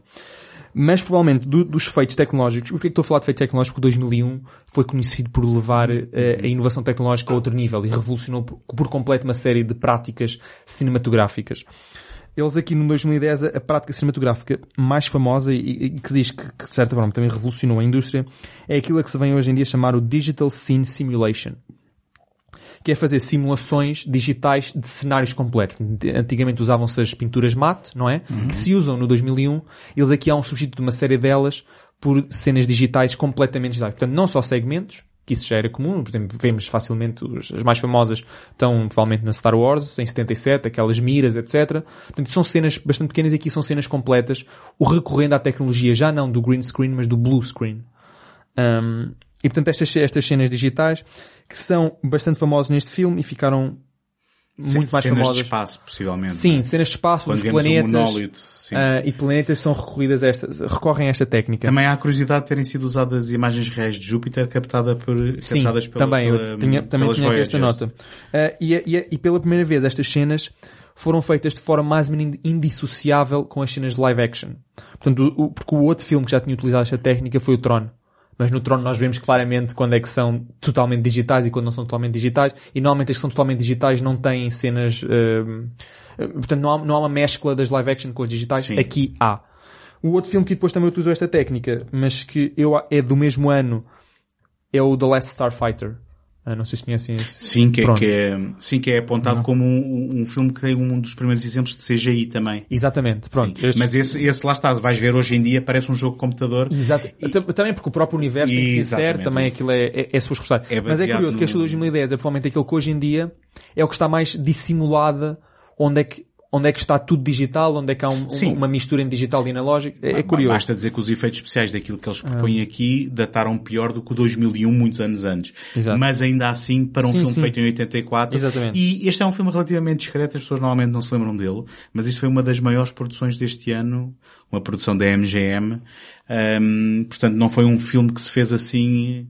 Mas provavelmente do- dos feitos tecnológicos, por que é estou a falar de feito tecnológico? Porque 2001 foi conhecido por levar eh, a inovação tecnológica a outro nível e revolucionou por, por completo uma série de práticas cinematográficas. eles aqui no 2010, a, prática cinematográfica mais famosa e, e que diz que, que, de certa forma também revolucionou a indústria, é aquilo que se vem hoje em dia chamar o Digital Scene Simulation. Que é fazer simulações digitais de cenários completos. Antigamente usavam-se as pinturas mate, não é? Que se usam no 2001. Eles aqui há um substituto de uma série delas por cenas digitais completamente digitais. Portanto, não só segmentos, que isso já era comum, por exemplo, vemos facilmente os, as mais famosas estão provavelmente na Star Wars, em 77, aquelas miras, etc. Portanto, são cenas bastante pequenas e aqui são cenas completas, o recorrendo à tecnologia já não do green screen, mas do blue screen. Um, e portanto estas, estas cenas digitais que são bastante famosas neste filme e ficaram muito mais cenas famosas. de espaço, possivelmente. Sim, cenas de espaço, Quando dos vemos um planetas. monólito, sim. ah, e planetas são recorridas a esta, recorrem a esta técnica. Também há a curiosidade de terem sido usadas imagens reais de Júpiter captada por, Sim, captadas pela, também, pela, eu tinha, também tinha aqui esta nota. Ah, e, e- e pela primeira vez estas cenas foram feitas de forma mais ou menos indissociável com as cenas de live action. Portanto, o- porque o outro filme que já tinha utilizado esta técnica foi o Tron. Mas no Tron nós vemos claramente quando é que são totalmente digitais e quando não são totalmente digitais. E normalmente as que são totalmente digitais não têm cenas... ah, portanto, não há, não há uma mescla das live action com as digitais. Sim. Aqui há. O outro filme que depois também utilizou esta técnica, mas que eu, é do mesmo ano, é o The Last Starfighter. Ah, não sei se conhecem esse. Sim, que é, Pronto. que é, sim, que é apontado como um, um filme que tem um dos primeiros exemplos de CGI também. Exatamente, pronto. Sim. Estes- Mas esse, esse lá está, vais ver hoje em dia, parece um jogo de computador. Exato. Tam- Também porque o próprio universo tem que ser Exatamente. sério, também aquilo é, é, é suas. É Mas é curioso que este no- 2010 é provavelmente aquele que hoje em dia é o que está mais dissimulada, onde é que, onde é que está tudo digital, onde é que há um- Sim. uma mistura entre digital e analógico. É, é curioso. Basta dizer que os efeitos especiais daquilo que eles Ah. propõem aqui dataram pior do que o 2001, muitos anos antes. Exato. Mas ainda assim, para um Sim, filme sim. feito em 84. Exatamente. E este é um filme relativamente discreto, as pessoas normalmente não se lembram dele, mas isto foi uma das maiores produções deste ano, uma produção da MGM. Ahm, portanto, não foi um filme que se fez assim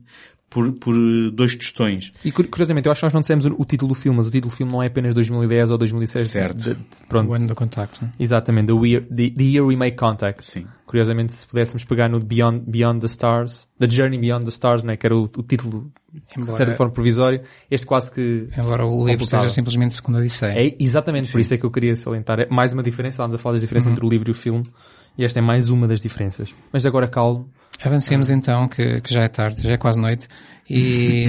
por, por dois tostões. E cur- curiosamente, eu acho que nós não dissemos o, título do filme, mas o título do filme não é apenas 2010 ou 2006. Certo. De- de- pronto. O ano do contacto. Exatamente, the year, the, the year we make contact. Sim. Curiosamente, se pudéssemos pegar no Beyond, Beyond the Stars, The Journey Beyond the Stars, né, que era o, o título de Embora- certa forma provisório, este quase que... Agora o livro completava. seja simplesmente segunda Odisseia. É exatamente por isso é que eu queria salientar. É mais uma diferença, estávamos a falar das diferenças entre o livro e o filme, e esta é mais uma das diferenças. Mas agora calmo. Avancemos então, que, que já é tarde, já é quase noite. E,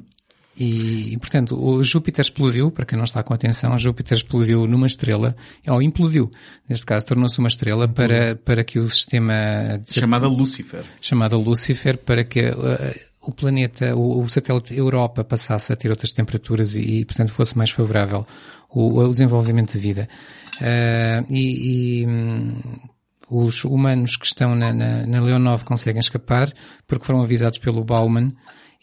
(laughs) e, e, portanto, o Júpiter explodiu, para quem não está com atenção, Júpiter explodiu numa estrela, ou implodiu, neste caso tornou-se uma estrela para, para que o sistema Chamada Lucifer. chamada Lucifer para que eh, o planeta, o, o satélite Europa passasse a ter outras temperaturas e, e, portanto, fosse mais favorável o, o desenvolvimento de vida. Eh, e, e, hum, os humanos que estão na, na, na Leonov conseguem escapar porque foram avisados pelo Bauman.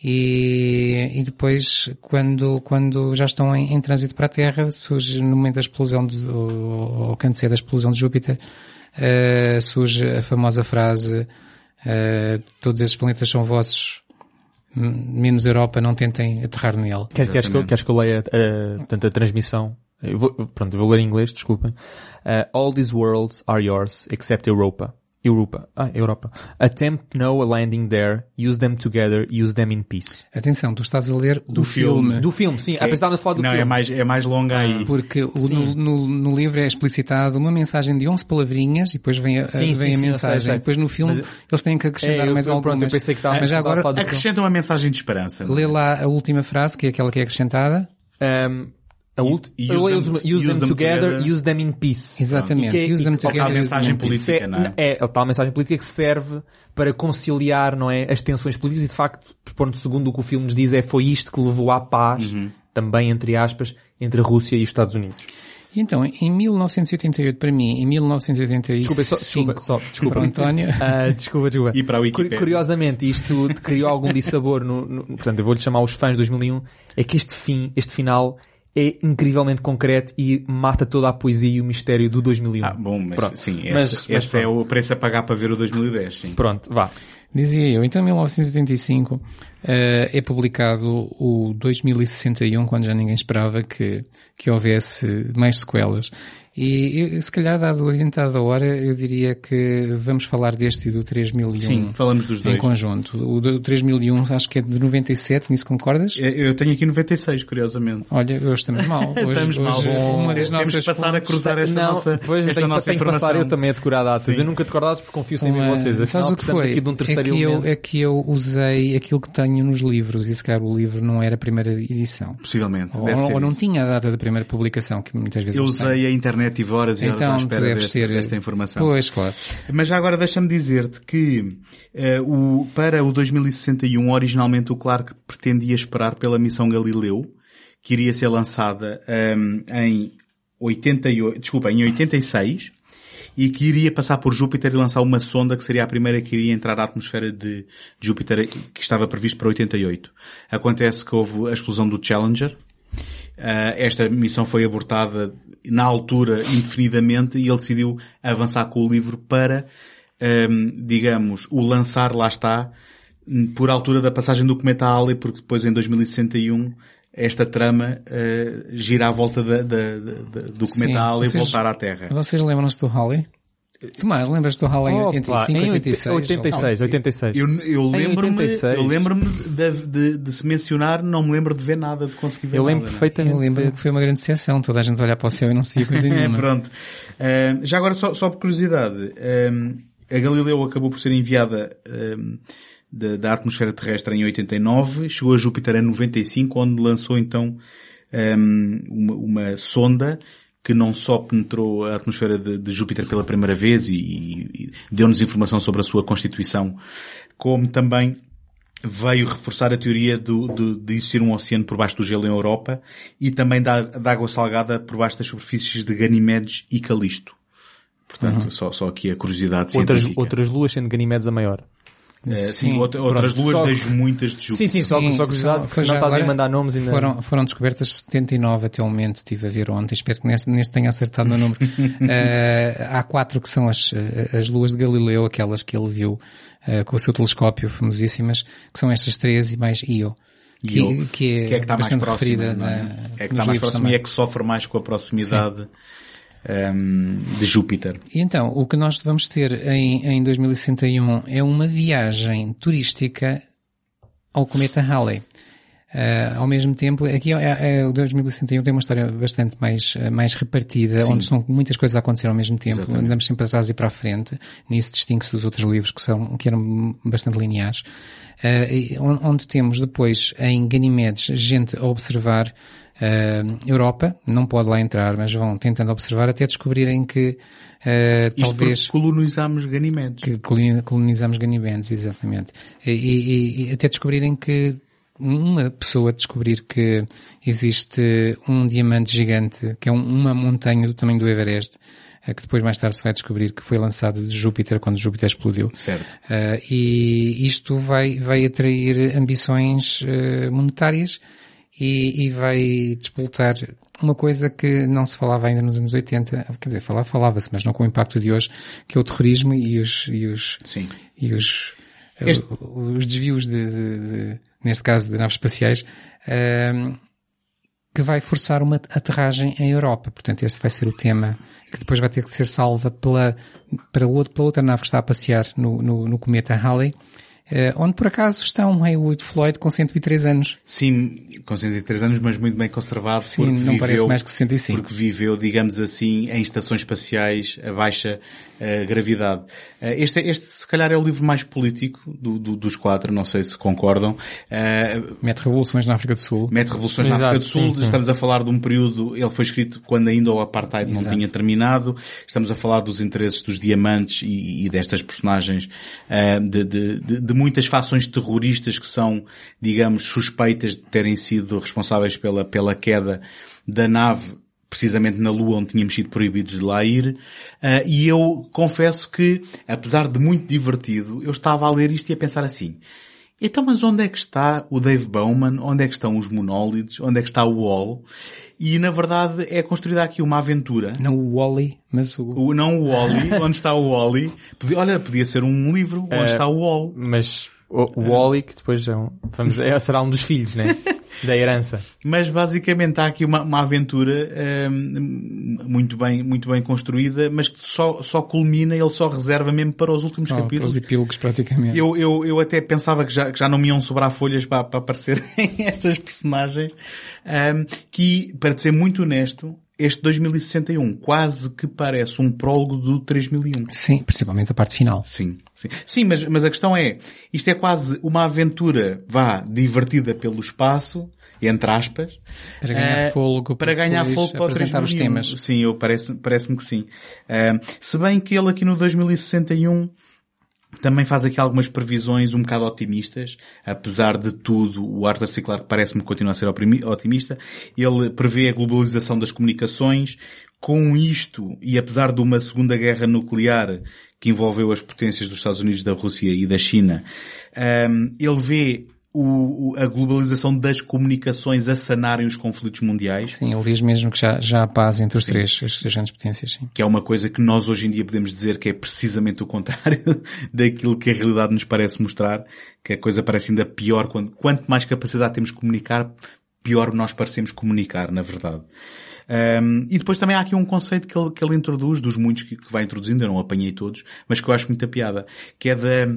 E, e depois quando, quando já estão em, em trânsito para a Terra surge no momento da explosão de, ou, ou canto da explosão de Júpiter eh, surge a famosa frase eh, todos esses planetas são vossos menos Europa não tentem aterrar nele. Quer, queres, que eu, queres que eu leia a, portanto, a transmissão? Eu vou, pronto, eu vou ler em inglês, desculpem. Uh, all these worlds are yours, except Europa. Europa. Ah, Europa. Attempt no a landing there, use them together, use them in peace. atenção, tu estás a ler do, filme. filme Do filme, sim. Ah, pensava a falar do Não, filme. é mais, é mais longa aí. Porque o- no, no, no livro é explicitado uma mensagem de 11 palavrinhas e depois vem a, Sim, vem sim, a mensagem. sei, sei. Depois no filme Mas- eles têm que acrescentar É, eu- mais eu- algumas. pronto, eu pensei que estava- Mas já agora falar do filme. Acrescenta uma mensagem de esperança. lê lá a última frase, que é aquela que é acrescentada. Um, a ult- use eu leio them- os- use, them, together, use them in peace. Exatamente. Que é- Use them e que- together. a mensagem use them in peace. política, não é? É, a tal mensagem política que serve para conciliar, não é, as tensões políticas e de facto, pronto, segundo o que o filme nos diz, é foi isto que levou à paz, Uhum. também entre aspas, entre a Rússia e os Estados Unidos. E então, em 1988 para mim, em 1985 Desculpa, só, desculpa, só, desculpa. para o António, (laughs) Ah, desculpa, desculpa. E para a Wikipédia. Curiosamente, isto te criou algum dissabor no, no- portanto, eu vou-lhe chamar os fãs de 2001, é que este fim, este final, é incrivelmente concreto e mata toda a poesia e o mistério do 2001. Ah, bom, mas Pronto. sim, esse, Mas- esse mas é o preço a pagar para ver o 2010, sim. Pronto, vá. Dizia eu, então em 1985, Uh, é publicado o 2061, quando já ninguém esperava que, que houvesse mais sequelas. E eu, se calhar, dado o adiantado da hora, eu diria que vamos falar deste e do 3001 Sim, falamos dos em dois. conjunto. O do 3001 acho que é de 97, nisso concordas? É, Eu tenho aqui 96, curiosamente. Olha, hoje estamos mal. (laughs) Hoje, Estamos mal. hoje uma das Temos nossas que passar a cruzar esta não, nossa, pois, esta tenho, nossa tenho que informação. passar eu também a decorar datas. Sim. Eu nunca decoro datas porque confio sempre em Uma- vocês. Sabes Afinal, o que foi? aqui de um terceiro é, que eu, é que eu usei aquilo que tenho nos livros e se calhar o livro não era a primeira edição. Possivelmente. Ou, ou não isso. tinha a data da primeira publicação, que muitas vezes Eu usei a internet, tive horas e horas Então, à tu espera deste- ter... desta informação. Pois, claro. Mas já agora deixa-me dizer-te que eh, o, para o 2061, originalmente o Clark pretendia esperar pela missão Galileu, que iria ser lançada ehm, em 88, desculpa, em 86, e que iria passar por Júpiter e lançar uma sonda que seria a primeira que iria entrar à atmosfera de, de Júpiter, que estava previsto para 88. Acontece que houve a explosão do Challenger, Uh, esta missão foi abortada na altura indefinidamente e ele decidiu avançar com o livro para, um, digamos, o lançar, lá está, por altura da passagem do cometa Halley, porque depois em 2061 esta trama uh, gira à volta da, da- da- do cometa Sim, Halley e vocês- voltar à Terra. Vocês lembram-se do Halley? Tomás, lembras-te do em Opa, 85, em 86? 86, 86. Eu, eu Em lembro-me, 86. eu lembro-me de, de- de se mencionar, não me lembro de ver nada, de conseguir ver Eu nada. lembro não é? perfeitamente. Eu lembro que foi uma grande decepção. Toda a gente olhar para o céu e não sabia coisa (laughs) É, nenhuma. pronto. Ahm, já agora, só, só por curiosidade, ahm, a Galileu acabou por ser enviada ahm, da, da atmosfera terrestre em 89, chegou a Júpiter em 95, onde lançou então ahm, uma, uma sonda que não só penetrou a atmosfera de, de Júpiter pela primeira vez e, e deu-nos informação sobre a sua constituição, como também veio reforçar a teoria do, do- de existir um oceano por baixo do gelo em Europa e também da, da água salgada por baixo das superfícies de Ganimedes e Calisto. Portanto, só, só aqui a curiosidade Outras, científica. outras luas sendo Ganimedes a maior. Eh, sim, Sim, outra- outras pronto. luas Só- das muitas de Júpiter. Sim, sim, só, Sim, só curiosidade, só- porque já estás a mandar nomes ainda. Foram, foram descobertas 79 até o momento, estive a ver ontem, espero que neste, neste tenha acertado no número. (laughs) Eh, há quatro que são as, eh, as luas de Galileu, aquelas que ele viu eh, com o seu telescópio, famosíssimas, que são estas três e mais Io. Que, Io, que é, que é que está mais próxima, não é? É que está mais próxima também. e é que sofre mais com a proximidade ehm, de Júpiter. E então, o que nós vamos ter em, em 2061 é uma viagem turística ao cometa Halley. Ah, ao mesmo tempo, aqui é, é, o 2061 tem uma história bastante mais, eh, mais repartida, Sim. onde são muitas coisas a acontecer ao mesmo tempo, Exatamente. andamos sempre atrás e para a frente, nisso distingue-se dos outros livros que são, que eram bastante lineares. On- onde temos depois em Ganimedes gente a observar ah, Europa, não pode lá entrar, mas vão tentando observar até descobrirem que Isto talvez porque colonizámos Ganimedes. que coloni- colonizamos Ganimedes, exatamente. E, e- e até descobrirem que uma pessoa descobrir que existe um diamante gigante, que é um- uma montanha do tamanho do Everest, eh, que depois mais tarde se vai descobrir que foi lançado de Júpiter quando Júpiter explodiu. Certo. Uh, e isto vai, vai atrair ambições uh, monetárias e, e vai despoltar uma coisa que não se falava ainda nos anos 80, quer dizer, falava, falava-se, mas não com o impacto de hoje, que é o terrorismo e os, e os, Sim. e os, Este- uh, os desvios de, de- de- neste caso de naves espaciais, um, que vai forçar uma aterragem em Europa. Portanto, esse vai ser o tema que depois vai ter que ser salva pela, para outro, pela outra nave que está a passear no, no, no cometa Halley, eh, onde por acaso está um Haywood Floyd com 103 anos. Sim, com 103 anos, mas muito bem conservado. Sim, porque não viveu, parece mais que 65. Porque viveu, digamos assim, em estações espaciais a baixa eh, gravidade. Eh, este, este, se calhar, é o livro mais político do, do- dos quatro, não sei se concordam. Eh, Mete revoluções na África do Sul. mete revoluções na Exato, África do Sul. sim, sim. Estamos a falar de um período, ele foi escrito quando ainda o apartheid não Exato. tinha terminado. Estamos a falar dos interesses dos diamantes e, e destas personagens eh, de, de- de- de muitas fações terroristas que são, digamos, suspeitas de terem sido responsáveis pela, pela queda da nave precisamente na Lua onde tínhamos sido proibidos de lá ir, Ah, e eu confesso que, apesar de muito divertido, eu estava a ler isto e a pensar assim, então, mas onde é que está o Dave Bowman? Onde é que estão os monólitos? Onde é que está o Wall? E, na verdade, é construída aqui uma aventura. Não o Wally, mas o... O, não o Wally. onde está o Wally? Podia- olha, podia ser um livro. Onde Eh, está o Wall? Mas O, o Wally, que depois é um, vamos, é, será um dos filhos, né? (laughs) Da herança. Mas basicamente há aqui uma, uma aventura hum, muito, bem, muito bem construída, mas que só, só culmina, ele só reserva mesmo para os últimos Oh, para capítulos. os epílogos praticamente. Eu, eu, eu até pensava que já, que já não me iam sobrar folhas para, para aparecerem (laughs) estas personagens, hum, que, para ser muito honesto, este 2061 quase que parece um prólogo do 3001. Sim, principalmente a parte final. Sim, sim. Sim, mas, mas a questão é, isto é quase uma aventura, vá, divertida pelo espaço, entre aspas. Para ganhar eh, fôlego, Para ganhar fogo para apresentar os 3001. temas. Sim, eu parece, parece-me que sim. Eh, se bem que ele aqui no 2061 também faz aqui algumas previsões um bocado otimistas, apesar de tudo, o Arthur C. Clarke parece-me continuar a ser otimista. Ele prevê a globalização das comunicações. Com isto, e apesar de uma segunda guerra nuclear que envolveu as potências dos Estados Unidos, da Rússia e da China, hum, ele vê o- a globalização das comunicações a sanarem os conflitos mundiais Sim, ele diz mesmo que já, já há paz entre os Sim. três, as três grandes potências, sim. que é uma coisa que nós hoje em dia podemos dizer que é precisamente o contrário (laughs) daquilo que a realidade nos parece mostrar, que a coisa parece ainda pior quando, quanto mais capacidade temos de comunicar, pior nós parecemos comunicar, na verdade. Um, e depois também há aqui um conceito que ele, que ele introduz, dos muitos que, que vai introduzindo, eu não apanhei todos, mas que eu acho muita piada, que é da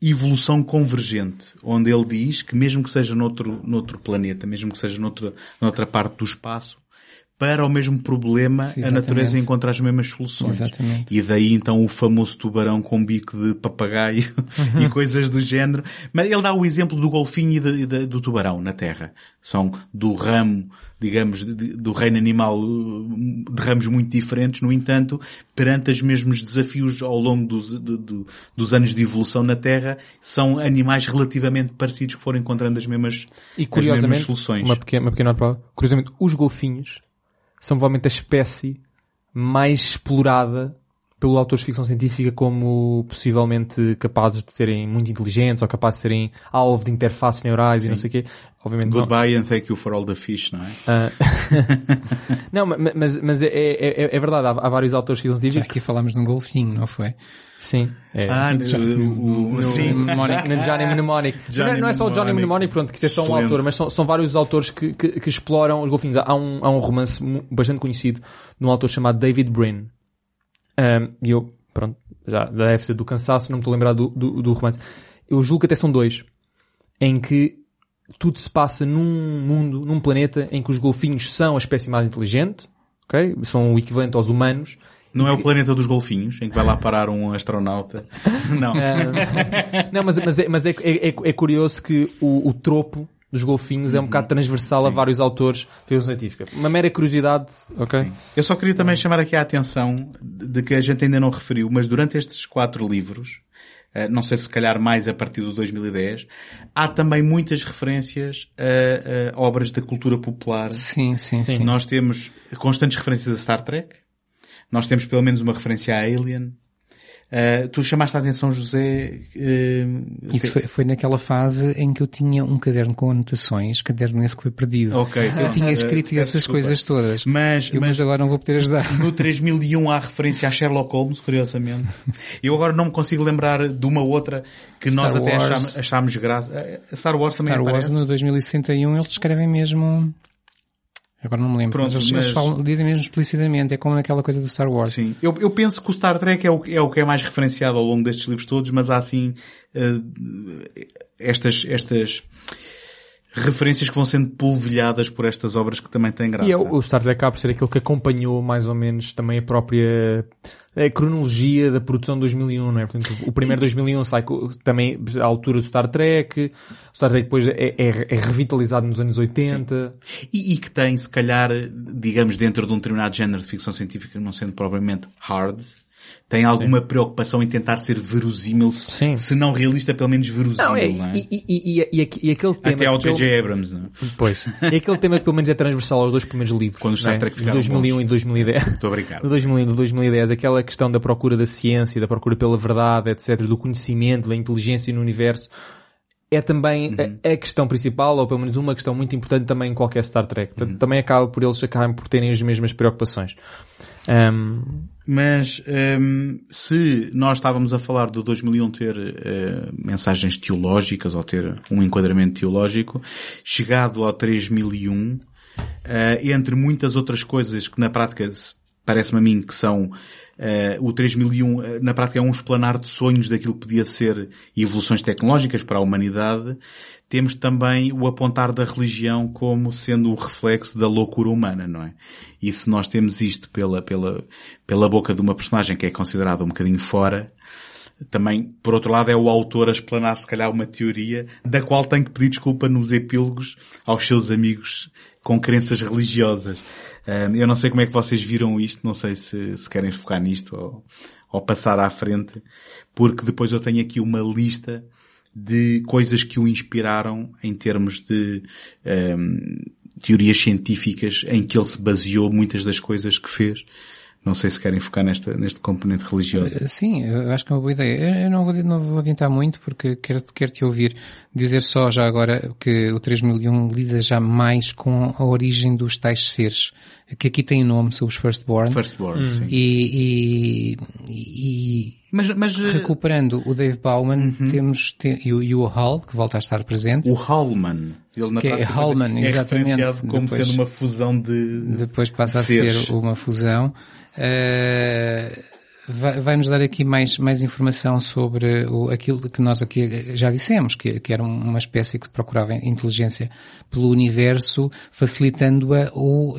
evolução convergente, onde ele diz que mesmo que seja noutro, noutro planeta, mesmo que seja noutra, noutra parte do espaço, para o mesmo problema, Sim, a natureza encontra as mesmas soluções. Exatamente. E daí então o famoso tubarão com bico de papagaio (laughs) e coisas do género. Mas ele dá o exemplo do golfinho e, de- de- do tubarão na Terra. São do ramo, digamos, de- de- do reino animal uh, de ramos muito diferentes, no entanto, perante os mesmos desafios ao longo dos, do- do- dos anos de evolução na Terra, são animais relativamente parecidos que foram encontrando as mesmas, E as mesmas curiosamente, soluções. uma pequena, uma pequena curiosamente, os golfinhos são provavelmente a espécie mais explorada pelo autor de ficção científica como possivelmente capazes de serem muito inteligentes ou capazes de serem alvo de interfaces neurais e não sei o quê. Obviamente não- Goodbye and thank you for all the fish, não é? Ah, (laughs) não, ma- ma- mas, mas é, é, é- é verdade, há, há vários autores de ficção Já científica aqui que falámos de um golfinho, não foi? Sim. É. Ah, Já- o, o, no- sim. Mnemonic. Na Johnny Mnemonic. Johnny não, é- não é só o Johnny Mnemonic. Pronto, que isto é só um autor, mas são, são vários autores que, que, que exploram os golfinhos. Há um, há um romance bastante conhecido de um autor chamado David Brin. E eu, pronto, já deve ser do cansaço, não me estou a lembrar do, do, do romance. Eu julgo que até são dois. Em que tudo se passa num mundo, num planeta em que os golfinhos são a espécie mais inteligente, ok? São o equivalente aos humanos. Não é o planeta dos golfinhos, em que vai lá parar um astronauta. (laughs) Não. Não, mas, mas, é, mas é, é- é curioso que o, o tropo dos golfinhos é um bocado transversal a vários autores de ficção científica. Uma mera curiosidade, ok? Sim. Eu só queria também chamar aqui a atenção de que a gente ainda não referiu, mas durante estes quatro livros, eh, não sei se calhar mais a partir do 2010, há também muitas referências a, a obras da cultura popular. Sim, sim, sim. Nós temos constantes referências a Star Trek, nós temos pelo menos uma referência a Alien. Eh, tu chamaste a atenção, José, eh, Isso foi, foi naquela fase em que eu tinha um caderno com anotações, caderno esse que foi perdido. Ok. Eu tinha escrito Eh, peço essas desculpa. coisas todas. Mas, Eu, mas mas agora não vou poder ajudar. No 3001 há referência a Sherlock Holmes, curiosamente. Eu agora não me consigo lembrar de uma outra que nós Star até Wars. achámos, achámos graça. Star Wars também Star Wars aparece. no 2061 eles escrevem mesmo... Agora não me lembro, Pronto, mas eles, mas- falam- dizem mesmo explicitamente, é como naquela coisa do Star Wars. Sim. Eu, eu penso que o Star Trek é o, é o que é mais referenciado ao longo destes livros todos, mas há assim eh, estas, estas referências que vão sendo polvilhadas por estas obras que também têm graça. E é, o Star Trek acaba por ser aquele que acompanhou mais ou menos também a própria a cronologia da produção de 2001, não é? Portanto, o primeiro 2001 sai também à altura do Star Trek, o Star Trek depois é, é- é revitalizado nos anos 80. E, e que tem, se calhar, digamos, dentro de um determinado género de ficção científica, não sendo propriamente hard, tem alguma preocupação em tentar ser verosímil, se, Sim. se não realista, pelo menos verosímil, Não, é, não é? e, e, e, e, e, e aquele tema... Até ao J.J. Abrams, não é? Pois. É aquele tema que pelo menos é transversal aos dois primeiros livros. Quando os Star é? Trek De ficaram 2001 bons. e 2010. Estou a brincar. Do 2001 e do 2010, aquela questão da procura da ciência, da procura pela verdade, etc., do conhecimento, da inteligência no universo, é também a, a questão principal, ou pelo menos uma questão muito importante também em qualquer Star Trek. Portanto, Também acaba por eles acabarem por terem as mesmas preocupações. Um, Mas hum, se nós estávamos a falar do 2001 ter eh, mensagens teológicas ou ter um enquadramento teológico, chegado ao 3001, eh, entre muitas outras coisas que na prática parece-me a mim que são eh, o 3001 eh, na prática é um esplanar de sonhos daquilo que podia ser evoluções tecnológicas para a humanidade, temos também o apontar da religião como sendo o reflexo da loucura humana, não é? E se nós temos isto pela, pela, pela boca de uma personagem que é considerada um bocadinho fora, também, por outro lado, é o autor a explanar se calhar uma teoria da qual tem que pedir desculpa nos epílogos aos seus amigos com crenças religiosas. Ahm, eu não sei como é que vocês viram isto, não sei se, se querem focar nisto ou, ou passar à frente, porque depois eu tenho aqui uma lista de coisas que o inspiraram em termos de ahm, teorias científicas em que ele se baseou muitas das coisas que fez. Não sei se querem focar nesta, neste componente religioso. Sim, eu acho que é uma boa ideia. Eu não vou, não vou adiantar muito porque quero, quero te ouvir dizer só já agora que o 3001 lida já mais com a origem dos tais seres, que aqui tem o nome, são os Firstborn. Firstborn, sim. E, e, e Mas, mas eh, recuperando o Dave Bauman, temos te, e, o, e o Hall, que volta a estar presente. o Hallman, ele na Que é Hallman, é exatamente. como Depois- sendo uma fusão de depois passa a ser uma fusão. Eh, vai- Vai-nos dar aqui mais, mais informação sobre o, aquilo que nós aqui já dissemos, que, que era uma espécie que procurava inteligência pelo universo, facilitando-a ou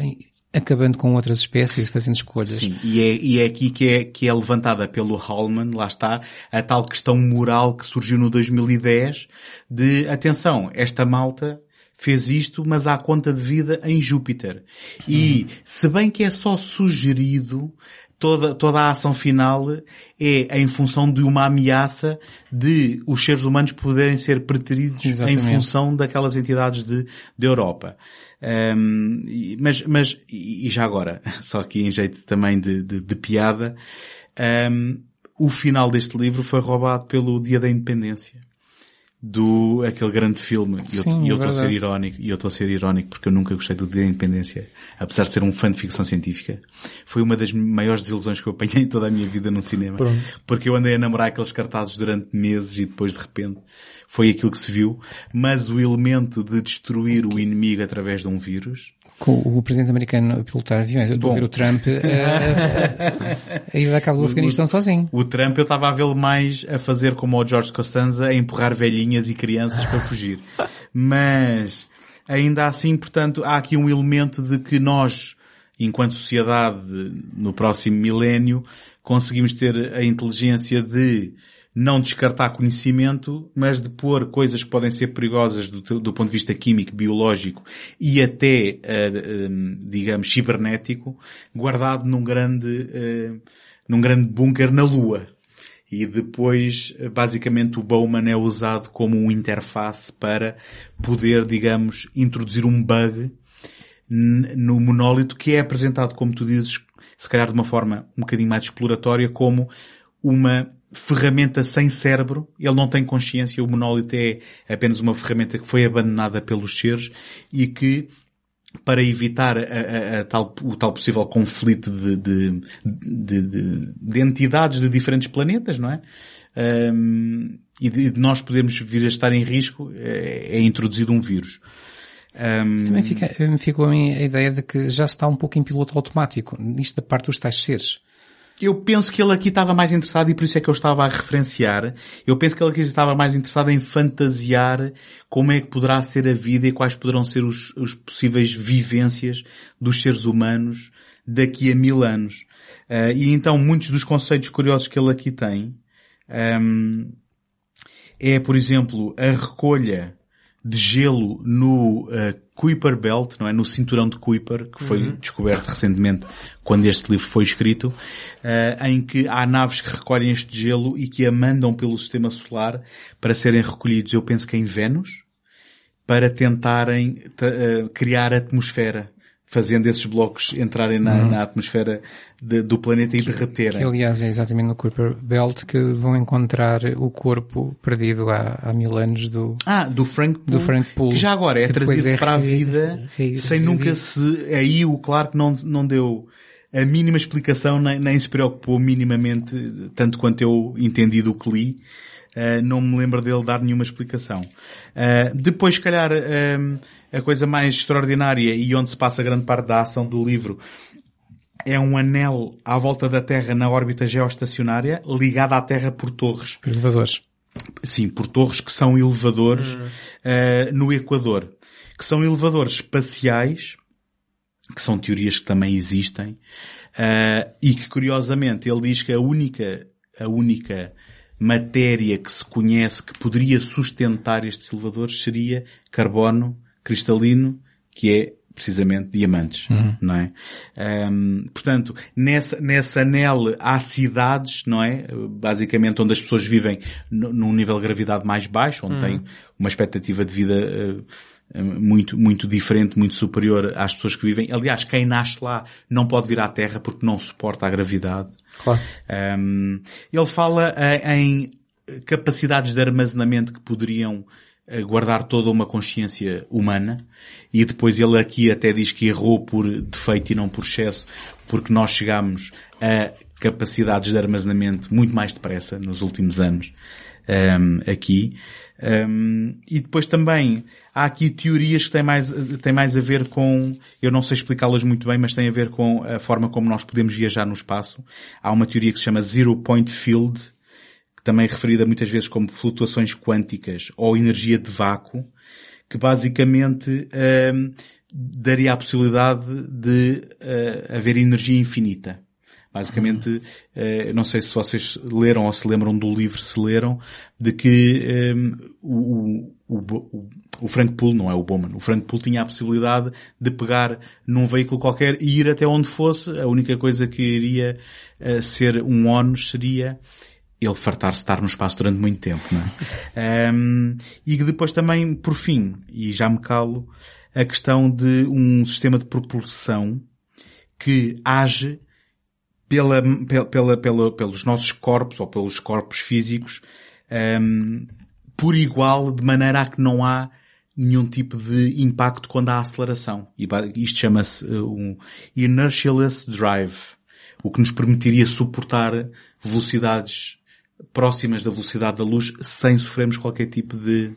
acabando com outras espécies e fazendo escolhas. Sim, e é, e é aqui que é, que é levantada pelo Hallman, lá está, a tal questão moral que surgiu no 2010 de, atenção, esta malta fez isto, mas há conta de vida em Júpiter. E, se bem que é só sugerido, toda, toda a ação final é em função de uma ameaça de os seres humanos poderem ser preteridos em Exatamente. função daquelas entidades de, de Europa. Um, mas, mas, e e já agora, (laughs) só aqui em jeito também de, de, de piada, um, o final deste livro foi roubado pelo Dia da Independência. Do, aquele grande filme. E eu- Sim, E eu é estou a ser irónico, e eu estou a ser irónico porque eu nunca gostei do Dia da Independência. Apesar de ser um fã de ficção científica. Foi uma das maiores desilusões que eu apanhei em toda a minha vida no cinema. Pronto. Porque eu andei a namorar aqueles cartazes durante meses e depois de repente foi aquilo que se viu. Mas o elemento de destruir o inimigo através de um vírus, Com o presidente americano a pilotar aviões. Eu estou a ver o Trump eh, (laughs) a ir a cabo do Afeganistão sozinho. O Trump eu estava a vê-lo mais a fazer como o George Costanza, a empurrar velhinhas e crianças para fugir. Mas, ainda assim, portanto, há aqui um elemento de que nós, enquanto sociedade, no próximo milénio, conseguimos ter a inteligência de não descartar conhecimento, mas de pôr coisas que podem ser perigosas do, do ponto de vista químico, biológico e até, eh, digamos, cibernético, guardado num grande, eh, num grande bunker na Lua. E depois, basicamente, o Bowman é usado como um interface para poder, digamos, introduzir um bug no monólito que é apresentado, como tu dizes, se calhar de uma forma um bocadinho mais exploratória, como uma ferramenta sem cérebro. Ele não tem consciência. O monólito é apenas uma ferramenta que foi abandonada pelos seres e que para evitar a- a- a tal- o tal possível conflito de, de, de- de- de entidades de diferentes planetas, não é? Ahm, e de, nós podermos vir a estar em risco, é, é introduzido um vírus. Ahm, Também fica, ficou a mim a ideia de que já se está um pouco em piloto automático, nisto da parte dos tais seres. Eu penso que ele aqui estava mais interessado e por isso é que eu estava a referenciar. Eu penso que ele aqui estava mais interessado em fantasiar como é que poderá ser a vida e quais poderão ser os, os possíveis vivências dos seres humanos daqui a mil anos. Ah, e então muitos dos conceitos curiosos que ele aqui tem ahm, é, por exemplo, a recolha de gelo no uh, Kuiper Belt, não é? No cinturão de Kuiper, que foi descoberto recentemente quando este livro foi escrito, uh, em que há naves que recolhem este gelo e que a mandam pelo sistema solar para serem recolhidos, eu penso que em Vênus, para tentarem ta- uh, criar atmosfera, fazendo esses blocos entrarem na, na atmosfera de- do planeta e derreterem. Que aliás é exatamente no Kuiper Belt que vão encontrar o corpo perdido há, há mil anos do, Ah, do Frank Poole, Do Frank Poole, que já agora é trazido é para a vida re- sem nunca se... Aí o Clark não, não deu a mínima explicação, nem, nem se preocupou minimamente, tanto quanto eu entendi do que li. Uh, não me lembro dele dar nenhuma explicação. Uh, depois, se calhar, um, a coisa mais extraordinária e onde se passa grande parte da ação do livro é um anel à volta da Terra na órbita geoestacionária ligado à Terra por torres. elevadores. Sim, por torres que são elevadores Hum. eh, no Equador. Que são elevadores espaciais, que são teorias que também existem, eh, e que curiosamente ele diz que a única, a única matéria que se conhece que poderia sustentar estes elevadores seria carbono cristalino, que é precisamente diamantes, não é? Ahm, portanto, nessa, nessa anel há cidades, não é? Basicamente onde as pessoas vivem nu- num nível de gravidade mais baixo, onde têm uma expectativa de vida eh, muito, muito diferente, muito superior às pessoas que vivem. Aliás, quem nasce lá não pode vir à Terra porque não suporta a gravidade. Claro. Um, ele fala eh, em capacidades de armazenamento que poderiam eh, guardar toda uma consciência humana e depois ele aqui até diz que errou por defeito e não por excesso porque nós chegamos a capacidades de armazenamento muito mais depressa nos últimos anos um, aqui. Um, e depois também há aqui teorias que têm mais, têm mais a ver com, eu não sei explicá-las muito bem, mas têm a ver com a forma como nós podemos viajar no espaço. Há uma teoria que se chama Zero Point Field, que também é referida muitas vezes como flutuações quânticas ou energia de vácuo, que basicamente um, daria a possibilidade de uh, haver energia infinita. Basicamente, eh, não sei se vocês leram ou se lembram do livro, se leram, de que um, o, o, o, Frank Poole, não é o Bowman, o Frank Poole tinha a possibilidade de pegar num veículo qualquer e ir até onde fosse. A única coisa que iria uh, ser um ónus seria ele fartar-se estar no espaço durante muito tempo, não é? um, (laughs) e que depois também, por fim, e já me calo, a questão de um sistema de propulsão que age pela, pela, pela, pelos nossos corpos ou pelos corpos físicos um, por igual, de maneira a que não há nenhum tipo de impacto quando há aceleração. E isto chama-se um inertialess drive, o que nos permitiria suportar velocidades próximas da velocidade da luz sem sofrermos qualquer tipo de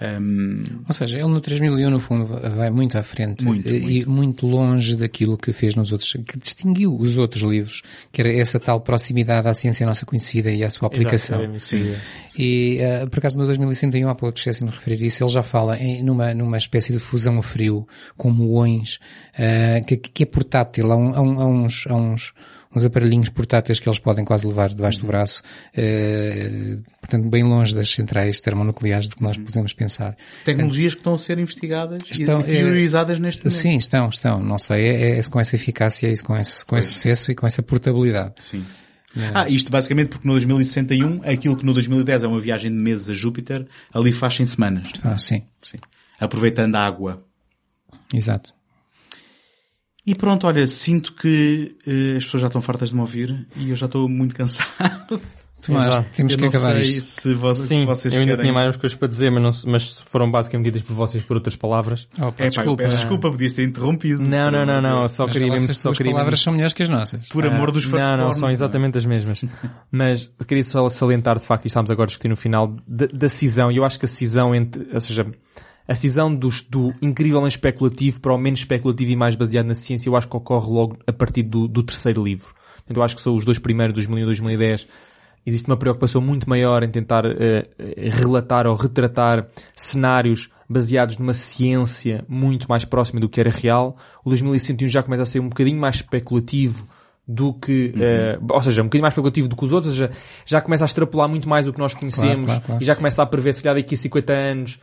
um... Ou seja, ele no 3001 no fundo vai muito à frente muito, e muito. muito longe daquilo que fez nos outros, que distinguiu os outros livros, que era essa tal proximidade à ciência nossa conhecida e à sua aplicação. Exato. E uh, por acaso no 2061, há pouco esqueci de referir isso, ele já fala em, numa, numa espécie de fusão a frio com muões, uh, que, que é portátil, há, um, há, um, há uns, há uns uns aparelhinhos portáteis que eles podem quase levar debaixo do braço, uh, portanto bem longe das centrais termonucleares de que nós podemos pensar. Tecnologias que estão a ser investigadas estão, e teorizadas é, neste momento. Sim, estão, estão. Não sei, é, é com essa eficácia e com esse, com esse sucesso e com essa portabilidade. Sim. É. Ah, isto basicamente porque no 2061, aquilo que no 2010 é uma viagem de meses a Júpiter, ali faz em semanas. Ah, sim. sim. Aproveitando a água. Exato. E pronto, olha, sinto que uh, as pessoas já estão fartas de me ouvir e eu já estou muito cansado. Tomás, (laughs) temos eu que acabar sei isto. Se vocês, Sim, se vocês eu ainda querem... tinha mais umas coisas para dizer, mas, não, mas foram basicamente ditas por vocês por outras palavras. Oh, pá, é, desculpa. Pá, peço desculpa, podias ter interrompido. Não, não, não, não, só queria mesmo, só queria palavras são melhores que as nossas. Por amor Ah, dos Não, não, firstborns, são exatamente as mesmas. (laughs) Mas queria só salientar, de facto, e estamos agora a discutir no final, da, da cisão. E eu acho que a cisão entre, ou seja, a cisão dos, do incrivelmente especulativo para o menos especulativo e mais baseado na ciência, eu acho que ocorre logo a partir do, do terceiro livro. Então eu acho que são os dois primeiros, 2001 e 2010. Existe uma preocupação muito maior em tentar eh, relatar ou retratar cenários baseados numa ciência muito mais próxima do que era real. O 2101 já começa a ser um bocadinho mais especulativo do que, eh, ou seja, um bocadinho mais especulativo do que os outros, ou seja, já começa a extrapolar muito mais o que nós conhecemos claro, claro, e já sim. começa a prever se calhar daqui a 50 anos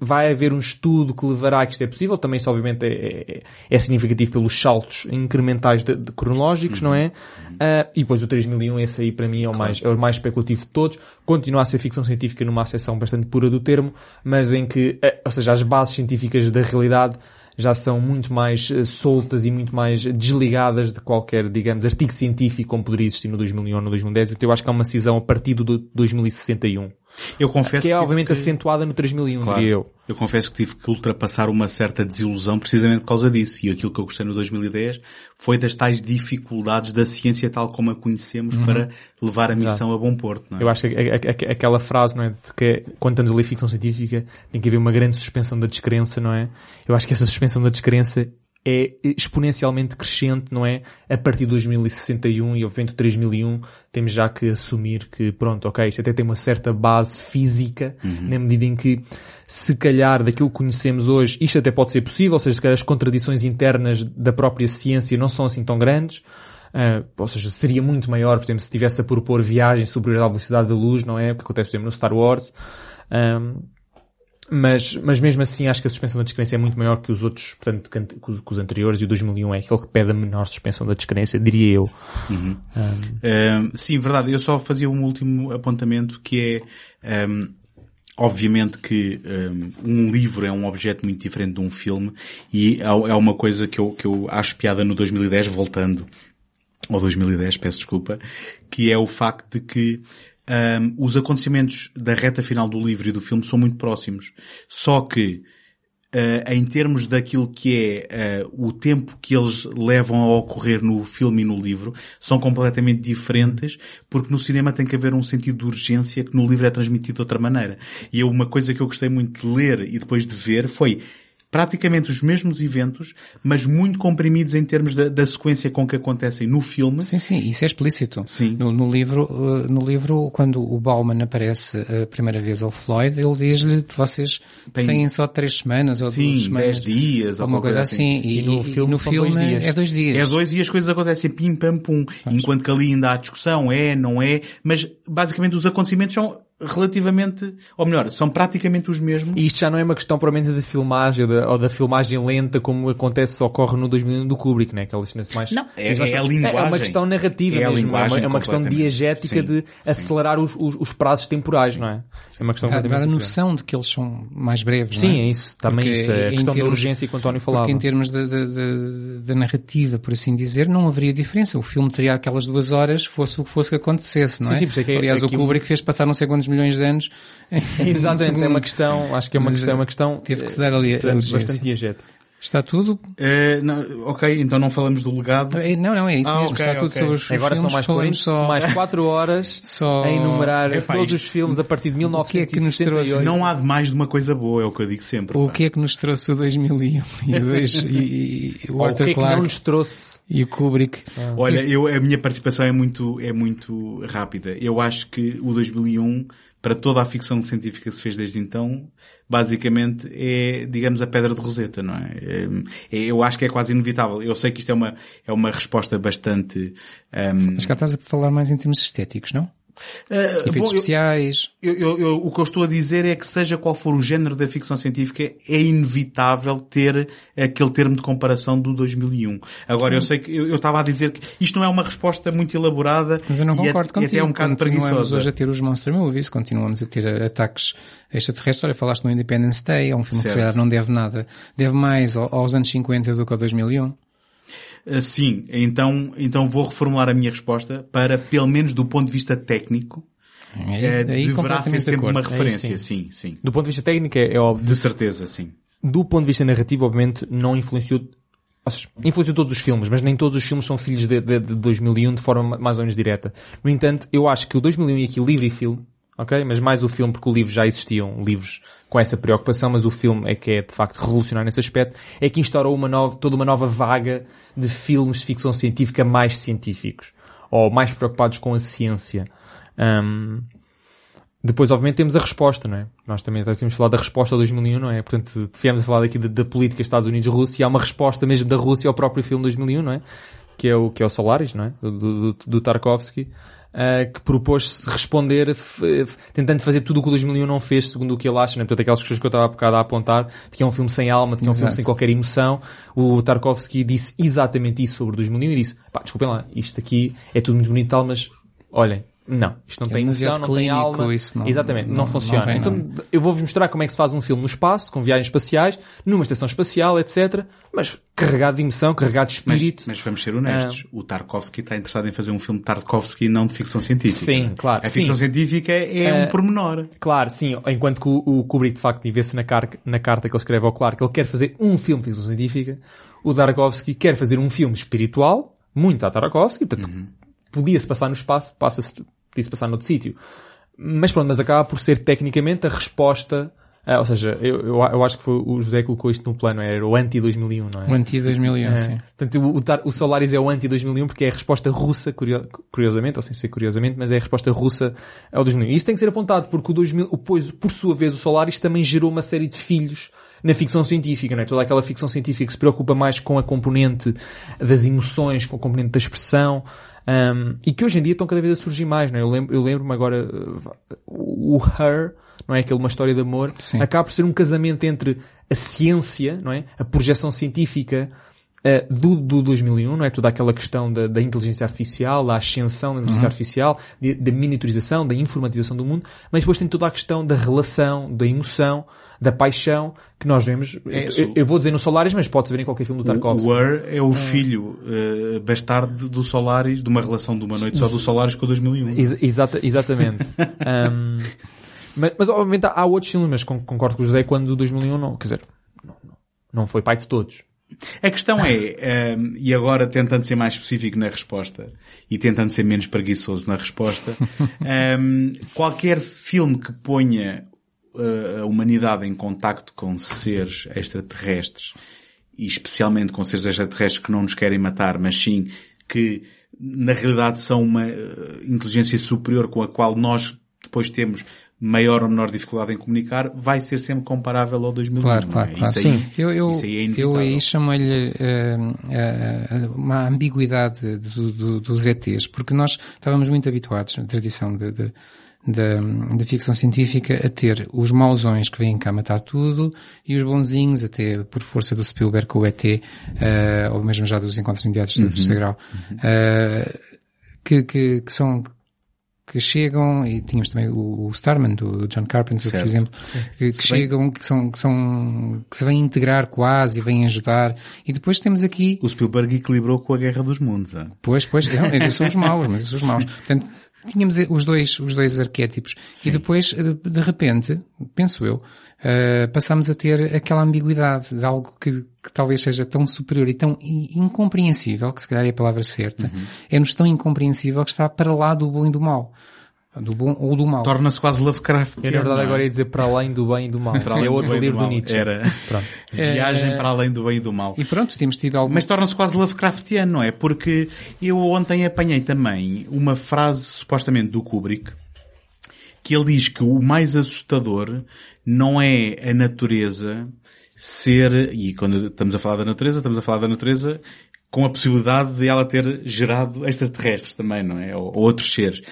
vai haver um estudo que levará a que isto é possível. Também isso obviamente é, é- é significativo pelos saltos incrementais de, de cronológicos, não é? Ah, e depois o 3001, esse aí para mim é o, mais, é o mais especulativo de todos. Continua a ser ficção científica numa acessão bastante pura do termo, mas em que, eh, ou seja, as bases científicas da realidade já são muito mais eh, soltas e muito mais desligadas de qualquer, digamos, artigo científico como poderia existir no 2001 ou no 2010. Então eu acho que há uma cisão a partir do 2061. Eu confesso Que é tive obviamente que- acentuada no 3001, diria eu. Eu confesso que tive que ultrapassar uma certa desilusão precisamente por causa disso. E aquilo que eu gostei no 2010 foi das tais dificuldades da ciência tal como a conhecemos para levar a missão a bom porto. É? Eu acho que a- a- a- aquela frase, não é, de que quando estamos a ler ficção científica tem que haver uma grande suspensão da descrença, não é? Eu acho que essa suspensão da descrença é exponencialmente crescente, não é? A partir de 2061 e obviamente 3001 temos já que assumir que pronto, ok, isto até tem uma certa base física, na medida em que se calhar daquilo que conhecemos hoje, isto até pode ser possível, ou seja, se calhar as contradições internas da própria ciência não são assim tão grandes, Uh, ou seja, seria muito maior, por exemplo, se estivesse a propor viagens superiores à velocidade da luz, não é? O que acontece, por exemplo, no Star Wars. Um, mas, mas mesmo assim acho que a suspensão da descrença é muito maior que os outros, portanto, que, os, anteriores e o 2001 é aquele que pede a menor suspensão da descrença, diria eu. Um, sim, verdade. Eu só fazia um último apontamento que é, um, obviamente que um, um livro é um objeto muito diferente de um filme e é é uma coisa que eu, que eu acho piada no 2010, voltando ou 2010, peço desculpa, que é o facto de que um, os acontecimentos da reta final do livro e do filme são muito próximos. Só que uh, em termos daquilo que é uh, o tempo que eles levam a ocorrer no filme e no livro, são completamente diferentes, porque no cinema tem que haver um sentido de urgência que no livro é transmitido de outra maneira. E eu, uma coisa que eu gostei muito de ler e depois de ver foi praticamente os mesmos eventos, mas muito comprimidos em termos da, da sequência com que acontecem no filme. Sim, sim, isso é explícito. Sim. No, no livro, uh, no livro, quando o Bauman aparece a primeira vez ao Floyd, ele diz-lhe que vocês Tem- têm só três semanas ou duas Sim, semanas. 10 dias ou Alguma coisa assim. E no filme no são dois filme dias. é dois dias. É dois e as coisas acontecem pim pam pum. Enquanto que ali ainda há discussão, é, não é, mas basicamente os acontecimentos são relativamente, ou melhor, são praticamente os mesmos. E isto já não é uma questão propriamente de filmagem ou da, ou da filmagem lenta como acontece, ocorre no 2001 do Kubrick, né? Aquelas cenas mais... Não, é- mas nós- é a linguagem. É uma questão narrativa É a mesmo. linguagem é uma, é uma questão diegética Sim, de sim. acelerar os, os, os prazos temporais, não é? É uma questão Dá, dá a diferente. noção de que eles são mais breves, Sim, não é isso. Também Porque isso. É a em questão da termos- urgência que o António falava. Porque em termos da, da, da- da narrativa, por assim dizer, não haveria diferença. O filme teria aquelas duas horas, fosse o que fosse que acontecesse, não Sim, é? sim, por isso é que é- Aliás, o Kubrick fez passar não sei quantos milhões de anos. Exatamente, é uma questão, acho que é uma Mas, questão, é uma questão teve que se dar ali a eh, urgência. bastante diegética. Está tudo? Eh, não, ok, então não falamos do legado. É, Não, não, é isso Ah, mesmo. ok, Está tudo ok. sobre os Agora são filmes. mais, falamos 40, só... mais 4 horas (laughs) só... a enumerar Epá, todos isto- os filmes a partir de que é que nos 1968. trouxe? Não há de mais de uma coisa boa, é o que eu digo sempre. O pá. que é que nos trouxe o 2001 e, o dois, (laughs) e, e o Ou o Arthur que é que não nos trouxe? e o Kubrick? Olha, eu, a minha participação é muito, é muito rápida. Eu acho que o 2001, para toda a ficção científica que se fez desde então, basicamente é, digamos, a pedra de Roseta, não é? É- Eu acho que é quase inevitável. Eu sei que isto é uma, é uma resposta bastante, ehm, Mas cá estás a falar mais em termos estéticos, não? Eh, Efeitos bom, especiais. Eu, eu- eu- o que eu estou a dizer é que seja qual for o género da ficção científica, é inevitável ter aquele termo de comparação do 2001. Agora, eu sei que eu estava a dizer que isto não é uma resposta muito elaborada Mas eu não e, concordo é, e contigo. até é um bocado continuamos preguiçosa. hoje a ter os monster movies, continuamos a ter ataques extraterrestres. Olha, falaste no Independence Day, é um filme que se Certo. calhar não deve nada. Deve mais ao- aos anos 50 do que ao 2001. Sim, então, então vou reformular a minha resposta para, pelo menos do ponto de vista técnico, Aí, eh, aí deverá ser de sempre uma Aí referência, sim. sim, sim. Do ponto de vista técnico é, é óbvio. De certeza, sim. Do ponto de vista narrativo, obviamente, não influenciou, ou seja, influenciou todos os filmes, mas nem todos os filmes são filhos de, de, de 2001 de forma mais ou menos direta. No entanto, eu acho que o 2001 e aqui livro e filme, ok? Mas mais o filme porque o livro já existiam livros com essa preocupação, mas o filme é que é de facto revolucionário nesse aspecto, é que instaurou uma nova, toda uma nova vaga de filmes de ficção científica mais científicos. Ou mais preocupados com a ciência. Ahm, depois, obviamente, temos a resposta, não é? Nós também já tínhamos falado da resposta ao 2001, não é? Portanto, tivemos a falar aqui da, da política Estados Unidos-Rússia e há uma resposta mesmo da Rússia ao próprio filme 2001, não é? Que é o, que é o Solaris, não é? Do, do, do Tarkovsky, ah, que propôs responder tentando fazer tudo o que o 2001 não fez, segundo o que ele acha, não é? Portanto, aquelas questões que eu estava há bocado a apontar, de que é um filme sem alma, de que é um filme Exato. sem qualquer emoção, o Tarkovsky disse exatamente isso sobre o 2001 e disse, pá, desculpem lá, isto aqui é tudo muito bonito e tal, mas olhem, Não, isto não É tem emoção, não tem clínico, alma. isso não- Exatamente, não, não- funciona. não tem então eu vou-vos mostrar como é que se faz um filme no espaço, com viagens espaciais, numa estação espacial, etc. Mas carregado de emoção, carregado de Mas, espírito. mas vamos ser honestos. O Tarkovsky está interessado em fazer um filme de Tarkovsky e não de ficção científica. Sim, claro, A ficção sim. científica é Eh, um pormenor. Claro, sim, enquanto que o, o Kubrick de facto vê-se na, car- na carta que ele escreve ao Clark que ele quer fazer um filme de ficção científica, o Tarkovsky quer fazer um filme espiritual, muito a Tarkovsky, portanto, Uhum. Podia-se passar no espaço, passa-se, podia-se passar noutro sítio. Mas pronto, mas acaba por ser tecnicamente a resposta, ah, ou seja, eu, eu, eu acho que foi o José que colocou isto no plano, era o anti-2001, não é? O anti-2001, É. sim. Portanto, o, o, Solaris é o anti-2001 porque é a resposta russa, curio- curiosamente, ou sem ser curiosamente, mas é a resposta russa ao 2001. E isso tem que ser apontado porque o 2000, o- pois, por sua vez, o Solaris também gerou uma série de filhos na ficção científica, não é? Toda aquela ficção científica que se preocupa mais com a componente das emoções, com a componente da expressão, um, e que hoje em dia estão cada vez a surgir mais, não é? Eu lembro- lembro-me agora, uh, o Her, não é? Aquele uma história de amor, Sim. acaba por ser um casamento entre a ciência, não é? A projeção científica eh, do, do 2001, não é? Toda aquela questão da, da inteligência artificial, da ascensão da inteligência artificial, de- da miniaturização, da informatização do mundo, mas depois tem toda a questão da relação, da emoção, da paixão, que nós vemos, Isso. eu, eu vou dizer no Solaris, mas pode-se ver em qualquer filme do Tarkovsky. o Ur é o filho eh, bastardo do Solaris, de uma relação de uma noite só do Solaris com o 2001. Ex- exata- exatamente. (laughs) Um, mas, mas, obviamente há outros filmes, mas con- concordo com o José quando o 2001 não, quer dizer, não, não- foi pai de todos. A questão é, ehm, e agora tentando ser mais específico na resposta e tentando ser menos preguiçoso na resposta, (laughs) ehm, qualquer filme que ponha a humanidade em contacto com seres extraterrestres e especialmente com seres extraterrestres que não nos querem matar, mas sim que na realidade são uma eh, inteligência superior com a qual nós depois temos maior ou menor dificuldade em comunicar, vai ser sempre comparável ao 2001. Claro, claro, é? claro. Aí, Sim. Eu, eu, é eu aí chamo-lhe eh, eh, uma ambiguidade do, do, dos ETs, porque nós estávamos muito habituados na tradição de, de, da, da ficção científica a ter os mausões que vêm cá matar tudo e os bonzinhos, até por força do Spielberg com o ET, eh, ou mesmo já dos encontros imediatos do terceiro grau, eh, que, que, que são que chegam, e tínhamos também o, Starman, do, do John Carpenter, Certo. por exemplo, que, que chegam, que são, que são, que se vêm integrar quase e vêm ajudar. E depois temos aqui, O Spielberg equilibrou com a Guerra dos Mundos. ah. pois, pois, não, esses são os maus, mas esses são os maus. (laughs) Portanto, tínhamos os dois, os dois arquétipos. E depois, de repente, penso eu, eh, passamos a ter aquela ambiguidade de algo que, que talvez seja tão superior e tão incompreensível, que se calhar é a palavra certa, é-nos tão incompreensível que está para lá do bom e do mal. Do bom ou do mal. Torna-se quase Lovecraft. Eu na verdade agora ia dizer para além do bem e do mal. Para além é do outro do livro do mal. Nietzsche. Era. Pronto. (laughs) Viagem para além do bem e do mal. E pronto, temos tido algum... Mas torna-se quase Lovecraftiano, não é? Porque eu ontem apanhei também uma frase supostamente do Kubrick que ele diz que o mais assustador não é a natureza ser, e quando estamos a falar da natureza, estamos a falar da natureza com a possibilidade de ela ter gerado extraterrestres também, não é? Ou, ou outros seres.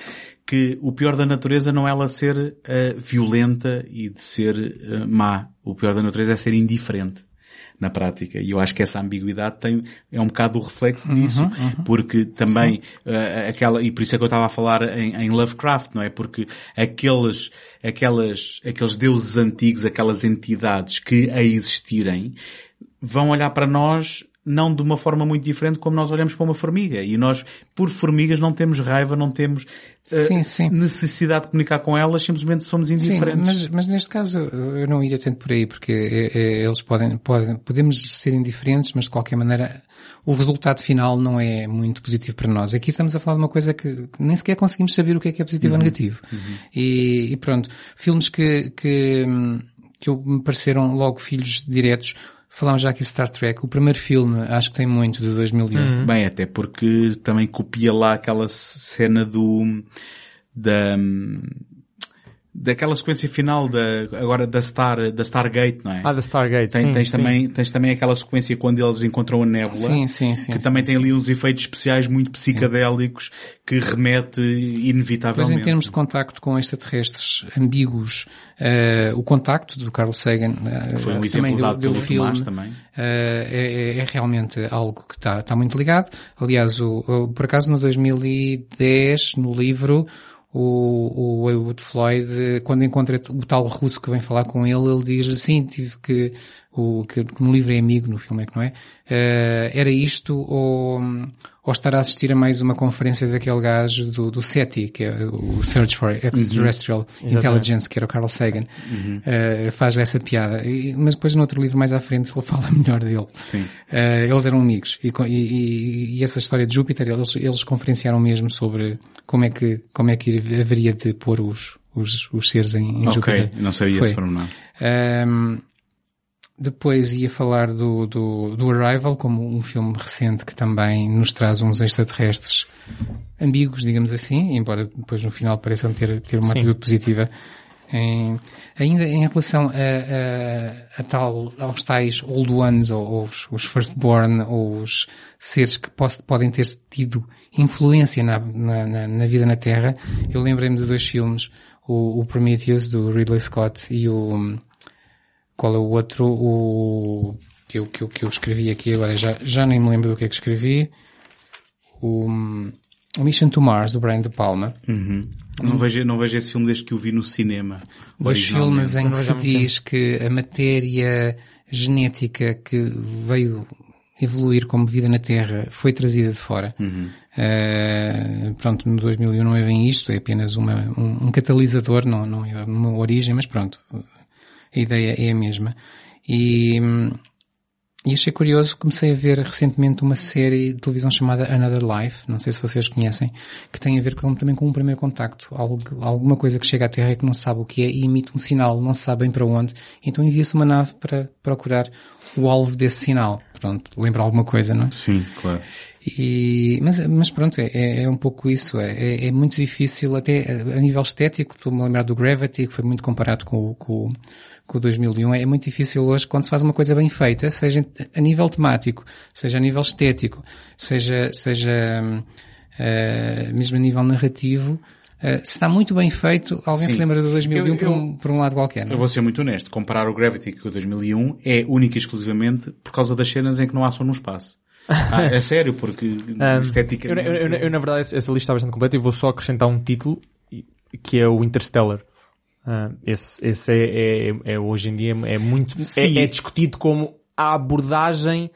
Que o pior da natureza não é ela ser eh, violenta e de ser eh, má. O pior da natureza é ser indiferente na prática. E eu acho que essa ambiguidade tem, é um bocado o reflexo disso. Porque também, eh, aquela, e por isso é que eu estava a falar em, em Lovecraft, não é? Porque aqueles, aquelas, aqueles deuses antigos, aquelas entidades que a existirem, vão olhar para nós não de uma forma muito diferente como nós olhamos para uma formiga. E nós, por formigas, não temos raiva, não temos eh, Sim, sim. necessidade de comunicar com elas, simplesmente somos Sim, indiferentes. mas, mas neste caso eu não iria tanto por aí, porque é- é- eles podem, podem, podemos ser indiferentes, mas de qualquer maneira o resultado final não é muito positivo para nós. Aqui estamos a falar de uma coisa que nem sequer conseguimos saber o que é que é positivo ou negativo. E, e pronto, filmes que, que, que me pareceram logo filhos diretos, falámos já aqui de Star Trek, o primeiro filme acho que tem muito de 2001. Bem, até porque também copia lá aquela cena do, da, daquela sequência final da, agora da Star, da Stargate, não é? Ah, da Stargate. Tem- sim, tens, sim. também, tens também aquela sequência quando eles encontram a nébula. Sim, sim, sim. que sim, também tem ali uns efeitos especiais muito psicadélicos que remete inevitavelmente. em termos de contacto com extraterrestres ambíguos, eh, o contacto do Carl Sagan, que foi um também exemplo deu, dado deu pelo filme, Tomás também. eh, é, é realmente algo que está, está muito ligado. Aliás, o, o- por acaso no 2010, no livro, o, o Heywood Floyd, quando encontra o tal russo que vem falar com ele, ele diz assim, tive que, o, que no livro é amigo, no filme é que não é, uh, era isto ou, ou estar a assistir a mais uma conferência daquele gajo do, do SETI, que é o Search for Extraterrestrial Uhum. Intelligence, que era o Carl Sagan, uh, faz essa piada. E, mas depois no outro livro mais à frente ele (laughs) fala melhor dele. Sim. Uh, eles eram amigos e, e- e- essa história de Júpiter eles, eles conferenciaram mesmo sobre como é que como é que haveria de pôr os os, os seres em, em Ok, Júpiter. não sabia Foi. esse pormenor. Um, depois ia falar do, do, do Arrival como um filme recente que também nos traz uns extraterrestres ambíguos, digamos assim, embora depois no final pareçam ter, ter uma Sim. atitude positiva. Em- ainda em relação a, a, a tal, aos tais Old Ones, ou, ou os, os Firstborn, ou os seres que pos- podem ter tido influência na, na, na- na vida na Terra, eu lembrei-me de dois filmes, o, o Prometheus, do Ridley Scott, e o, qual é o outro, o, que eu, que eu, que eu escrevi aqui agora, já, já nem me lembro do que é que escrevi, o, o Mission to Mars, do Brian De Palma, Uhum. Não, vejo, não vejo esse filme desde que o vi no cinema. Dois originalmente. filmes em que se diz que a matéria genética que veio evoluir como vida na Terra foi trazida de fora. Uhum. Eh, pronto, no 2001 não é bem isto, é apenas uma, um, um catalisador, não, não é uma origem, mas pronto, a ideia é a mesma. E, e achei curioso, comecei a ver recentemente uma série de televisão chamada Another Life, não sei se vocês conhecem, que tem a ver com, também com um primeiro contacto, algo, alguma coisa que chega à Terra e que não sabe o que é e emite um sinal, não se sabe bem para onde, então envia-se uma nave para procurar o alvo desse sinal. Pronto, lembra alguma coisa, não é? Sim, claro. E, mas, mas pronto, é- é, é um pouco isso. É, é- é muito difícil, até a nível estético, estou-me a lembrar do Gravity, que foi muito comparado com, com, o- com o 2001. É muito difícil hoje, quando se faz uma coisa bem feita, seja a nível temático, seja a nível estético, seja, seja eh, mesmo a nível narrativo, eh, se está muito bem feito, alguém Sim. se lembra do 2001 Eu- por, um, por um lado qualquer. não é? Eu vou ser muito honesto. Comparar o Gravity com o 2001 é única e exclusivamente por causa das cenas em que não há som no espaço. Ah, é (laughs) sério, porque Um, eu, esteticamente... eu- eu- eu, na verdade, essa lista está bastante completa e vou só acrescentar um título, que é o Interstellar. Ah, esse esse é, é, é hoje em dia é muito, é, é discutido como a abordagem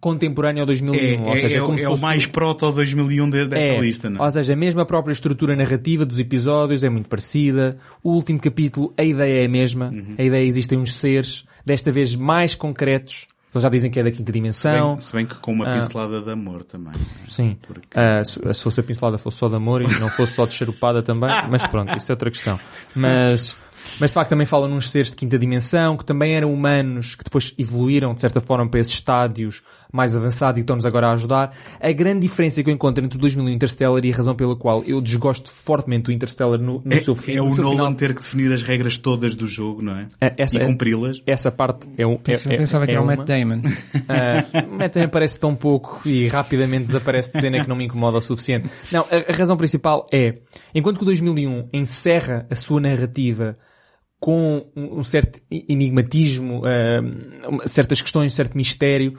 contemporânea ao 2001. É, ou seja, é, é como é o mais proto 2001 de- desta é, lista, não é? Ou seja, mesmo a própria estrutura narrativa dos episódios é muito parecida. O último capítulo, a ideia é a mesma. Uhum. A ideia existem uns seres, desta vez mais concretos. Eles já dizem que é da quinta dimensão. Bem- se bem que com uma Ah. pincelada de amor também. Sim. Porque- se, se fosse a pincelada fosse só de amor e não fosse só de charupada também, (laughs) mas pronto, isso é outra questão. Mas, mas de facto também falam nos seres de quinta dimensão, que também eram humanos, que depois evoluíram de certa forma para esses estádios mais avançados e estão-nos agora a ajudar. A grande diferença que eu encontro entre o 2001 e o Interstellar e a razão pela qual eu desgosto fortemente do Interstellar no, no É, seu fim. é o Nolan final, ter que definir as regras todas do jogo, não é? É, essa e é- cumpri-las. essa parte é um, é, Pensa- é- Pensava que é era o. Matt Damon. (laughs) O Matt também aparece tão pouco e rapidamente desaparece de cena que não me incomoda o suficiente. Não, a, a razão principal é, enquanto que o 2001 encerra a sua narrativa com um, certo enigmatismo, uma- certas questões, um certo mistério,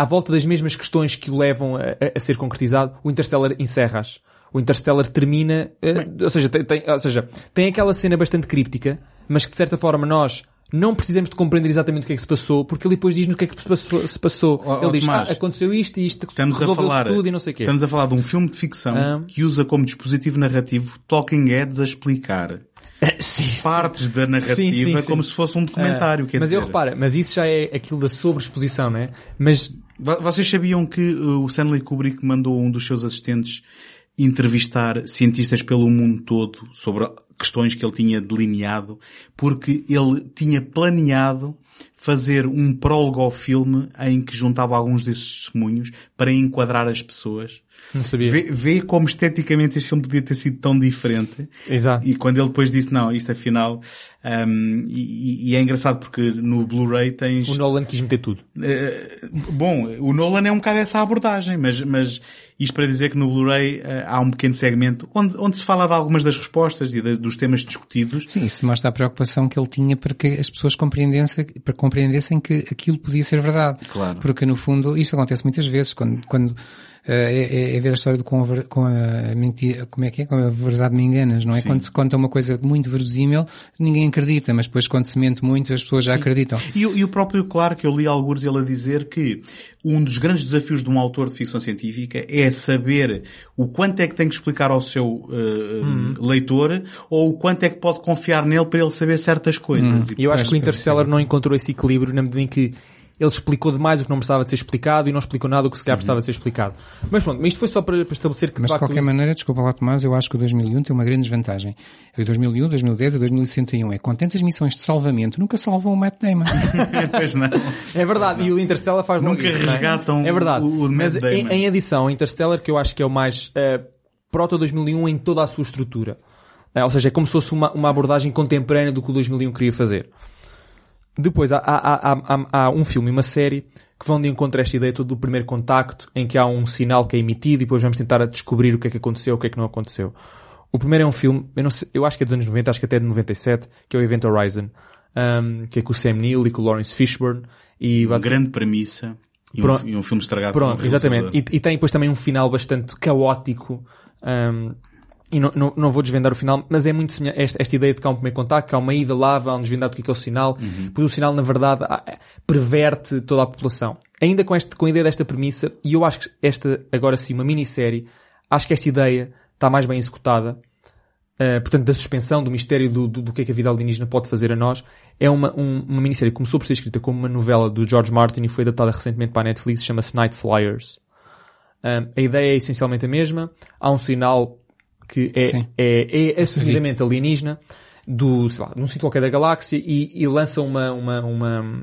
à volta das mesmas questões que o levam a, a- ser concretizado, o Interstellar encerra-as. O Interstellar termina, ah, ou, seja, tem, tem- ou seja, tem aquela cena bastante críptica, mas que de certa forma nós não precisamos de compreender exatamente o que é que se passou, porque ele depois diz-nos o que é que se passou. Ó, ele diz, Tomás, ah, aconteceu isto e isto, Estamos a falar, tudo e não sei o quê. estamos a falar de um filme de ficção Ah. que usa como dispositivo narrativo Talking Heads a explicar (laughs) Sim, sim. partes da narrativa Sim, como se fosse um documentário. Ah, mas dizer. eu repara, mas isso já é aquilo da sobreexposição, não é? Mas Vocês sabiam que uh, o Stanley Kubrick mandou um dos seus assistentes entrevistar cientistas pelo mundo todo sobre questões que ele tinha delineado, porque ele tinha planeado fazer um prólogo ao filme em que juntava alguns desses testemunhos para enquadrar as pessoas. Não sabia. Vê, vê como esteticamente este filme podia ter sido tão diferente. Exato. E quando ele depois disse, não, isto afinal, um, e, e é engraçado porque no Blu-ray tens... O Nolan quis meter tudo. Eh, bom, o Nolan é um bocado essa abordagem, mas, mas isto para dizer que no Blu-ray eh, há um pequeno segmento onde, onde se fala de algumas das respostas e de- dos temas discutidos. Sim, isso mostra a preocupação que ele tinha para que as pessoas compreendessem, para compreendessem que aquilo podia ser verdade. Claro. Porque no fundo, isto acontece muitas vezes, quando, quando é, é, é ver a história do com a, com a mentira, como é que é? Com a verdade me enganas, não é? Sim. Quando se conta uma coisa muito verosímil, ninguém acredita, mas depois quando se mente muito, as pessoas já acreditam. E, o- e o próprio Clarke, eu li alguns ele a dizer que um dos grandes desafios de um autor de ficção científica é saber o quanto é que tem que explicar ao seu eh, leitor ou o quanto é que pode confiar nele para ele saber certas coisas. E eu acho que o Interstellar não encontrou esse equilíbrio na medida em que ele explicou demais o que não precisava de ser explicado e não explicou nada o que se calhar precisava de ser explicado. Mas pronto, mas isto foi só para, para estabelecer que Mas de qualquer maneira, desculpa lá Tomás, eu acho que o 2001 tem uma grande desvantagem. O 2001, 2010 e 2061 é com tantas missões de salvamento, nunca salvam o Matt Damon. (laughs) Pois não. É verdade, e o Interstellar faz Nunca isso, não é? resgatam É verdade. o- o Mas Matt em, Damon. em adição, o Interstellar, que eu acho que é o mais eh, proto 2001 em toda a sua estrutura. Eh, ou seja, é como se fosse uma, uma abordagem contemporânea do que o 2001 queria fazer. Depois, há, há, há, há, um filme e uma série que vão de encontro a esta ideia toda do primeiro contacto, em que há um sinal que é emitido e depois vamos tentar descobrir o que é que aconteceu, o que é que não aconteceu. O primeiro é um filme, eu, sei, eu acho que é dos anos 90, acho que até é de 97, que é o Event Horizon, um, que é com o Sam Neill e com o Lawrence Fishburne. E Uma grande premissa e um, Pronto. e um filme estragado Pronto, um exatamente. E, e tem depois também um final bastante caótico. um, e não, não, não vou desvendar o final, mas é muito semelhante. Esta, esta ideia de que há um primeiro contacto, que há uma ida lá, vão desvendar do que é, que é o sinal. Uhum. Pois o sinal, na verdade, ah, perverte toda a população. Ainda com, este, com a ideia desta premissa, e eu acho que esta, agora sim, uma minissérie, acho que esta ideia está mais bem executada. Uh, portanto, da suspensão, do mistério do, do, do que é que a vida alienígena pode fazer a nós. É uma, um- uma minissérie que começou por ser escrita como uma novela do George Martin e foi adaptada recentemente para a Netflix, chama-se Night Flyers. Um, a ideia é essencialmente a mesma. Há um sinal que é, Sim. é, é assumidamente alienígena do, sei lá, num sítio qualquer da galáxia e, e lança uma, uma, uma,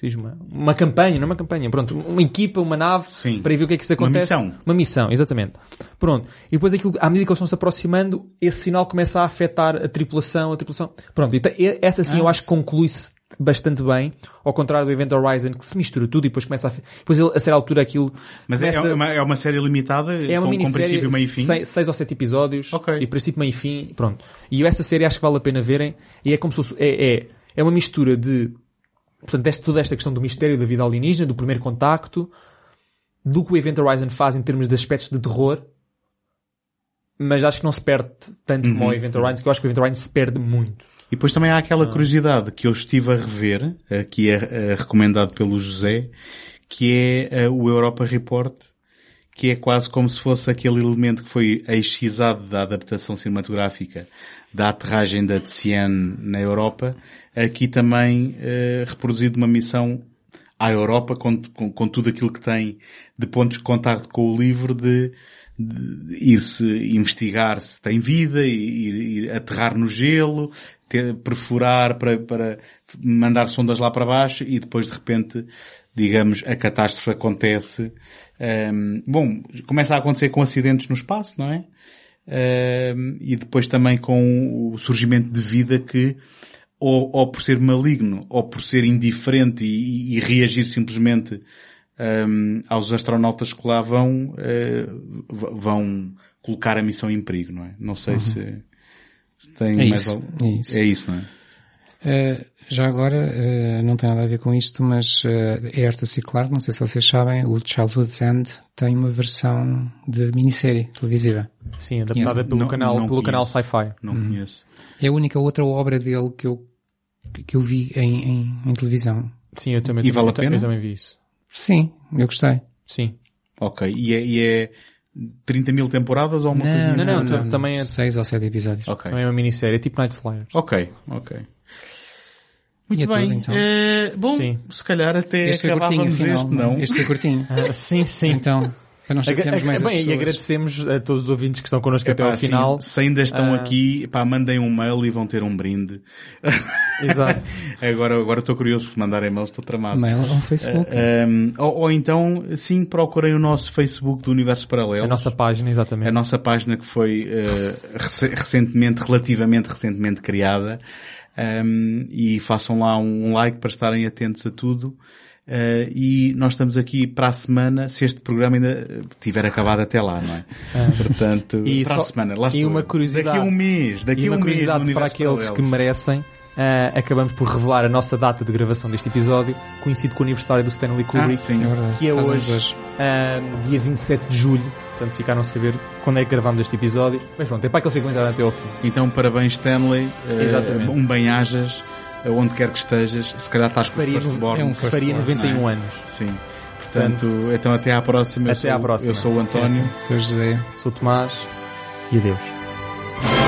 diz, uma, uma campanha, não é uma campanha, pronto, uma equipa, uma nave Sim. para ir ver o que é que isso Uma acontece. missão. Uma missão, exatamente. Pronto. E depois aquilo, à medida que eles estão se aproximando, esse sinal começa a afetar a tripulação, a tripulação. Pronto. E e essa sim Ah, eu acho que conclui-se bastante bem, ao contrário do Event Horizon, que se mistura tudo e depois começa a, depois ele, a certa altura aquilo Mas é, começa- é uma, é uma série limitada, é uma com, com princípio, meio e fim. Seis, seis ou sete episódios, Ok. e princípio, meio e fim, pronto. E essa série acho que vale a pena verem, e é como se fosse, é, é, é uma mistura de, portanto, esta, toda esta questão do mistério da vida alienígena, do primeiro contacto, do que o Event Horizon faz em termos de aspectos de terror, mas acho que não se perde tanto como Uhum. o Event Horizon, que eu acho que o Event Horizon se perde muito. E depois também há Ah. aquela curiosidade que eu estive a rever, eh, que é eh, recomendado pelo José, que é eh, o Europa Report, que é quase como se fosse aquele elemento que foi excisado da adaptação cinematográfica da aterragem da Tiziane na Europa, aqui também eh, reproduzido uma missão à Europa com, com, com tudo aquilo que tem de pontos de contacto com o livro de, de ir-se investigar se tem vida, ir, ir aterrar no gelo, ter, perfurar para, para mandar sondas lá para baixo e depois de repente, digamos, a catástrofe acontece. Ahm, bom, começa a acontecer com acidentes no espaço, não é? Ahm, e depois também com o surgimento de vida que ou, ou por ser maligno, ou por ser indiferente e, e reagir simplesmente hum, aos astronautas que lá vão, v- vão colocar a missão em perigo, não é? Não sei se, se tem É mais isso, algo. é isso. É isso, não é? Eh, já agora, eh, não tem nada a ver com isto, mas eh, é arte circular, não sei se vocês sabem, o Childhood's End tem uma versão de minissérie televisiva. Sim, adaptada Conheço. pelo Não- canal, não pelo canal. Sci-Fi. Não conheço. É a única outra obra dele que eu, que eu vi em, em, em televisão. Sim, eu também, E vale a pena? Eu também vi isso. Sim, eu gostei. Sim. Ok. E é, e é 30 mil temporadas ou uma coisa? Não, não, tam- também é- Seis ou sete episódios. Ok. Também é uma minissérie, é tipo Night Flyers. Ok, ok. E Muito é tudo, bem. então. Eh, bom, Sim. se calhar até Este foi curtinho, acabávamos afinal. este, não? Este foi curtinho. Ah, sim, sim. Então, para não chatearmos mais as Bem, e pessoas. agradecemos a todos os ouvintes que estão connosco até Epá, ao assim, final. se ainda estão Ah. aqui, pá, mandem um mail e vão ter um brinde. (laughs) Exato. agora, agora estou curioso se mandarem mails, estou tramado. Mail ou Facebook. Um, ou, ou então, sim, procurem o nosso Facebook do Universo Paralelo. A nossa página, exatamente. A nossa página que foi uh, rec- recentemente, relativamente recentemente criada. Um, e façam lá um like para estarem atentos a tudo. Uh, e nós estamos aqui para a semana, se este programa ainda tiver acabado até lá, não é? Portanto, E para só- a semana, lá e estou. uma curiosidade- Daqui a um mês, daqui e a uma um mês para aqueles que merecem, uh, acabamos por revelar a nossa data de gravação deste episódio, coincide com o aniversário do Stanley Kubrick, Ah, sim. É que é Fazemos hoje, uh, dia 27 de julho. Portanto, ficaram a saber quando é que gravamos este episódio. Mas pronto, é para aqueles que aguentaram até ao fim. Então, parabéns Stanley. Exatamente. um bem-ajas, onde quer que estejas. Se calhar estás com o Faria, firstborn. é um first faria born, 91 não é? anos. Sim. Portanto, então até à próxima. Eu Até sou- à próxima. Eu sou o António. Sr. José. Sou o Tomás e adeus.